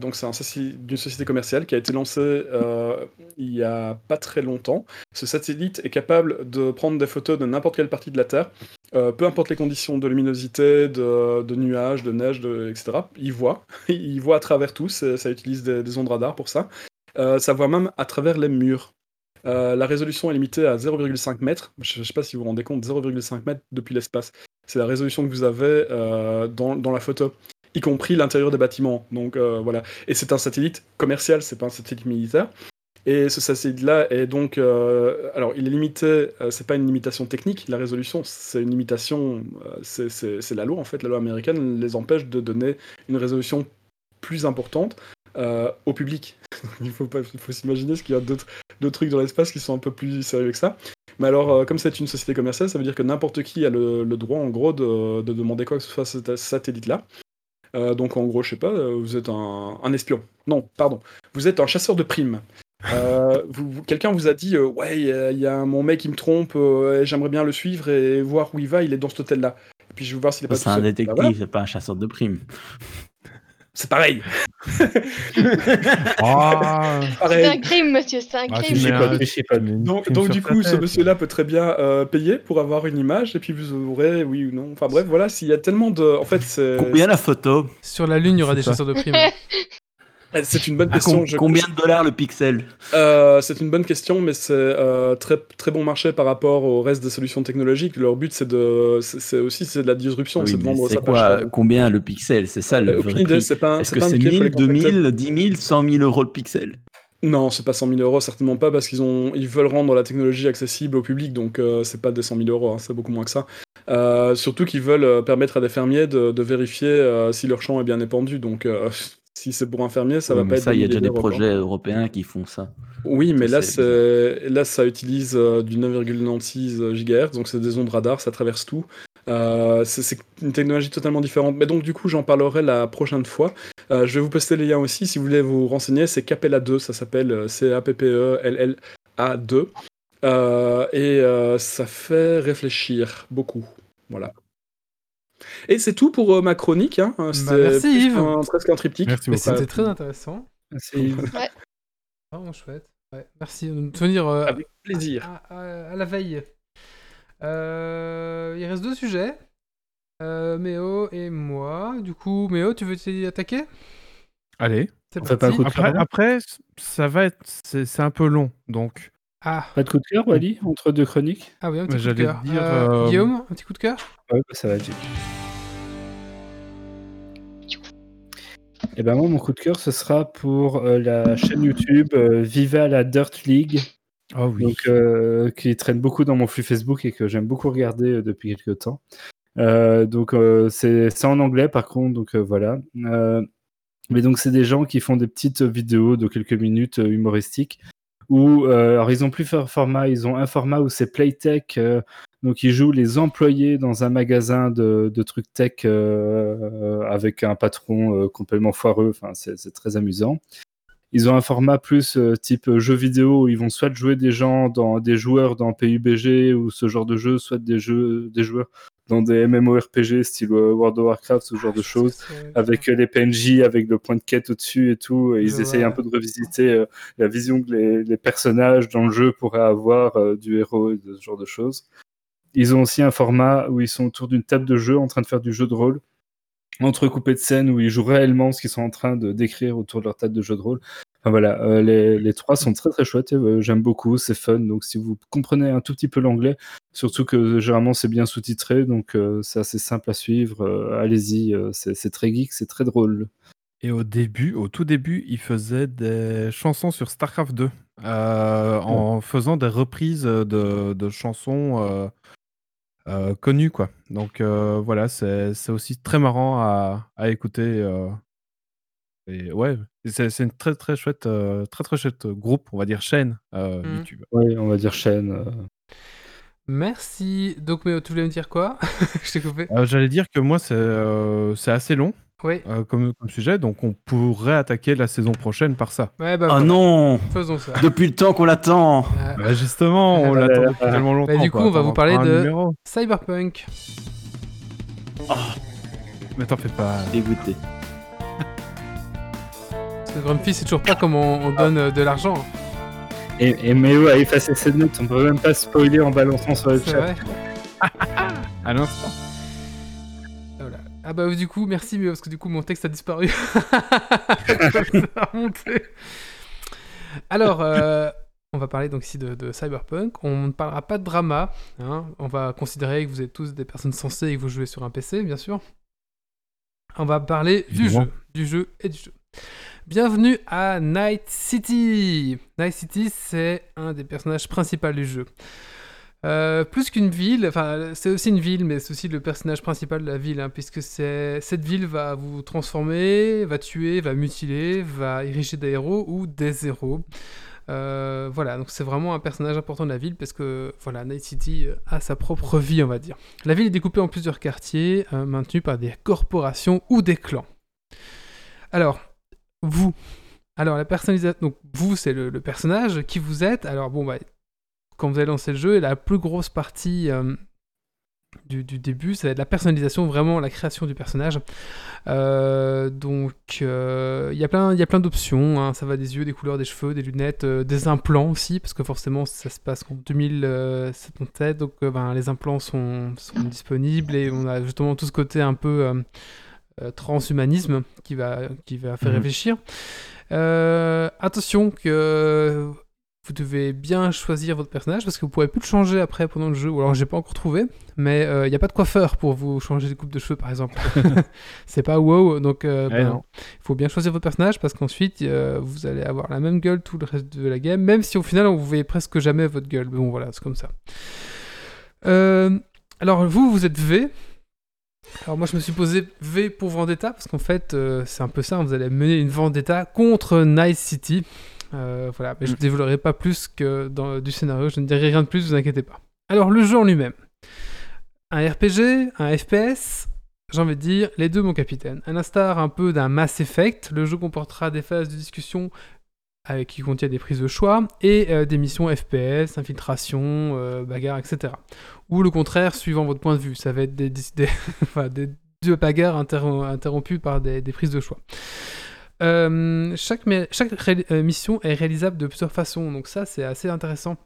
donc c'est un société commerciale qui a été lancé euh, il y a pas très longtemps. Ce satellite est capable de prendre des photos de n'importe quelle partie de la Terre, peu importe les conditions de luminosité, de, nuages, de neige, etc. Il voit, (laughs) il voit à travers tout. Ça utilise des, des ondes radar pour ça. Ça voit même à travers les murs. Euh, la résolution est limitée à 0,5 mètres. Je ne sais pas si vous vous rendez compte, 0,5 mètres depuis l'espace. C'est la résolution que vous avez euh, dans, la photo, y compris l'intérieur des bâtiments. Donc euh, voilà. Et c'est un satellite commercial, c'est pas un satellite militaire. Et ce satellite-là est donc, alors il est limité. c'est pas une limitation technique, la résolution, c'est une limitation. c'est la loi en fait, la loi américaine les empêche de donner une résolution plus importante euh, au public. (laughs) il faut pas, faut s'imaginer ce qu'il y a d'autres d'autres trucs dans l'espace qui sont un peu plus sérieux que ça. Mais alors, euh, comme c'est une société commerciale, ça veut dire que n'importe qui a le, le droit, en gros, de, de demander quoi que ce soit à ce satellite-là. Euh, donc, en gros, je sais pas, vous êtes un, un espion. Non, pardon. Vous êtes un chasseur de primes. (laughs) Vous- vous- Quelqu'un vous a dit, ouais, il y a, il y a mon mec qui me trompe, j'aimerais bien le suivre et voir où il va, il est dans cet hôtel-là. Et puis je vais voir s'il est pas C'est un seul. Bah, détective, voilà. c'est pas un chasseur de primes. C'est pareil. Ah, (laughs) C'est un crime, monsieur, c'est un Ah, crime. pas. Donc, donc du coup, ce monsieur-là peut très bien euh, payer pour avoir une image, et puis vous aurez, oui ou non. Enfin bref, voilà, s'il y a tellement de... En fait, c'est Combien la photo? Sur la Lune, il y aura des chasseurs de primes. (laughs) c'est une bonne question. com- je- Combien de dollars le pixel Euh, c'est une bonne question, mais c'est euh, très très bon marché par rapport au reste des solutions technologiques. Leur but, c'est de, c'est c'est aussi c'est de la disruption, Oui, c'est de vendre ça pas quoi. Combien le pixel? C'est ça le Euh, aucune idée, c'est pas, Est-ce que c'est indiqué, faut 1000, les contacter. 2000, 10 000, 100 000 euros le pixel? Non, c'est pas 100 000 euros, certainement pas, parce qu'ils ont, ils veulent rendre la technologie accessible au public, donc euh, c'est pas des 100 000 euros, hein, c'est beaucoup moins que ça. Euh, surtout qu'ils veulent permettre à des fermiers de, de vérifier si leur champ est bien étendu, donc (laughs) si c'est pour un fermier, ça Oui, va pas être ça, il y a déjà des projets européens qui font ça. Oui, mais Ça, là, là, ça utilise euh, du 9,96 GHz, donc c'est des ondes radar, ça traverse tout. Euh, c'est une technologie totalement différente. Mais donc, du coup, j'en parlerai la prochaine fois. Euh, je vais vous poster les liens aussi si vous voulez vous renseigner. C'est Capella 2, ça s'appelle euh, C-A-P-P-E-L-L-A 2. Euh, et euh, ça fait réfléchir beaucoup. Voilà. Et c'est tout pour euh, ma chronique. Hein. Bah, merci, Yves. qu'un- presque un triptyque. Merci c'était très intéressant. C'est Vraiment chouette. Ouais, merci de nous tenir euh, Avec plaisir. à, à- à la veille. Euh, il reste deux sujets. Euh, Méo et moi. Du coup, Méo, tu veux t'y attaquer Allez. C'est On fait pas un parti. coup de Après, ça va être. C'est un peu long. Donc, Ah, Pas de coup de cœur, Wally, entre deux chroniques? Ah oui, un petit coup de cœur. dire, Euh, euh, Guillaume, un petit coup de cœur? Ouais, bah, ça va, Jake. Et ben moi, mon coup de cœur, ce sera pour euh, la chaîne YouTube euh, Viva la Dirt League, oh oui. donc, euh, qui traîne beaucoup dans mon flux Facebook et que j'aime beaucoup regarder depuis quelques temps. Donc c'est en anglais par contre, donc voilà. Mais donc c'est des gens qui font des petites vidéos de quelques minutes humoristiques où euh, alors ils ont plusieurs formats. Ils ont un format où c'est Playtech, euh, donc ils jouent les employés dans un magasin de, trucs tech euh, avec un patron complètement foireux. Enfin c'est très amusant. Ils ont un format plus type jeu vidéo où ils vont soit jouer des gens dans des joueurs dans PUBG ou ce genre de jeu, soit des jeux des joueurs dans des MMORPG style euh, World of Warcraft, ce genre Ah, de choses avec euh, les PNJ, avec le point de quête au-dessus et tout. Et ils essayent un peu de revisiter euh, la vision que les, les personnages dans le jeu pourraient avoir euh, du héros et de ce genre de choses. Ils ont aussi un format où ils sont autour d'une table de jeu en train de faire du jeu de rôle, entrecoupé de scènes où ils jouent réellement ce qu'ils sont en train de décrire autour de leur table de jeu de rôle. Enfin voilà, euh, les, les trois sont très très chouettes, et, euh, j'aime beaucoup, c'est fun. Donc si vous comprenez un tout petit peu l'anglais, surtout que euh, généralement c'est bien sous-titré, donc c'est assez simple à suivre, allez-y, c'est très geek, c'est très drôle. Et au début, au tout début, il faisait des chansons sur StarCraft 2 euh, en faisant des reprises de, de chansons euh, euh, connues, quoi. Donc voilà, c'est c'est aussi très marrant à, à écouter. Et ouais, c'est c'est une très très chouette, euh, très très chouette groupe, on va dire chaîne euh, Mhm. YouTube. Oui, on va dire chaîne. euh. Merci. Donc, Méo, tu voulais me dire quoi? (laughs) Je t'ai coupé. Euh, J'allais dire que moi, c'est euh, c'est assez long Oui. euh, comme, comme sujet, donc on pourrait attaquer la saison prochaine par ça. Ouais, bah, voilà. non faisons ça. Depuis le temps qu'on l'attend Euh, Bah, justement, on Ah l'attend depuis tellement longtemps. du coup, quoi. on va vous parler de- numéro. Cyberpunk. Mais t'en fais pas. Dégoûté. Grumpy, c'est toujours pas comment on donne euh, de l'argent. hein. Et, et Méo a effacé ses notes, on peut même pas spoiler en balançant sur le chat. vrai. (laughs) À l'instant. Voilà. Ah bah du coup, merci Méo, parce que du coup, mon texte a disparu. (laughs) Alors, euh, on va parler donc ici de, de Cyberpunk. On ne parlera pas de drama. hein. On va considérer que vous êtes tous des personnes sensées et que vous jouez sur un PC, bien sûr. On va parler du jeu, du jeu et du jeu. Bienvenue à Night City. Night City, c'est un des personnages principaux du jeu. Euh, plus qu'une ville, enfin c'est aussi une ville, mais c'est aussi le personnage principal de la ville, hein, puisque cette ville va vous transformer, va tuer, va mutiler, va ériger des héros ou des héros. Euh, voilà, donc c'est vraiment un personnage important de la ville parce que voilà, Night City euh, a sa propre vie, on va dire. La ville est découpée en plusieurs quartiers, maintenus par des corporations ou des clans. Alors, vous, alors la personnalisation, donc vous c'est le, personnage qui vous êtes. Alors bon bah quand vous allez lancer le jeu, la plus grosse partie euh, du, début, ça va être la personnalisation, vraiment la création du personnage. Euh, donc, euh, il y a plein, plein d'options. hein. Ça va des yeux, des couleurs, des cheveux, des lunettes, des implants aussi, parce que forcément, ça se passe en 2077. Donc, ben, les implants sont, disponibles et on a justement tout ce côté un peu transhumanisme qui va, qui va faire Mhm. réfléchir. Euh, attention que vous devez bien choisir votre personnage parce que vous pourrez plus le changer après pendant le jeu. Ou alors j'ai pas encore trouvé, mais il n'y a pas de coiffeur pour vous changer de coupe de cheveux par exemple. (laughs) c'est pas wow, donc euh, Eh ben, il faut bien choisir votre personnage parce qu'ensuite euh, vous allez avoir la même gueule tout le reste de la game, même si au final on vous voyez presque jamais votre gueule. Mais bon voilà, c'est comme ça. Euh, alors vous, vous êtes V. Alors moi je me suis posé V pour Vendetta parce qu'en fait euh, c'est un peu ça, vous allez mener une Vendetta contre Nice City. Euh, voilà, mais je ne dévoilerai pas plus que dans du scénario, je ne dirai rien de plus, vous inquiétez pas. Alors le jeu en lui-même. Un RPG, un FPS, j'ai envie de dire les deux mon capitaine. À l'instar un peu d'un Mass Effect, le jeu comportera des phases de discussion qui contiennent des prises de choix et euh, des missions FPS, infiltration, euh, bagarre, etc. Ou le contraire, suivant votre point de vue, ça va être des, des, (laughs) bagarres interrom- interrompues par des, prises de choix. Euh, chaque, euh, mission est réalisable de plusieurs façons, donc ça c'est assez intéressant.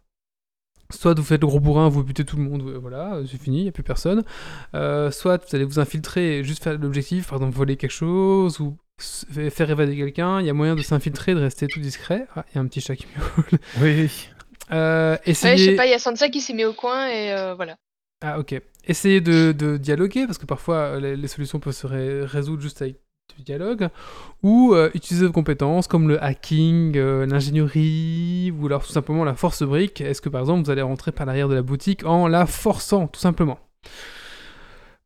Soit vous faites le gros bourrin, vous butez tout le monde, voilà, c'est fini, il n'y a plus personne. Soit vous allez vous infiltrer et juste faire l'objectif, par exemple voler quelque chose ou faire évader quelqu'un. Il y a moyen de s'infiltrer, de rester tout discret. Ah, il y a un petit chat qui miaule. Oui. Euh, Ouais, je essayez... sais pas, il y a Sansa qui s'est mis au coin et euh, voilà. Ah ok. Essayez de, de dialoguer parce que parfois euh, les, les solutions peuvent se ré- résoudre juste avec du dialogue ou euh, utiliser vos compétences comme le hacking, euh, l'ingénierie ou alors tout simplement la force brique. Est-ce que par exemple vous allez rentrer par l'arrière de la boutique en la forçant tout simplement?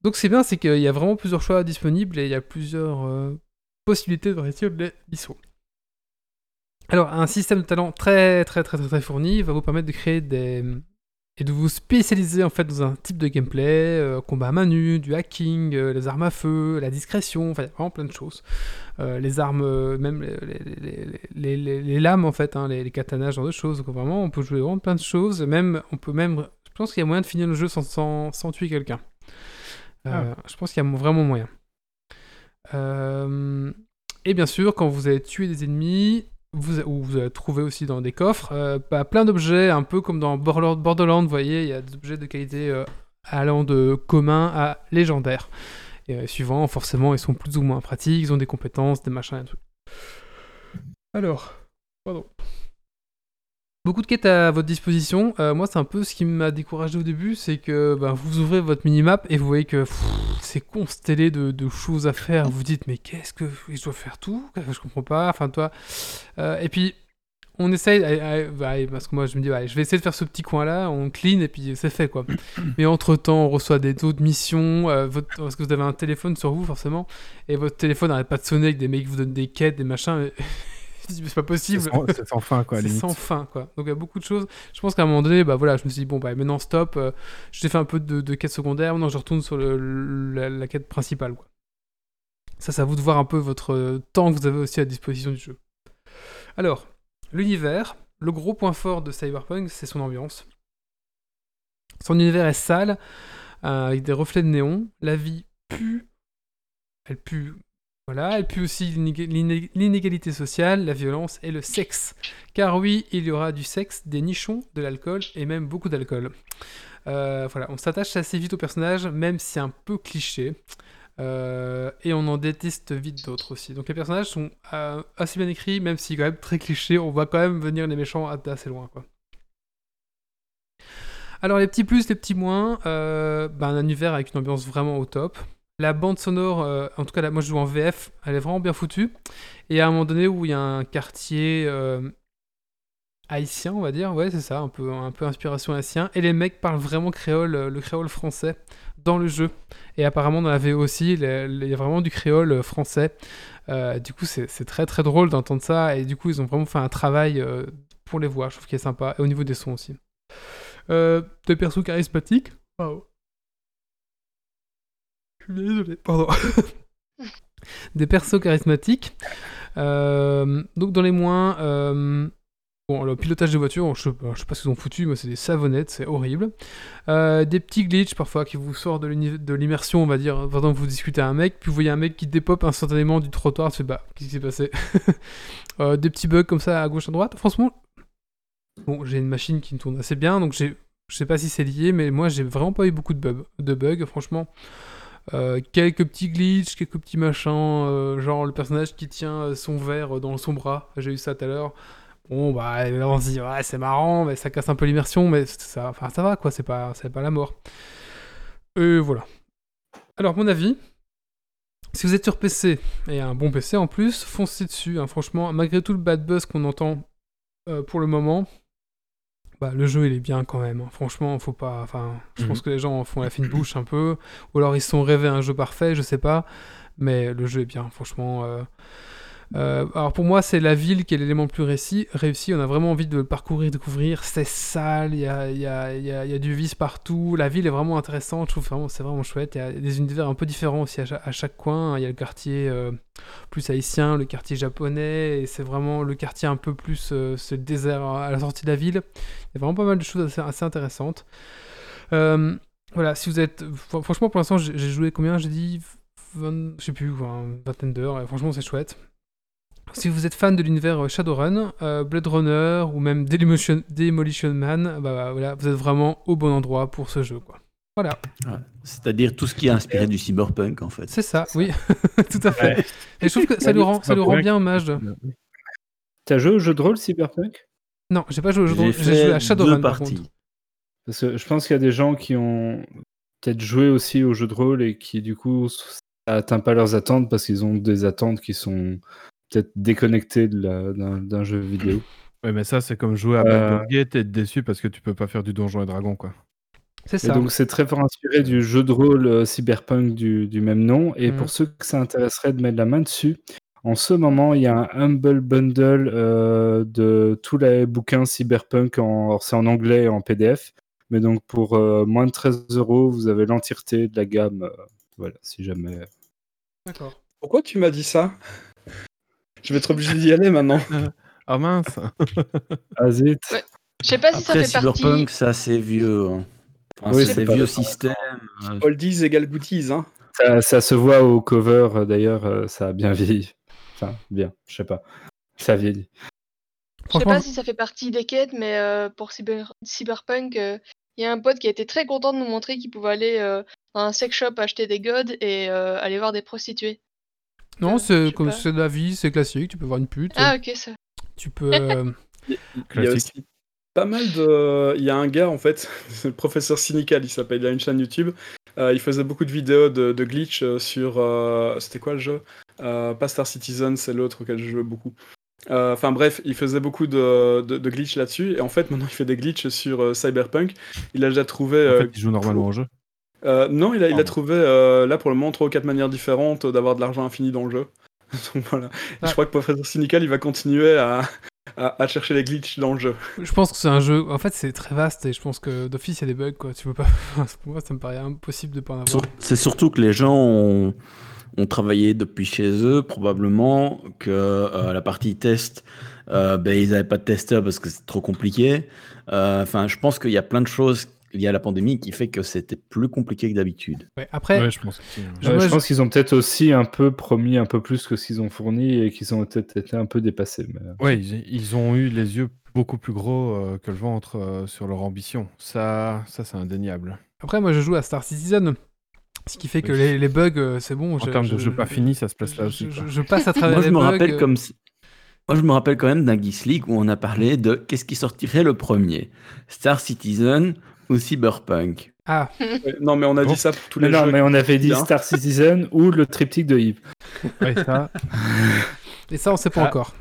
Donc c'est bien, c'est qu'il y a vraiment plusieurs choix disponibles et il y a plusieurs euh, possibilités de réussir les missions. Alors un système de talent très très très très très fourni va vous permettre de créer des et de vous spécialiser en fait dans un type de gameplay, euh, combat à main nue, du hacking, euh, les armes à feu, la discrétion, enfin vraiment plein de choses. Euh, les armes, même les, les- les- les- les- les lames en fait, hein, les, katanas, ce genre de choses. Donc vraiment on peut jouer vraiment plein de choses. Même, on peut même, je pense qu'il y a moyen de finir le jeu sans, sans, sans tuer quelqu'un. Euh, Je pense qu'il y a vraiment moyen. Euh, et bien sûr, quand vous allez tuer des ennemis, vous, ou vous allez trouver aussi dans des coffres, euh, bah, plein d'objets, un peu comme dans Borderland, Borderlands, vous voyez, il y a des objets de qualité euh, allant de commun à légendaire. Et suivant, forcément, ils sont plus ou moins pratiques, ils ont des compétences, des machins, et tout. Alors, pardon. Beaucoup de quêtes à votre disposition. Euh, moi, c'est un peu ce qui m'a découragé au début, c'est que bah, vous ouvrez votre minimap et vous voyez que c'est constellé de, de choses à faire. Vous dites, mais qu'est-ce que je dois faire tout? Je comprends pas. Enfin, toi. Euh, et puis, on essaye, bah, parce que moi je me dis, ouais, je vais essayer de faire ce petit coin-là, on clean et puis c'est fait quoi. (clears throat) Mais entre-temps, on reçoit des autres missions, euh, votre- parce que vous avez un téléphone sur vous forcément, et votre téléphone n'arrête pas de sonner avec des mecs qui vous donnent des quêtes, des machins. (laughs) c'est pas possible. c'est sans fin, quoi, C'est sans fin, quoi. Donc il y a beaucoup de choses. Je pense qu'à un moment donné, bah voilà, je me suis dit, bon, bah maintenant stop, euh, je t'ai fait un peu de, de quête secondaire, maintenant je retourne sur le- le- la, la quête principale, quoi. Ça, c'est à vous de voir un peu votre euh, temps que vous avez aussi à disposition du jeu. Alors, l'univers, le gros point fort de Cyberpunk, c'est son ambiance. Son univers est sale, euh, avec des reflets de néon. La vie pue. Elle pue. Voilà, elle pue aussi l'inég- l'iné- l'inégalité sociale, la violence et le sexe. Car oui, il y aura du sexe, des nichons, de l'alcool et même beaucoup d'alcool. Euh, voilà, on s'attache assez vite au personnage, même si un peu cliché. Euh, et on en déteste vite d'autres aussi. Donc les personnages sont euh, assez bien écrits, même si quand même très cliché, on voit quand même venir les méchants assez loin. Quoi. Alors les petits plus, les petits moins, bah, un univers avec une ambiance vraiment au top. La bande sonore, euh, en tout cas là, moi je joue en VF, elle est vraiment bien foutue. Et à un moment donné où il y a un quartier euh, haïtien, on va dire, ouais c'est ça, un peu, inspiration haïtien. Et les mecs parlent vraiment créole, euh, le créole français dans le jeu. Et apparemment dans la VO aussi, il y a vraiment du créole français. Du coup c'est très très drôle d'entendre ça. Et du coup ils ont vraiment fait un travail pour les voix, je trouve qu'il est sympa. Et au niveau des sons aussi. Euh, des persos charismatiques. Désolé, pardon. (laughs) des persos charismatiques. Euh, donc dans les moins, euh, bon, le pilotage de voiture, je je sais pas ce qu'ils ont foutu, mais c'est des savonnettes, c'est horrible. Euh, des petits glitches parfois qui vous sortent de l'immersion, on va dire, pendant que vous discutez à un mec, puis vous voyez un mec qui dépop instantanément du trottoir, tu fais bah, qu'est-ce qui s'est passé? (laughs) Des petits bugs comme ça à gauche à droite. Franchement, bon, j'ai une machine qui me tourne assez bien, donc je sais pas si c'est lié, mais moi j'ai vraiment pas eu beaucoup de bugs franchement. Euh, quelques petits glitches, quelques petits machins, euh, genre le personnage qui tient euh, son verre dans son bras, j'ai eu ça tout à l'heure. Bon, bah, on se dit, ouais, c'est marrant, mais ça casse un peu l'immersion, mais ça, enfin, ça va, quoi, c'est pas, c'est pas la mort. Et voilà. Alors, mon avis, si vous êtes sur PC, et un bon PC en plus, foncez dessus, hein, franchement, malgré tout le bad buzz qu'on entend pour le moment, bah, le jeu il est bien quand même. hein. Franchement, faut pas. Enfin, je Mhm. pense que les gens en font la fine bouche un peu, ou alors ils se sont rêvés un jeu parfait, je sais pas. Mais le jeu est bien, franchement. euh. Euh, alors pour moi, c'est la ville qui est l'élément le plus réussi. réussi. On a vraiment envie de le parcourir, découvrir. C'est sale, il y a, du vice partout. La ville est vraiment intéressante. Je trouve vraiment, c'est vraiment chouette. Il y a des univers un peu différents aussi à chaque, coin. Il y a le quartier euh, plus haïtien, le quartier japonais, c'est vraiment le quartier un peu plus, euh, le désert à la sortie de la ville. Il y a vraiment pas mal de choses assez, intéressantes. Euh, voilà, si vous êtes. fr- Franchement, pour l'instant, j'ai joué combien J'ai dit? 20, je sais plus, une vingtaine d'heures, franchement, c'est chouette. Si vous êtes fan de l'univers euh, Shadowrun, euh, Blade Runner ou même Demolition, Demolition Man, bah, bah, voilà, vous êtes vraiment au bon endroit pour ce jeu. Quoi. Voilà, Ouais. C'est-à-dire tout ce qui est inspiré du cyberpunk, en fait. c'est ça, oui, (laughs) tout à fait. Et je trouve que ça lui rend, ça lui rend bien hommage. T'as joué au jeu de rôle Cyberpunk? Non, j'ai pas joué au jeu de J'ai rôle, j'ai joué à Shadowrun deux par contre. Parce que je pense qu'il y a des gens qui ont peut-être joué aussi au jeu de rôle et qui, du coup, ça atteint pas leurs attentes parce qu'ils ont des attentes qui sont peut-être la- d'un jeu vidéo. Ouais, mais ça, c'est comme jouer à Euh. Baldur's Gate et être déçu parce que tu peux pas faire du donjon et dragon, quoi. C'est Et ça. donc c'est très fort inspiré du jeu de rôle euh, cyberpunk du, du même nom. Et Mhm. pour ceux que ça intéresserait de mettre la main dessus, en ce moment, il y a un Humble Bundle euh, de tous les bouquins cyberpunk. En, alors, c'est en anglais et en PDF. Mais donc pour euh, moins de 13 euros, vous avez l'entièreté de la gamme. euh, voilà, si jamais. D'accord. Pourquoi tu m'as dit ça? Je vais être obligé d'y aller maintenant. (laughs) Ah mince Ah zut. Ouais. Je sais pas si ça fait partie. cyberpunk, c'est assez vieux. hein. Enfin, Oui, c'est c'est vieux systèmes. euh, Oldies égale goodies, hein. Ça, ça se voit au cover, euh, d'ailleurs, euh, ça a bien vieilli. Enfin, bien, je sais pas. Ça a vieilli. Je sais pas si ça fait partie des quêtes, mais euh, pour cyber- Cyberpunk, euh, il y a un pote qui a été très content de nous montrer qu'il pouvait aller euh, dans un sex shop acheter des godes et euh, aller voir des prostituées. Non, euh, c'est comme c'est de la vie, c'est classique. Tu peux voir une pute, Ah ok, ça. tu peux. euh, (laughs) Il y a aussi pas mal de. Il y a un gars, en fait, (laughs) c'est le professeur Cynical, il s'appelle, il a une chaîne YouTube. Euh, il faisait beaucoup de vidéos de, de glitch euh, sur. euh, C'était quoi le jeu? Euh, Pas Star Citizen, c'est l'autre auquel je jouais beaucoup. Euh, Enfin bref, il faisait beaucoup de, de, de glitch là-dessus. Et en fait, maintenant, il fait des glitches sur euh, Cyberpunk. Il a déjà trouvé. En fait, il joue normalement au jeu. Euh, non, il a, il a Pardon. trouvé euh, là pour le moment trois ou quatre manières différentes d'avoir de l'argent infini dans le jeu. (laughs) Donc voilà. Je crois que Professeur Cynical il va continuer à, à, à chercher les glitches dans le jeu. je pense que c'est un jeu. En fait, c'est très vaste et je pense que d'office, il y a des bugs. Quoi. Tu peux pas. (laughs) Pour moi, ça me paraît impossible de pas en avoir. C'est surtout que les gens ont, ont travaillé depuis chez eux, probablement que euh, la partie test, euh, ben, ils n'avaient pas de testeur parce que c'est trop compliqué. Euh, Enfin, je pense qu'il y a plein de choses liées à la pandémie qui fait que c'était plus compliqué que d'habitude. Ouais, Après, Ouais, je pense aussi. Je- Ouais, moi, je je- pense qu'ils ont peut-être aussi un peu promis un peu plus que ce qu'ils ont fourni et qu'ils ont peut-être été un peu dépassés. Mais... euh, Ouais, ils, ils ont eu les yeux beaucoup plus gros euh, que le ventre euh, sur leur ambition. Ça, ça c'est indéniable. après, moi, je joue à Star Citizen. Ce qui fait que Oui. les, les bugs, c'est bon. En je- termes de je- jeu pas fini, ça se place là je, aussi. je- je passe à (laughs) travers Moi, je les me bugs. rappelle euh, comme. Moi, je me rappelle quand même d'un Geeks League où on a parlé de qu'est-ce qui sortirait le premier Star Citizen ou Cyberpunk Ah, Ouais, (laughs) Non mais on a Bon. dit ça pour tous Mais les non, jeux. mais on avait dit. Star Citizen (laughs) ou le triptyque de Yves. Ouais, ça, et ça, on sait pas Ah. encore.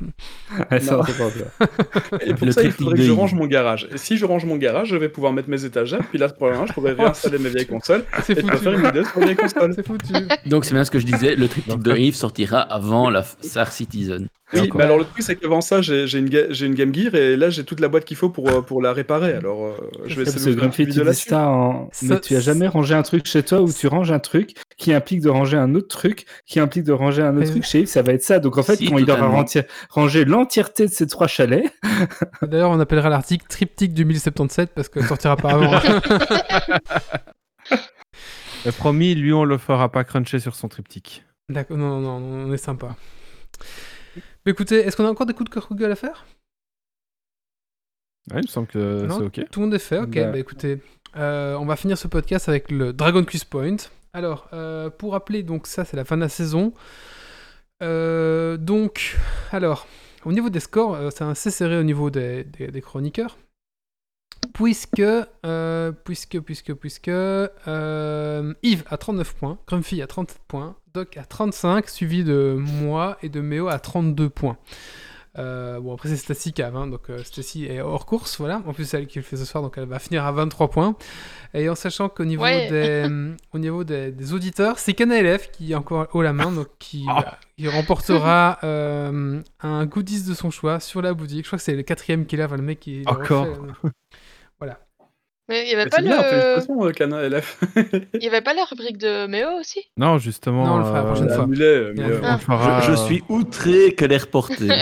Ça, Non. on sait pas encore. Et pour Le ça, il triptyque faudrait que de je range mon garage. Et si je range mon garage, je vais pouvoir mettre mes étagères. Puis là, pour l'instant, je pourrais réinstaller mes vieilles consoles. (laughs) Et faire une vidéo sur vieilles consoles. C'est foutu. Donc, c'est bien ce que je disais le triptyque de Yves sortira avant la Star Citizen. Oui, mais alors le truc c'est qu'avant ça j'ai j'ai une, ga- j'ai une Game Gear et là j'ai toute la boîte qu'il faut pour, euh, pour la réparer. Alors euh, je vais essayer de faire dis là-dessus. ça en... Ça- Mais tu as jamais rangé un truc chez toi où tu ranges un truc qui implique de ranger un autre truc qui implique de ranger un autre Mais- truc chez Yves, ça va être ça. Donc en fait, Si, quand il aura rangé l'entièreté de ces trois chalets, (laughs) D'ailleurs, on appellera l'article Triptyque 2077 parce que sortira pas avant. (laughs) promis, lui, on le fera pas cruncher sur son triptyque. D'accord, non, non, non, on est sympa. Écoutez, est-ce qu'on a encore des coups de cœur Google à faire? Ouais, il me semble que c'est ok. Tout le monde est fait, ok. Bah. Bah écoutez, euh, on va finir ce podcast avec le Dragon Quiz Point. Alors, euh, pour rappeler, donc ça c'est la fin de la saison. Euh, donc, alors, au niveau des scores, c'est assez serré au niveau des, des- des chroniqueurs. Puisque, puisque, puisque, puisque, Yves a 39 points, Grumpy a 37 points, Doc a 35, suivi de moi et de Méo à 32 points. Euh, bon, après, c'est Stacy qui a 20, donc euh, Stacy est hors course, voilà. En plus, c'est elle qui le fait ce soir, donc elle va finir à 23 points. Et en sachant qu'au niveau, Ouais. des, au niveau des, des auditeurs, c'est KNLF qui est encore haut la main, donc qui, bah, qui remportera euh, un goodies de son choix sur la boutique. Je crois que c'est le quatrième qu'il a, enfin, le mec qui. Encore. refait, euh. Mais il y avait Mais pas le. euh. (laughs) Il y avait pas la rubrique de Méo aussi? Non, justement. Non, on le fera la euh, prochaine fois. Annulé, euh, euh, fera, Je, je euh, suis outré qu'elle ait reporté. (laughs)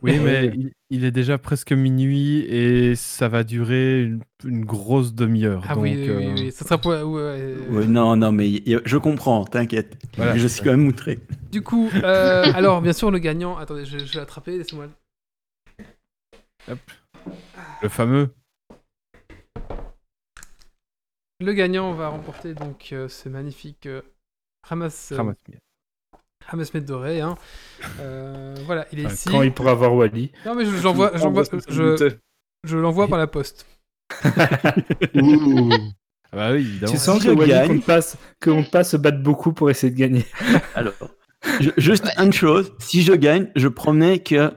Oui, mais il, il est déjà presque minuit et ça va durer une, une grosse demi-heure. Ah donc, oui, oui, euh, oui, oui, ça sera pour. ouais, ouais. Ouais, non, non, mais y- y- je comprends, t'inquiète. Voilà, je suis ça. quand même outré. Du coup, euh, alors bien sûr le gagnant. Attendez, je, je vais l'attraper. Laissez-moi. Le fameux. Le gagnant va remporter donc euh, ce magnifique euh, ramasse, euh, doré. Hein. Euh, voilà, il est Enfin, ici. Quand il pourra voir Wally. Non mais je- j'envoie, Prends j'envoie, responsabilité. je, je l'envoie par la poste. (laughs) Ah bah oui, évidemment. Tu sens Si que Wally gagne- compte pas, compte pas se battre beaucoup pour essayer de gagner. (laughs) Alors, je- juste une chose, si je gagne, je promets que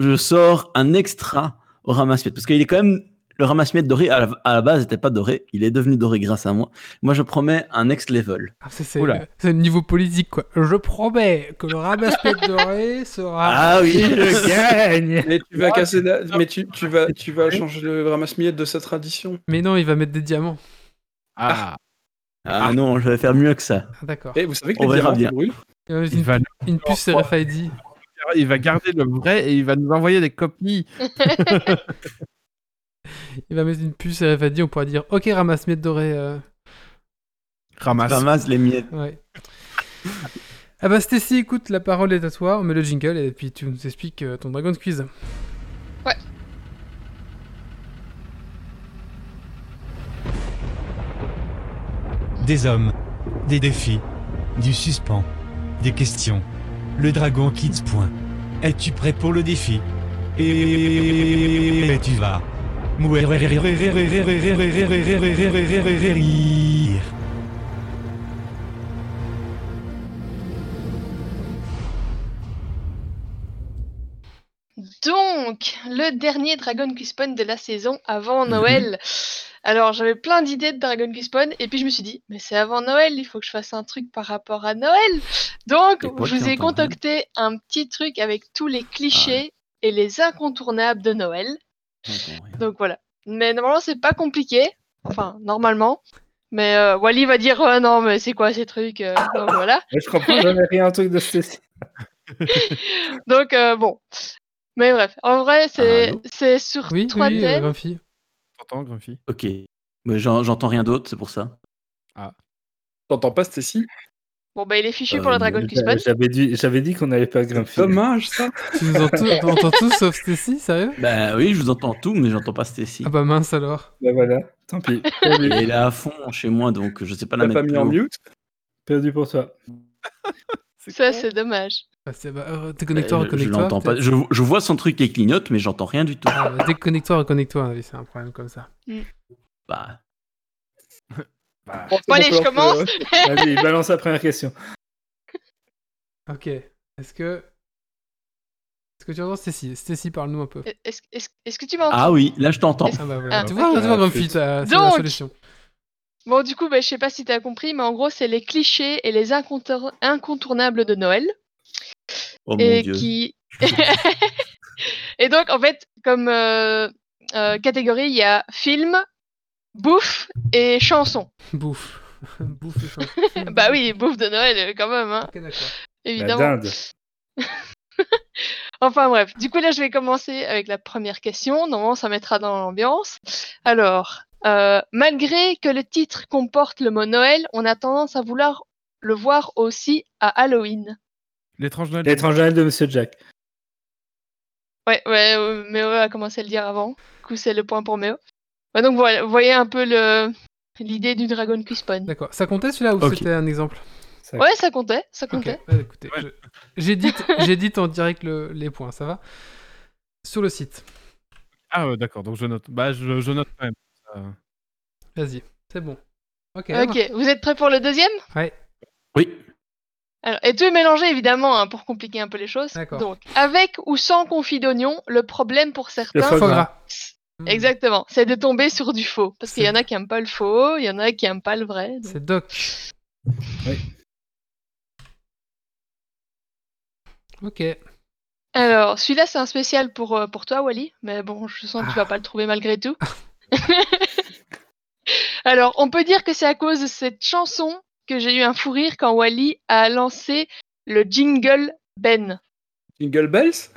je sors un extra au ramasse-miettes. Parce qu'il est quand même. Le ramasse-miettes doré, à la, à la base, n'était pas doré. Il est devenu doré grâce à moi. Moi, je promets un next level. Ah, c'est, le niveau politique quoi. Je promets que le ramasse-mètre (laughs) doré sera. Ah oui, Je gagne Mais tu vas casser la- mais tu, tu vas tu vas changer le ramasse-miettes de cette tradition. Mais non, il va mettre des diamants. Ah, Ah non, je vais faire mieux que ça. Ah, d'accord. Et vous savez que On les verra diamants bien. brûlent une, va, une puce RFID. il va garder le vrai et il va nous envoyer des copies. (laughs) Il va mettre une puce RFID. On pourra dire Ok, ramasse-mètre doré. euh, Ramasse. Ramasse les miettes. Ouais. ah bah Stacy, écoute, la parole est à toi. On met le jingle et puis tu nous expliques euh, ton Dragon Quiz. Des hommes, des défis, du suspens, des questions. Le dragon quitte point. Es-tu prêt pour le défi? Et tu vas. Donc, le dernier Dragon Spawn de la saison avant Noël. Alors, j'avais plein d'idées de Dragon Spawn, et puis je me suis dit, mais c'est avant Noël, il faut que je fasse un truc par rapport à Noël. Donc, je vous ai concocté un petit truc avec tous les clichés et les incontournables de Noël. Donc voilà. Mais normalement, c'est pas compliqué. Enfin, normalement. Mais euh, Wally va dire, euh, non, mais c'est quoi ces trucs euh, (laughs) Donc voilà. Je comprends, j'avais rien un truc de Stacy. (laughs) Donc euh, bon. Mais bref, en vrai, c'est Allô c'est sur Oui, trois oui, euh, thèmes. Grumpy. T'entends, Grumpy? Ok. Mais j'en- j'entends rien d'autre, c'est pour ça. T'entends pas Stacy? Bon, bah, il est fichu Euh, pour le Dragon non, Quest Spawn. J'avais dit, j'avais dit qu'on n'allait pas Grumpy. Dommage ça. Tu nous entends, tu entends tous sauf Stacy, sérieux? Bah oui, je vous entends tout, mais j'entends pas Stacy. Ah bah mince alors. Bah voilà, tant pis. (laughs) Il est à fond chez moi, donc je sais pas la mettre pas mis plus en haut. mute? Perdu pour toi. (laughs) Ça, c'est dommage. Bah, c'est- bah, euh, déconnecte-toi, Euh, je reconnecte-toi. l'entends pas. Je, je vois son truc qui clignote, mais j'entends rien du tout. Ah, bah, déconnecte-toi, reconnecte-toi, avis, c'est un problème comme ça. Bah, Bah, Bon, allez, je commence. ouais. Vas-y, (laughs) balance la première question. Ok. Est-ce que. Est-ce que tu entends Stacy? Stacy, parle-nous un peu. Est-ce est-ce- que tu m'entends? Ah oui, là je t'entends. Ah bah voilà. Ah, tu vois, tu vois, t'as- c'est la Donc. solution. Bon, du coup, bah, je sais pas si t'as compris, mais en gros, c'est les clichés et les incontour- incontournables de Noël. Oh mon et dieu. qui. (laughs) et donc, en fait, comme euh, euh, catégorie, il y a film, bouffe et chanson. Bouffe. (laughs) Bouffe et chanson. (laughs) Bah oui, bouffe de Noël, quand même, hein, Ok, d'accord. La évidemment. dinde. (laughs) Enfin bref, du coup là je vais commencer avec la première question. Normalement ça mettra dans l'ambiance. Alors, euh, malgré que le titre comporte le mot Noël, on a tendance à vouloir le voir aussi à Halloween. L'étrange Noël. L'étrange Noël de Monsieur Jack. Ouais, ouais, euh, Méo a commencé à le dire avant. Du coup c'est le point pour Méo. Donc voilà, vous voyez un peu le l'idée du Dragon Quest Spawn. D'accord. Ça comptait celui-là ou c'était un exemple? Ça- Ouais, ça comptait, ça comptait. Ouais, écoutez, Ouais. je- j'édite, (laughs) j'édite en direct le- les points, ça va? Sur le site. Ah, ouais, d'accord, donc je note. Bah, je, je note quand même. Ça- Vas-y, c'est bon. Ok. Ok, vous êtes prêts pour le deuxième? Ouais. Oui. Alors, et tout est mélangé évidemment hein, pour compliquer un peu les choses. D'accord. Donc, avec ou sans confit d'oignon, le problème pour certains, Hmm. exactement, c'est de tomber sur du faux. Parce qu'il y en a qui aiment pas le faux, il y en a qui aiment pas le vrai. donc- C'est Doc. Oui. Ok. Alors, celui-là c'est un spécial pour, euh, pour toi, Wally. Mais bon, je sens que tu Ah. vas pas le trouver malgré tout. (laughs) (laughs) Alors, on peut dire que c'est à cause de cette chanson que j'ai eu un fou rire quand Wally a lancé le jingle Ben. Jingle Bells?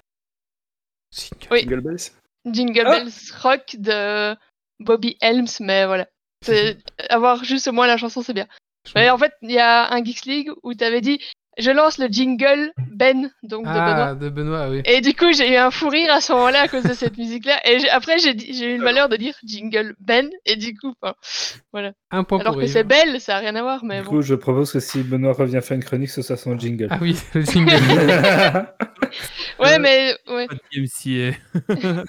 Jingle. Oui. Jingle Bells? Jingle Ah Bells Rock de Bobby Helms, mais voilà. (laughs) Avoir juste au moins la chanson, c'est bien. Ouais, en fait, il y a un Geeks League où tu avais dit je lance le jingle Ben, donc de Benoît. Ah, de Benoît, oui. Et du coup, j'ai eu un fou rire à ce moment-là à cause de cette musique-là. Et après, j'ai eu le malheur de dire jingle Ben, et du coup, enfin, Un point alors pour que c'est belle, ça a rien à voir, mais Du bon. coup, je propose que si Benoît revient faire une chronique, ce soit son jingle. Ah oui, le jingle. (laughs) Ouais, mais ouais. (laughs)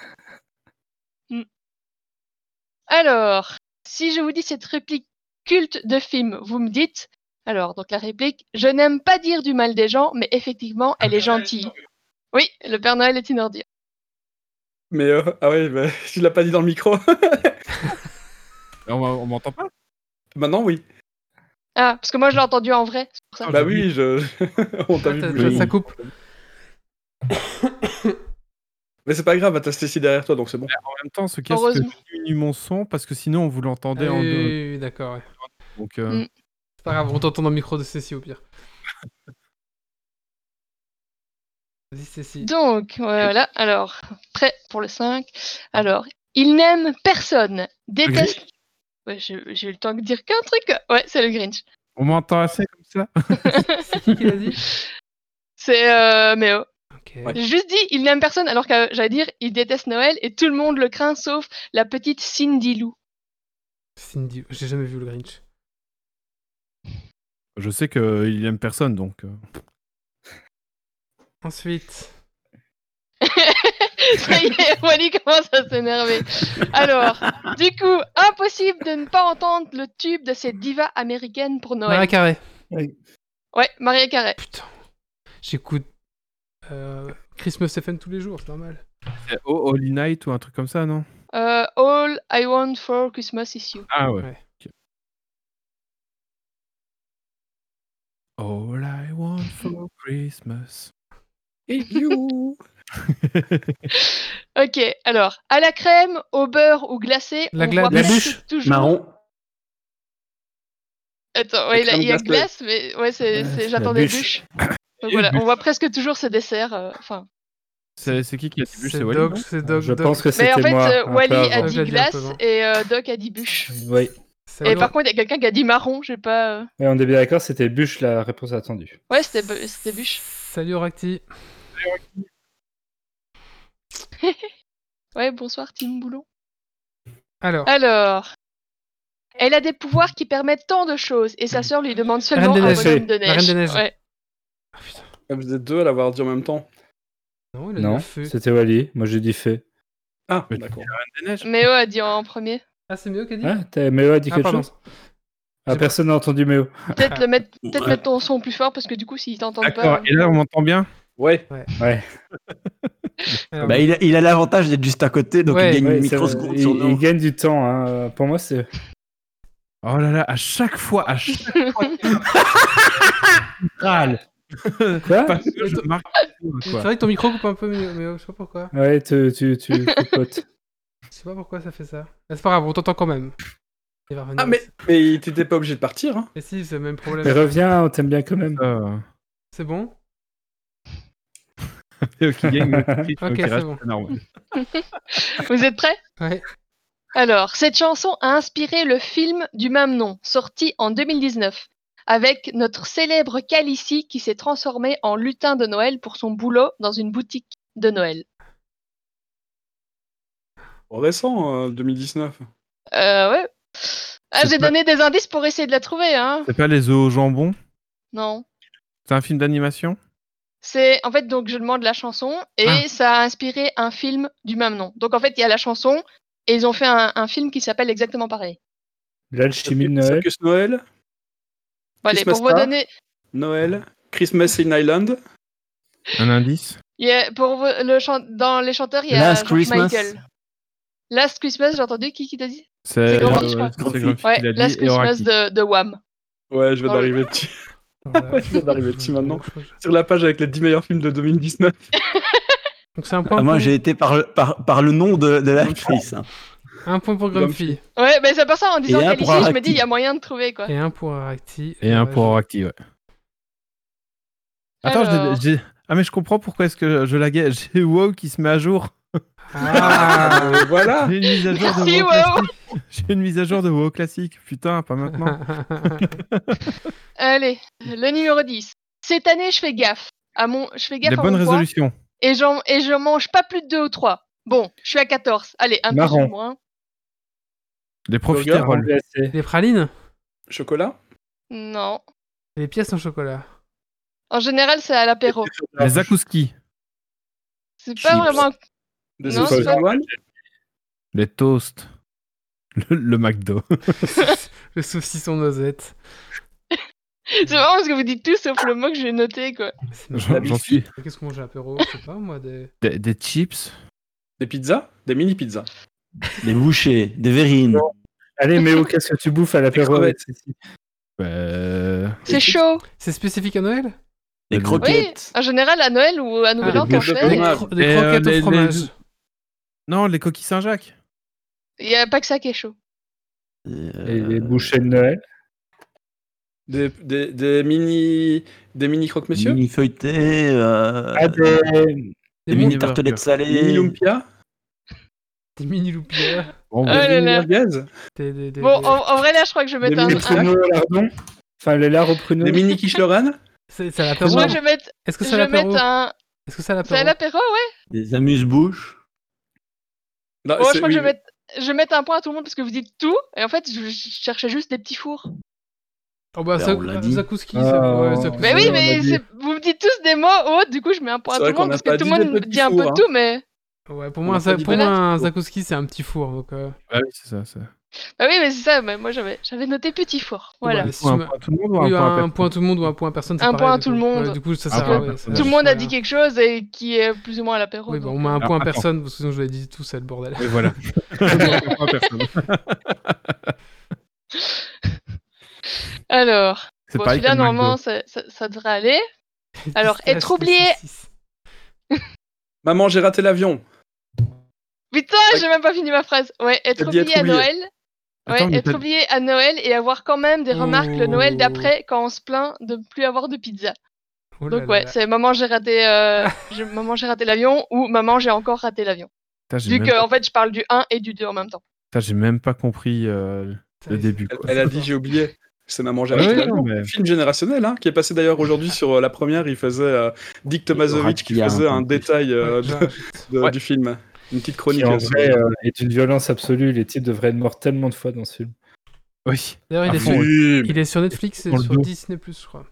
Alors, si je vous dis cette réplique culte de film, vous me dites. Alors, donc la réplique Je n'aime pas dire du mal des gens, mais effectivement, elle est gentille. Oui, le Père Noël est une ordure. Mais euh, ah ouais, bah, (laughs) tu l'as pas dit dans le micro. (laughs) on on m'entend pas? Maintenant, oui. Ah, parce que moi je l'ai entendu en vrai. c'est pour ça. Bah oui, je... (laughs) on t'a vu ça coupe. Mais c'est pas grave, t'as Stacy derrière toi, donc c'est bon. En même temps, ce casque Heureusement. diminue mon son parce que sinon vous l'entendez Ah en deux. oui, oui, d'accord, ouais. Donc, euh, Mm. C'est pas grave, on t'entend dans le micro de Cécile au pire. (laughs) Vas-y, Cécile. Donc, voilà. Alors, prêt pour le 5. Alors, il n'aime personne, déteste. Ouais, j'ai j'ai eu le temps de dire qu'un truc. Ouais, c'est le Grinch. on m'entend assez comme ça. (laughs) C'est qui qui l'a dit C'est euh, Méo. J'ai juste dit il n'aime personne alors que j'allais dire il déteste Noël et tout le monde le craint sauf la petite Cindy Lou. Cindy, j'ai jamais vu le Grinch. Je sais qu'il aime personne donc. euh, Ensuite, (laughs) Ça y est, Wally commence à s'énerver. Alors, du coup, impossible de ne pas entendre le tube de cette diva américaine pour Maria Noël. Carré. Ouais, Maria Carey. Putain. J'écoute euh, Christmas FM tous les jours, c'est normal. C'est Oh Holy Night ou un truc comme ça, non? Euh, All I want for Christmas is you. Ah ouais. Ouais. All I want for Christmas. Et you (laughs) Ok, alors, à la crème, au beurre ou glacé, La on gla- voit la bûche, toujours... Marron. Attends, ouais, il y a glace, mais ouais, c'est, Euh, c'est- la j'attendais bûche. (coughs) Donc voilà, on voit presque toujours ce dessert. euh, Enfin, C'est c'est qui qui a dit bûche C'est Wally non? c'est Dog. Je Doc. pense que mais c'était en fait, moi. euh, un peu Wally a avant. dit Ouais, j'ai dit un peu glace avant. et euh, Doc a dit bûche. Oui. C'est Et par contre, il y a quelqu'un qui a dit marron, j'ai pas. euh, Et on est bien d'accord, c'était bûche la réponse attendue. Ouais, c'était, bu- c'était bûche. Salut Oracti. (laughs) Ouais, bonsoir, Tim Boulon. Alors, Alors. Elle a des pouvoirs qui permettent tant de choses et sa sœur lui demande seulement Reine des un Neiges. bonhomme de La Reine neige. des Neiges. Ouais. Ah. Ah, Vous êtes deux à l'avoir dit en même temps. Non, il a dit Non, feu. c'était Wally. Moi j'ai dit fait. Ah, Mais- d'accord. Méo a dit en premier. Ah, c'est mieux qu'a dit Ah, t'as Méo a dit Ah, quelque pardon. chose Ah, personne n'a entendu Méo. Peut-être le mettre, peut-être Ouais. mettre ton son plus fort parce que du coup, s'ils t'entendent D'accord, pas. et là on m'entend bien Ouais. Ouais, (laughs) Alors, Bah, il a il a l'avantage d'être juste à côté, donc Ouais, il gagne ouais, une c'est- microseconde il, sur il nous. gagne du temps. hein. Pour moi, c'est. Oh là là, à chaque fois, à chaque (laughs) fois qu'il râle. Quoi Parce que je marque c'est vrai que ton micro coupe un peu, mais, mais je sais pas pourquoi. Ouais, tu, tu, tu (laughs) potes. Je sais pas pourquoi ça fait ça. Mais c'est pas grave, on t'entend quand même. Il va revenir. Ah, mais, mais t'étais pas obligé de partir. Hein. Mais si, c'est le même Mais problème. reviens, on t'aime bien quand même. Euh, C'est bon? Qui (laughs) gagne Ok, c'est bon. normal. (laughs) Vous êtes prêts? Ouais. Alors, cette chanson a inspiré le film du même nom, sorti en 2019, avec notre célèbre Calici qui s'est transformé en lutin de Noël pour son boulot dans une boutique de Noël. Récent, euh, 2019. Euh, ouais. Ah, j'ai pas- donné des indices pour essayer de la trouver, hein. C'est pas les œufs au jambon? Non. C'est un film d'animation? C'est en fait donc je demande la chanson et Ah. ça a inspiré un film du même nom. Donc en fait il y a la chanson et ils ont fait un, un film qui s'appelle exactement pareil. L'alchimie de Noël. Circus Noël? Bon, allez, pour vous donner, Noël. Christmas in Island. Un indice il y a- pour vous- le chan- dans les chanteurs il y a Last Christmas. Michael. Last Christmas, j'ai entendu qui qui t'a dit? C'est Grumpy, je crois. Ouais, Last Christmas de, de Wham. Ouais, je viens d'arriver (laughs) dessus. Voilà. (laughs) Je viens d'arriver dessus maintenant. Sur la page avec les 10 meilleurs films de 2019. (laughs) Donc c'est un point Ah, moi, pour... j'ai été par, le- par, par le nom de, de l'actrice. hein. Un point pour Grumpy Ouais, mais c'est pas ça en disant pour je me Aracti. dis il y a moyen de trouver quoi. et un pour Aracti. Et un pour Oraki, ouais. Attends, je Alors. Ah, mais je comprends pourquoi est-ce que je laguais. (laughs) J'ai WoW qui se met à jour. Ah, (laughs) voilà. J'ai une mise à jour de Merci, WoW WoW. classique. J'ai une mise à jour de WoW classique. Putain, pas maintenant. (laughs) Allez, le numéro 10. Cette année, je fais gaffe. À mon... Je fais gaffe Les à bonnes poids résolutions. et, j'en... et je mange pas plus de 2 ou 3. Bon, je suis à 14. Allez, un Marrant. plus ou moins. Burger, profiteroles. Les pralines? Chocolat? Non. Les pièces en chocolat? En général, c'est à l'apéro. Les zakouski. C'est pas Chips. vraiment. Des Non, pas- Les toasts. Le, le McDo. (laughs) le saucisson noisette. C'est vraiment parce que vous dites tout sauf le mot que j'ai noté, quoi. J'en marrant. suis. Qu'est-ce qu'on mange à l'apéro? Je sais pas, moi, des... Des, des chips. Des pizzas? Des mini pizzas? Des bouchées, des verrines. Allez, Méo, qu'est-ce que tu bouffes à avec ceci Euh, C'est chaud. C'est spécifique à Noël? Des Oui. croquettes. En général, à Noël ou à Nouvel Ah, An, des t'en fais. Des, cro- des Et, euh, croquettes les- au les- fromage. Non, les coquilles Saint-Jacques. Il y a pas que ça qui est chaud. Euh, Et les bouchées de Noël? Des, des, des mini des mini croque-monsieur Mini feuilletés. euh, Ah, des... Des, des mini, mini tartelettes salées. Mini lumpia? Des mini loupières. Bon, là, Des là. mini Des, des, des, Bon, des- en, en vrai, là, je crois que je vais Des mettre un. mini un-. Pruneaux au lardon. Enfin, les lards au pruneau. Des mini quiche Lorraine C'est à Je l'apéro vais mettre, Est-ce que c'est l'apéro un. Est-ce que c'est à C'est à l'apéro l'apéro, ouais. Des amuse-bouches. C'est- je crois que je vais mettre. Je vais mettre un point à tout le monde parce que vous dites tout, et en fait, je, cherchais juste des petits fours. Oh bah, Ben, ça, dit. Zakouski, Ah, ça, ouais. Mais oui, mais vous me dites tous des mots autres, du coup, je mets un point à tout le monde parce que tout le des monde dit un peu hein. tout, mais. Ouais, pour moi, ça, dit pour moi un. Zakouski, c'est un petit four. Donc, euh, ah oui, c'est ça. c'est- Bah oui, mais c'est ça, mais moi j'avais j'avais noté petit four. Voilà. si Un me- point à tout le monde ou oui, un point à un personne? point à tout le monde ou un point à personne, c'est Un pareil, point à tout le monde. Ouais, du coup, ça Un sert ça Tout le monde a dit quelque chose et qui est plus ou moins à l'apéro. Oui, bah, on met un euh, point à attends. personne, parce que sinon je l'ai dit tout, c'est le bordel. Et voilà. (laughs) (laughs) Un. (laughs) Alors, bon, celui-là, normalement, ça, ça- ça devrait aller. Alors, être oublié. Maman, j'ai raté l'avion. Putain, j'ai même pas fini ma phrase. Ouais, être oublié à. Noël. Ouais, Attends, être oublié à Noël et avoir quand même des remarques le Noël Oh. d'après quand on se plaint de plus avoir de pizza. Oh Donc ouais, c'est maman j'ai raté euh, (laughs) j'ai- maman j'ai raté l'avion ou maman j'ai encore raté l'avion. Vu que pas- en fait je parle du 1 et du 2 en même temps. putain, j'ai même pas compris euh, le début. Elle, quoi. elle a dit j'ai oublié. C'est Maman, j'ai raté oui, l'avion. non, mais- Film générationnel, hein, qui est passé d'ailleurs aujourd'hui sur euh, la première. Il faisait euh, Dick Tomasovic qui un faisait un détail euh, Ouais, de- j'arrête. de- Ouais. du film. Une petite Qui chronique. en euh, vrai euh, est d'une violence absolue. Les types devraient être morts tellement de fois dans ce film. Oui. D'ailleurs, il, À est sur- Oui, il est sur Netflix et sur dos. Disney+, je crois.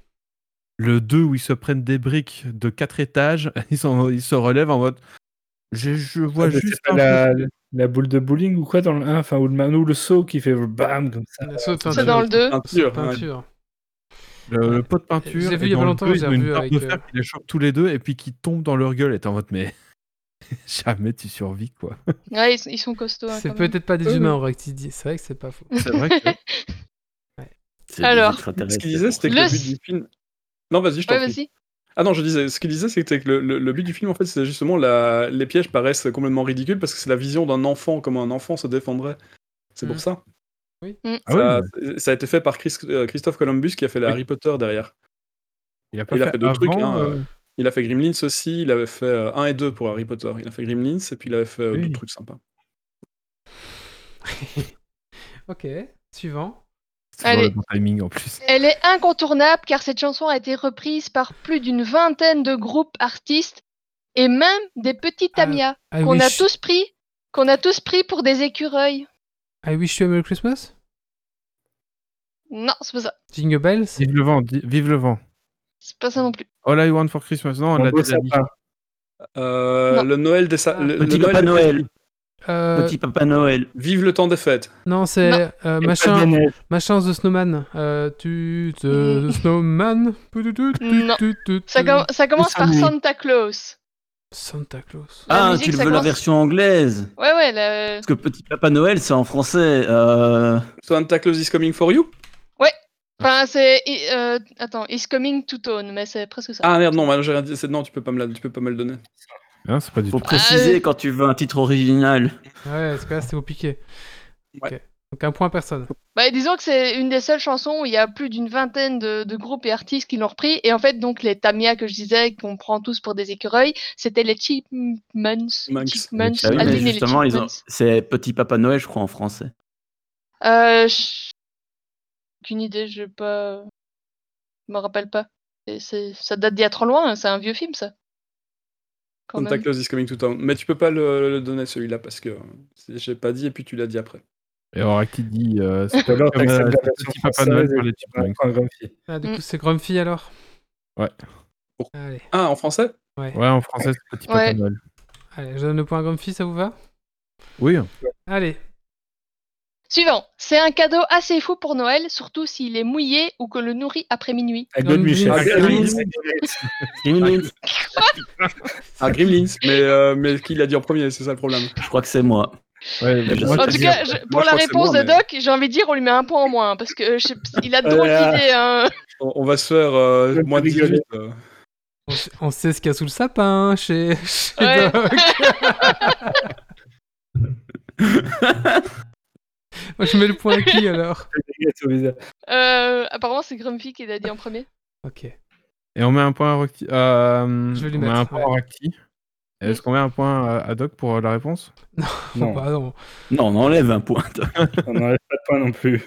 Le 2 où ils se prennent des briques de 4 étages, (laughs) ils, sont- ils se relèvent en mode. Je, je vois juste. la, la boule de bowling ou quoi dans le 1 Enfin, ou le, man- ou le saut qui fait bam comme ça. Peinture. dans le 2. peinture. Le, le pot de peinture. Je l'ai vu il y a pas longtemps, revu barre avec, de euh, fer qui les chope tous les deux et puis qui tombe dans leur gueule. Et en mode, mais (laughs) jamais tu survis quoi. Ouais, ils, sont- ils sont costauds. hein, C'est quand même. peut-être pas des Oui, humains, en vrai, que tu dis. C'est vrai que c'est pas faux. C'est vrai que. (laughs) C'est des Alors. extraterrestres, Ce qu'il disait, c'était que Le le but du film. Non, vas-y, je t'en Ouais, prie. vas-y. Ah non, je disais, ce qu'il disait, c'était que le, le- le but du film, en fait, c'est justement la... les pièges paraissent complètement ridicules parce que c'est la vision d'un enfant, comment un enfant se défendrait. C'est Mm. pour ça. Ah ça, ouais, ça a été fait par Chris- euh, Christophe Columbus qui a fait les Oui. Harry Potter derrière. il a pas Il a fait, fait d'autres trucs, avant, hein, euh, Il a fait Gremlins aussi, il avait fait 1 et 2 pour Harry Potter. Il a fait Gremlins et puis il avait fait euh, Oui. d'autres trucs sympas. (laughs) ok, suivant. c'est toujours Allez. le bon timing en plus. Elle est incontournable car cette chanson a été reprise par plus d'une vingtaine de groupes artistes et même des petits Ah, Tamiya I qu'on a wish, tous pris qu'on a tous pris pour des écureuils. I wish you a Merry Christmas? Non, c'est pas ça. Jingle Bells? Vive le vent, vive le vent. C'est pas ça non plus. All I want for Christmas. Non, on l'a déjà dit. Euh, Non. le Noël des sa- Ah. le, Petit le Papa des Noël. Euh, Petit Papa Noël. Vive le temps des fêtes. Non, c'est euh, machin, machin The Snowman. Euh, tu, the, the Snowman. Non. Ça, com- ça commence par. Santa Claus. Santa Claus. La Ah, musique, tu veux la version anglaise Ouais, ouais, la- Parce que Petit Papa Noël, c'est en français. Euh... Santa Claus is coming for you. Enfin, c'est. euh, Attends, It's coming to town, mais c'est presque ça. Ah merde, non, bah, j'ai rien dit. c'est- Non, tu peux pas me, la- tu peux pas me le donner. Hein, c'est pas du Faut tout. préciser Ah, quand tu veux un titre original. Ouais, parce que là, c'était au piqué. Ouais. Donc un point personne. Bah, disons que c'est une des seules chansons où il y a plus d'une vingtaine de, de groupes et artistes qui l'ont repris. Et en fait, donc, les Tamia que je disais, qu'on prend tous pour des écureuils, c'était les Chipmunks. Monks. Chipmunks. Ah oui, mais Alvin et les justement, ils ont... Chipmunks. c'est Petit Papa Noël, je crois, en français. Euh, je- aucune idée, je pas. Je me rappelle pas. Et c'est- Ça date d'il y a trop loin, hein, c'est un vieux film ça. Quand Santa même. Claus is coming to town. Mais tu peux pas le, le donner celui-là parce que c'est- j'ai pas dit et puis tu l'as dit après. Et alors, qui dit euh, c'est comme, euh, la petit Papa Noël les Grumpy. Ah, du Mm. coup, c'est Grumpy alors? Ouais. Allez, Ah, en français? Ouais. Ouais, en français, c'est petit Papa Ouais. Noël. Allez, je donne le point à Grumpy, ça vous va? Oui. Allez. Suivant. C'est un cadeau assez fou pour Noël, surtout s'il est mouillé ou que le nourrit après minuit. Ah, Gremlins. Gremlins. (laughs) Gremlins. Mais, euh, mais qui l'a dit en premier C'est ça le problème. Je crois que c'est moi. Ouais, Je moi, En tout cas, je- pour la réponse moi, de mais- Doc, j'ai envie de dire, on lui met un point en moins, parce que je il a de drôles Euh, d'idées. Hein. (laughs) On, on va se faire euh, moins de. 18. euh. On, s- on sait ce qu'il y a sous le sapin chez, chez Ouais. Doc. (laughs) Moi, je mets le point à qui alors? (laughs) Euh, apparemment, c'est Grumpy qui l'a dit en premier. Ok. Et on met un point à Rocky. euh, Je vais lui on met mettre, un point à. Rocky. Est-ce qu'on met un point à, Doc pour euh, la réponse? (laughs) Non, Bah, non. Non, on enlève un point. (laughs) on n'enlève pas de point non plus.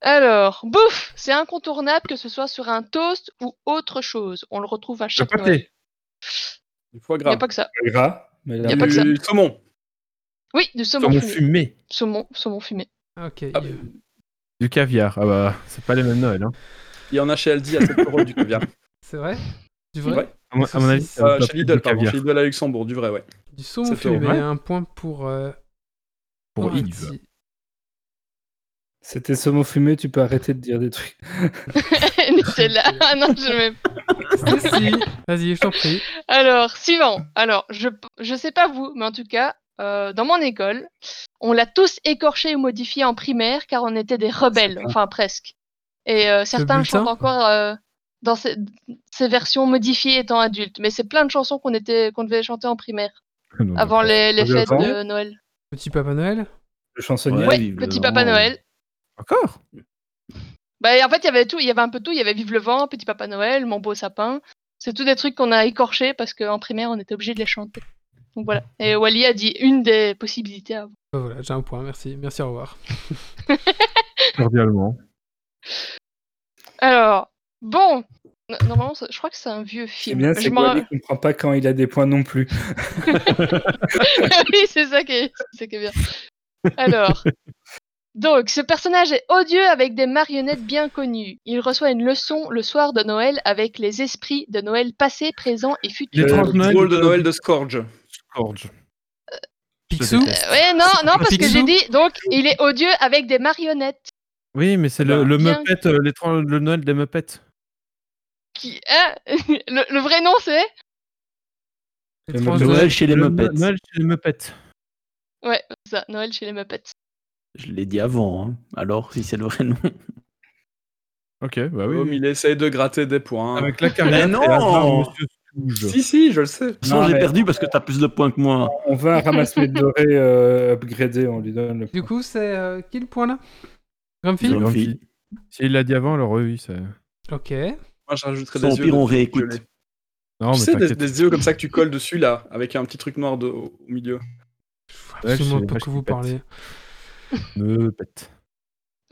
Alors, bouffe, c'est incontournable que ce soit sur un toast ou autre chose. On le retrouve à Le chaque Noël. pâté. Du foie Il n'y a gras. pas que ça. Gras, mais Y a pas que ça. Du saumon. Oui, du saumon Saumon fumé. fumé. Saumon, saumon fumé. Ok. Ah, Du caviar. Ah bah, c'est pas les mêmes Noël. Hein. Il y en a chez Aldi à 7 euros du caviar. (laughs) C'est vrai? Du vrai? Ouais. À mon, à mon avis, Euh, chez Lidl, du pardon. caviar. Chez Lidl à Luxembourg, du vrai, ouais. Du fumé. vrai. Un point pour. euh, Pour Rocky. Yves. C'était saumon fumé, tu peux arrêter de dire des trucs. (laughs) Nutella. (laughs) Ah non, je. Si, si. Vas-y, je t'en prie. Alors, suivant. Alors, je, je sais pas vous, mais en tout cas, euh, dans mon école, on l'a tous écorché ou modifié en primaire car on était des rebelles, enfin presque. Et euh, certains chantent encore euh, dans ces, ces versions modifiées étant adultes. Mais c'est plein de chansons qu'on était, qu'on devait chanter en primaire (laughs) Non, avant les, fêtes de Noël. Petit Papa Noël? Le chansonnier. Ouais, Ouais, vive le Petit vent. Papa Noël. Encore? Bah, en fait, il y avait tout, il y avait un peu tout. Il y avait Vive le vent, Petit Papa Noël, Mon beau sapin. C'est tous des trucs qu'on a écorchés parce qu'en primaire, on était obligé de les chanter. Donc voilà. Et Wally a dit une des possibilités à avoir. Bah voilà, j'ai un point, merci. Merci, au revoir. (laughs) Cordialement. Alors, bon. No- Normalement, je crois que c'est un vieux C'est film. bien, Je c'est quoi Il comprend pas quand il a des points non plus. (laughs) oui, c'est ça qui est, c'est ça qui est bien. Alors, donc, ce personnage est odieux avec des marionnettes bien connues. Il reçoit une leçon le soir de Noël avec les esprits de Noël passé, présent et futur. L'étrange Le Noël drôle de de- Noël de Scourge. Scourge. Picsou. Euh, ouais, non, non, parce que j'ai dit, donc, il est odieux avec des marionnettes. Oui, mais c'est le, Bah, le. Muppet, euh, l'étrange- le Noël des Muppets. Qui, hein (laughs) le, le vrai nom, c'est? Étrange Noël chez les Le Muppets. No- Noël chez les Muppets. Ouais, c'est ça, Noël chez les Muppets. Je l'ai dit avant. hein. Alors, si c'est le vrai nom. Ok, bah oui. Comme il essaye de gratter des points. Avec la carrière, non. Si, si, je le sais. Non, j'ai mais- perdu parce que t'as plus de points que moi. On un ramasse-miettes doré euh, upgradé, on lui donne le Du point. coup, c'est euh, qui le point là? Grumpy? S'il l'a dit avant, alors oui, c'est. Ok. Moi, je rajouterais des yeux. pire, on réécoute. Non, tu mais sais, des, des yeux comme ça que tu colles dessus, là, avec un petit truc noir de- au, au milieu. Ouais, absolument je sais, pas que vous parlez. Muppet. Euh,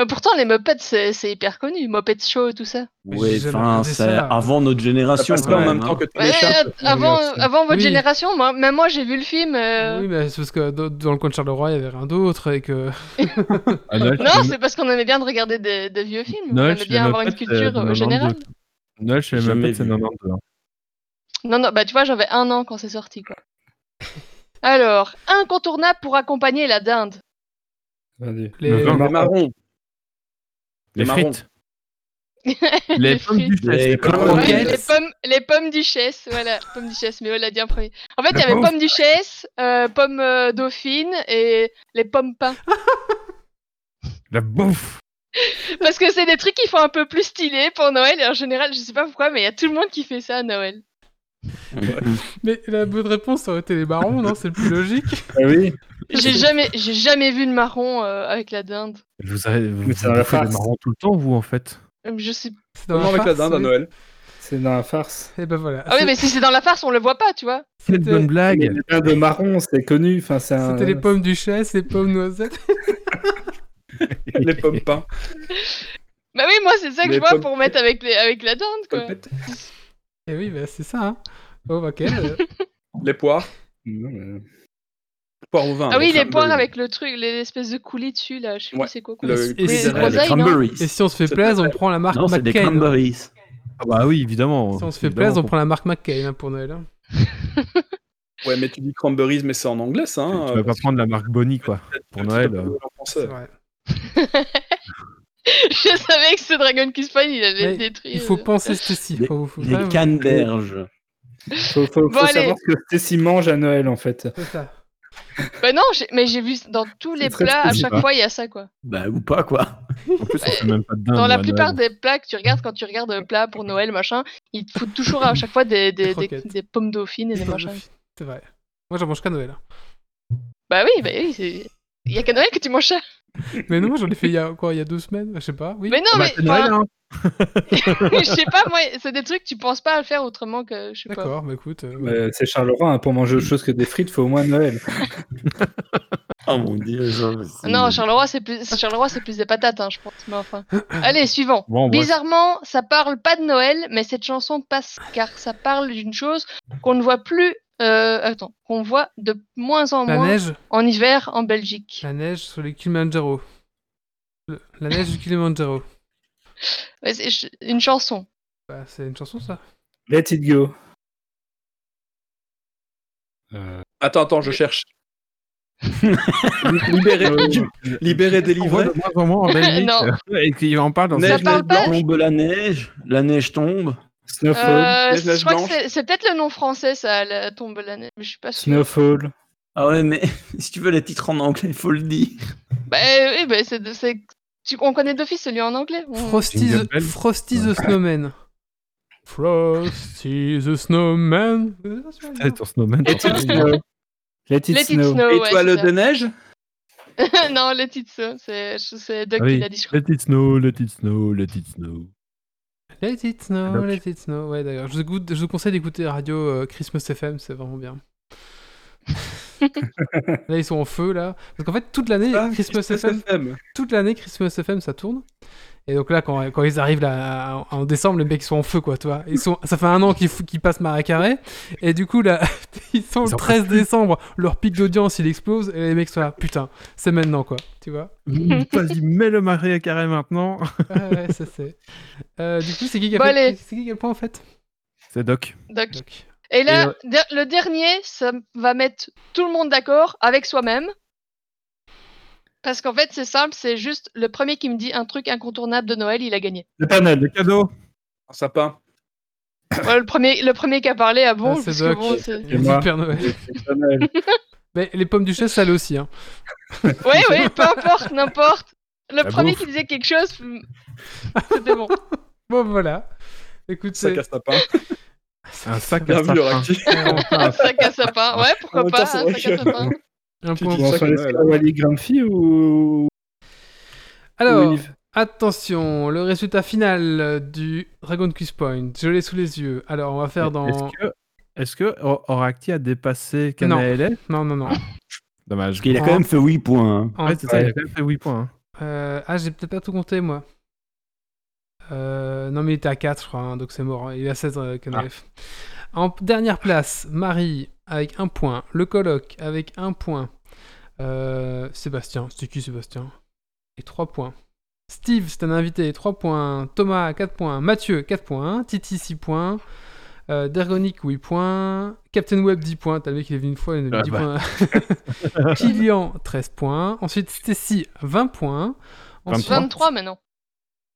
pourtant, les Muppets, c'est c'est hyper connu. Muppets Show, tout ça. Mais Ouais, j'ai jamais enfin, regardé c'est ça. avant notre Ça génération. passe quand pas en même, même temps hein. que tous Ouais, chats. avant, avant votre Oui. génération, moi, même moi, j'ai vu le film. euh, Oui, mais c'est parce que dans- dans le coin de Charleroi, il y avait rien d'autre et que. Ah, Noël Non, les c'est parce qu'on aimait bien de regarder des, des vieux films. Noël on aimait bien les avoir une Muppets, culture euh, euh, 92. générale. Noël les Jamais Muppets, c'est vu. 92. hein. Non, non, bah tu vois, j'avais un an quand c'est sorti, quoi. Alors, incontournable pour accompagner la dinde. Vas-y. Les- Le vin. Marrons. Les frites. Les pommes du frites. Les. Ouais, pommes, les pommes duchesse, voilà, pommes duchesse, mais on l'a dit en premier. En fait, il y avait pommes duchesse, euh, pommes euh, dauphine et les pommes pain. (laughs) La bouffe. Parce que c'est des trucs qui font un peu plus stylé pour Noël et en général, je sais pas pourquoi, mais il y a tout le monde qui fait ça à Noël. Mais la bonne réponse ça aurait été les marrons, non? C'est le plus logique. Ah oui. J'ai jamais, j'ai jamais vu de marron euh, avec la dinde. Vous avez vous, vous dans la bouffez les farce. marrons tout le temps, vous, en fait? Euh, Je sais. C'est dans Comment avec la farce, dinde à. Noël C'est dans la farce. Et ben voilà. Ah oui, mais si c'est dans la farce, on le voit pas, tu vois. C'est une bonne blague. Les pains de marron, c'est connu. Enfin, c'est un- C'était les pommes duchesse, les pommes noisettes. (laughs) Les pommes pain. Bah oui, moi c'est ça que Les je vois pommes- pour mettre avec, les, avec la dinde, quoi. Et oui, bah, c'est ça. Hein. Oh, ok. euh, (laughs) Les poires. Mais- Poires au vin. Ah oui, les poires le- avec le truc, l'espèce de coulis dessus, là. Je sais Ouais, plus c'est quoi. quoi. le- Et si- cranberries. Et si on se fait plaisir, on prend la marque Non, c'est des McCain. cranberries. Ah bah oui, évidemment. Si on se fait plaisir, on prend la marque McCain hein, pour Noël. hein. (laughs) Ouais, mais tu dis cranberries, mais c'est en anglais, ça. hein, Tu vas pas prendre la marque Bonnie, quoi. Pour Noël. euh. C'est français. vrai. (laughs) je savais que ce Dragon Quest Fine, il allait le détruire. Il faut euh. penser Stacy. Les- Faut, faut Les vraiment- canneberges. Faut, faut, Bon, faut allez. savoir ce que Stacy mange à Noël, en fait. C'est ça. Bah non, mais j'ai vu dans tous les plats, à chaque fois, il y a ça, quoi. Bah, ou pas, quoi. En plus, on fait même pas de dinde. Dans la plupart Noël. des plats que tu regardes, quand tu regardes un plat pour Noël, machin, ils te foutent toujours à chaque fois des, des, Des des, pommes dauphines et des machins. C'est vrai. Moi, j'en mange qu'à Noël. Bah oui, bah oui, c'est... Il y a qu'à Noël que tu manges ça. (laughs) Mais non, moi, j'en ai fait il y a quoi Il y a deux semaines Je sais pas. Oui. Mais non, Ah bah, mais c'est Noël, hein. (laughs) je sais pas, moi, c'est des trucs, tu penses pas à le faire autrement que, je sais pas. D'accord, bah écoute. euh, c'est Charleroi, hein, pour manger autre chose que des frites, faut au moins Noël. (laughs) Oh mon dieu. c'est- Non, Charleroi, c'est plus, Charleroi, c'est plus des patates, hein, je pense. Mais enfin. Allez, suivant. Bon. Bizarrement, ça parle pas de Noël, mais cette chanson passe car ça parle d'une chose qu'on ne voit plus. Euh, attends, qu'on voit de moins en La moins neige en hiver en Belgique. La neige sur les Kilimanjaro. Le- La neige du Kilimanjaro. Ouais, c'est ch- une chanson. Bah, c'est une chanson, ça Let it go. Euh, Attends, attends, je cherche. (laughs) Libéré, (laughs) libéré, On voit délivré. de moins en moins en (laughs) Belgique. Non. Et qu'il en parle dans Neige, Ça parle pas. Tombe la neige, la neige tombe. Snowfall. Euh, je crois que c'est- peut-être le nom français, ça, la tombe la neige. Mais je suis pas sûre. Snowfall. Ah ouais, mais (laughs) si tu veux les titres en anglais, il faut le dire. Bah oui, bah, c'est, on connaît d'office celui en anglais. On- Frosty, the... Bell. Frosty the Snowman. Frosty the Snowman. Ouais, ton snowman. Let it snow. Let it Let it snow. ouais, Étoile c'est de neige? (laughs) Non, Let it snow. C'est, Doug Ah qui l'a dit, je crois. Let it snow, let it snow, let it snow. Let it snow, Donc. let it snow. Ouais, d'ailleurs. Je vous, écoute- je vous conseille d'écouter la radio euh, Christmas FM, c'est vraiment bien. (laughs) là, ils sont en feu, là. Parce qu'en fait, toute l'année, Ah, Christmas Christmas FM, FM. toute l'année, Christmas FM, ça tourne. Et donc là, quand, quand ils arrivent là, en décembre, les mecs ils sont en feu, quoi, tu vois. Ils sont, ça fait un an qu'ils qu'ils passent marais carré. Et du coup, là, (laughs) ils sont Ils le en 13 décembre, leur pic d'audience, il explose. Et les mecs sont là, putain, c'est maintenant, quoi, tu vois. Vas-y, mets le marais à carré maintenant. Ouais, ouais, ça c'est. Euh, du coup, c'est qui qui a Bon, fait allez. C'est qui qui a le point, en fait? C'est Doc. Doc. Et là, Et, euh, le dernier, ça va mettre tout le monde d'accord avec soi-même. Parce qu'en fait, c'est simple, c'est juste le premier qui me dit un truc incontournable de Noël, il a gagné. Le Noël. Le cadeau. Un sapin. Le, premier, le premier qui a parlé à bon, Ah, c'est parce que Doc. bon, c'est- Père Noël. (laughs) Mais les pommes du chef, ça l'est aussi. Hein. (laughs) Ouais, ouais, peu importe, n'importe. Le La premier bouffe. qui disait quelque chose, hmm, c'était bon. (laughs) Bon, voilà. Écoute, Sac c'est. à sapin. Un sac à sapin. Un sac à sapin, ouais, pourquoi pas, un c'est sac à sapin. Un point. Wally Grumpy ou. Alors, attention, le résultat final du Dragon Quiz Point. Je l'ai sous les yeux. Alors, on va faire dans. Est-ce que, Oracti a dépassé Canaélé Non, non, non. Dommage. Parce qu'il a quand même fait 8 points. hein. En- Ouais, c'est ça, il a quand même fait 8 points. hein. Euh, Ah, j'ai peut-être pas tout compté, moi. Euh, Non, mais il était à 4, je crois, hein, donc c'est mort. hein. Il est à 16, euh, Canalef. En dernière place, Marie avec un point. Le coloc avec un point. Euh, Sébastien, c'était qui Sébastien? Et 3 points. Steve, c'est un invité, 3 points. Thomas, 4 points. Mathieu, 4 points. Titi, 6 points. Euh, Dergonic, 8 points. Captain Web, 10 points. T'as le mec, il est venu une fois, il a Ah 10 bah. points. (laughs) Kylian, 13 points. Ensuite, Stacy, 20 points. Ensuite- 23 maintenant.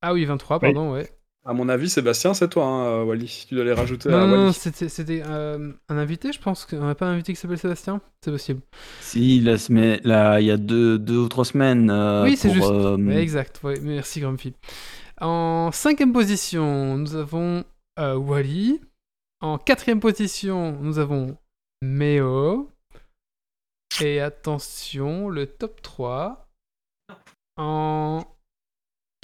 Ah oui, 23, pardon, ouais. À mon avis, Sébastien, c'est toi, hein, Wally. Tu dois les rajouter Non, à non, non, Wally. c'était c'était, euh, un invité, je pense. qu'on n'a pas un invité qui s'appelle Sébastien? C'est possible. Si, la semaine, là, il y a deux, deux ou trois semaines. euh, Oui, c'est juste. euh, Ouais, exact, ouais, merci Grumpy. En cinquième position, nous avons euh, Wally. En quatrième position, nous avons Meo. Et attention, le top 3. En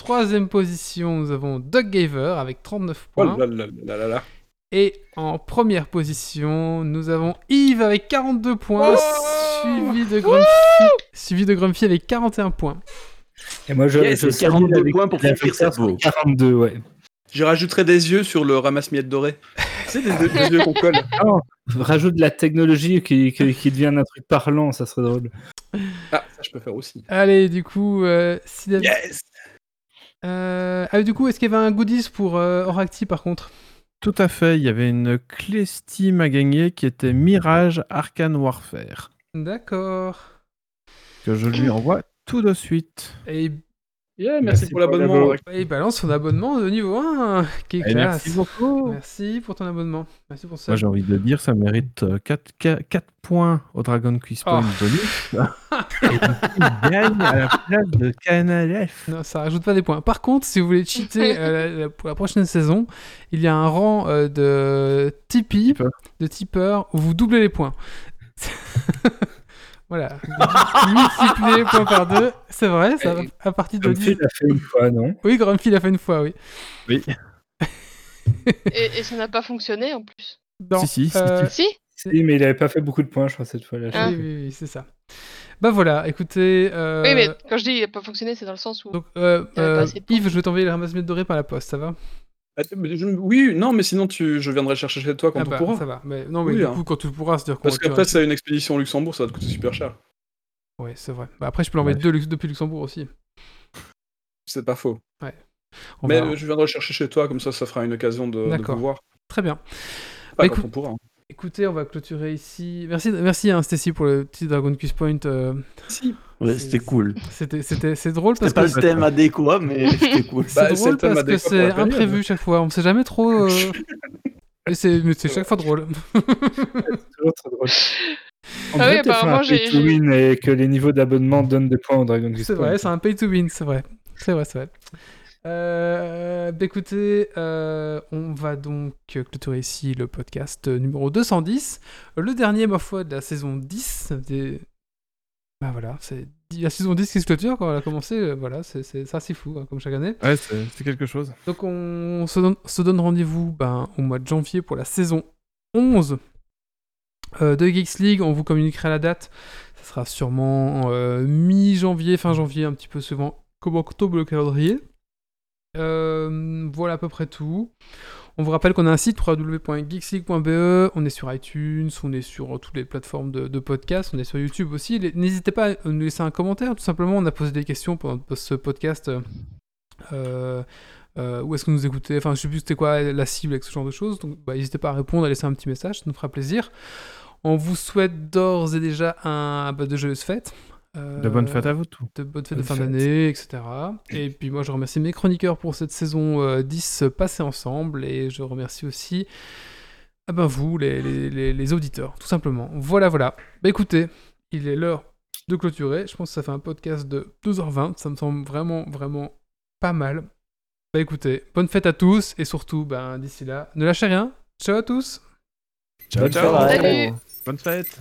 troisième position, nous avons Doug Gaver avec 39 Oh points. là là là là là. Et en première position, nous avons Yves avec 42 points, suivi, de Grumpy, suivi de Grumpy avec 41 points. Et moi, je, Yes, je c'est 42 salue la points pour sur Cerveau. 42, ouais. Je rajouterai des yeux sur le ramasse-miettes doré. C'est des, des yeux qu'on colle. (laughs) Rajoute de la technologie qui, qui, qui devient un truc parlant, ça serait drôle. Ah, ça je peux faire aussi. Allez, du coup, euh, si Yes Euh, ah, du coup, est-ce qu'il y avait un goodies pour euh, Oracti par contre? Tout à fait, il y avait une clé Steam à gagner qui était Mirage Arcane Warfare, D'accord. que je lui envoie tout de suite. Et Yeah, merci, Merci pour pour l'abonnement. l'abo. il balance son abonnement de niveau 1, qui est classe. merci beaucoup. Merci pour ton abonnement. Merci pour ça. Moi j'ai envie de dire, ça mérite 4, points au Dragon Quiz Point Oh. bonus. (laughs) Il gagne à la place de Canal F. Non, ça rajoute pas des points. Par contre, si vous voulez cheater euh, la- la- pour la prochaine saison, il y a un rang euh, de Tipeee, Tipeur. de tipeur, où vous doublez les points. (laughs) voilà. Les (laughs) points par deux. C'est vrai, ça à partir de Comme 10. tu l'as fait une fois, non? Oui, Grumpy l'a fait une fois, oui. Oui. (laughs) Et, et ça n'a pas fonctionné en plus? Non, Si, si, si, euh, Si Si, mais il avait pas fait beaucoup de points, je crois, cette fois-là. Ah. oui, oui, oui, c'est ça. Bah voilà, écoutez. euh, Oui, mais quand je dis il n'a pas fonctionné, c'est dans le sens où. Donc, euh, pas euh, assez de points. Yves, je vais t'envoyer le ramasse-miettes doré par la poste, ça va? Oui, non, mais sinon tu, je viendrai chercher chez toi quand Ah on bah, pourra. ça va. Mais, non, mais Oui, du hein. coup, quand tu pourras, c'est-à-dire qu'on Parce qu'après, tu- c'est une expédition au Luxembourg, ça va te coûter super cher. Ouais, c'est vrai. Bah, après, je peux l'envoyer Ouais. deux depuis Luxembourg aussi. C'est pas faux. On mais je viendrai chercher chez toi, comme ça, ça fera une occasion de, de D'accord. vous voir. Très bien. Bah, quand écoute- on pourra. hein. Écoutez, on va clôturer ici. Merci, merci hein, Stacy pour le petit Dragon Quiz Point. euh, Si. Ouais, c'était cool. C'était, c'était, c'est drôle parce C'était pas que le thème adéquat, mais (laughs) c'était cool. c'est Bah, c'est drôle le thème parce que c'est imprévu chaque fois. On sait jamais trop. euh, (laughs) Et c'est, mais c'est chaque fois drôle. toujours très drôle. On Ah apparemment, un pay j'ai- to win et que les niveaux d'abonnement donnent des points au Dragon Quest C'est vrai, Point. c'est un pay to win, c'est vrai. C'est vrai, c'est vrai. Euh, bah écoutez, euh, on va donc clôturer ici le podcast numéro 210, le dernier, ma foi, de la saison 10. Des... Bah voilà, c'est la saison 10 qui se clôture quand elle a commencé, euh, voilà, c'est, ça, c'est fou, hein, comme chaque année. Ouais, c'est quelque chose. Donc on se donne, se donne rendez-vous ben, au mois de janvier pour la saison 11 euh, de Geeks League. On vous communiquera la date. Ça sera sûrement euh, mi-janvier, fin janvier, un petit peu suivant comme octobre le calendrier? Euh, voilà à peu près tout. On vous rappelle qu'on a un site www.geeksleague.be, on est sur iTunes, on est sur toutes les plateformes de, de podcast, on est sur YouTube aussi. N'hésitez pas à nous laisser un commentaire, tout simplement. On a posé des questions pendant ce podcast. euh, euh, où est-ce que nous écoutez Enfin, je sais plus c'était quoi la cible avec ce genre de choses. Donc, bah, n'hésitez pas à répondre, à laisser un petit message, ça nous fera plaisir. On vous souhaite d'ores et déjà un de joyeuses fêtes. Euh, De bonnes fêtes à vous tous. de bonnes fêtes de fin d'année, etc. Et puis moi, je remercie mes chroniqueurs pour cette saison euh, 10 passée ensemble. Et je remercie aussi ah ben, vous, les, les- les- les auditeurs, tout simplement. Voilà, voilà. Bah écoutez, il est l'heure de clôturer. Je pense que ça fait un podcast de 2h20. Ça me semble vraiment, vraiment pas mal. Bah écoutez, bonne fête à tous. Et surtout, ben, d'ici là, ne lâchez rien. Ciao à tous Ciao, Bonne ciao. fête. Salut. Bonne fête.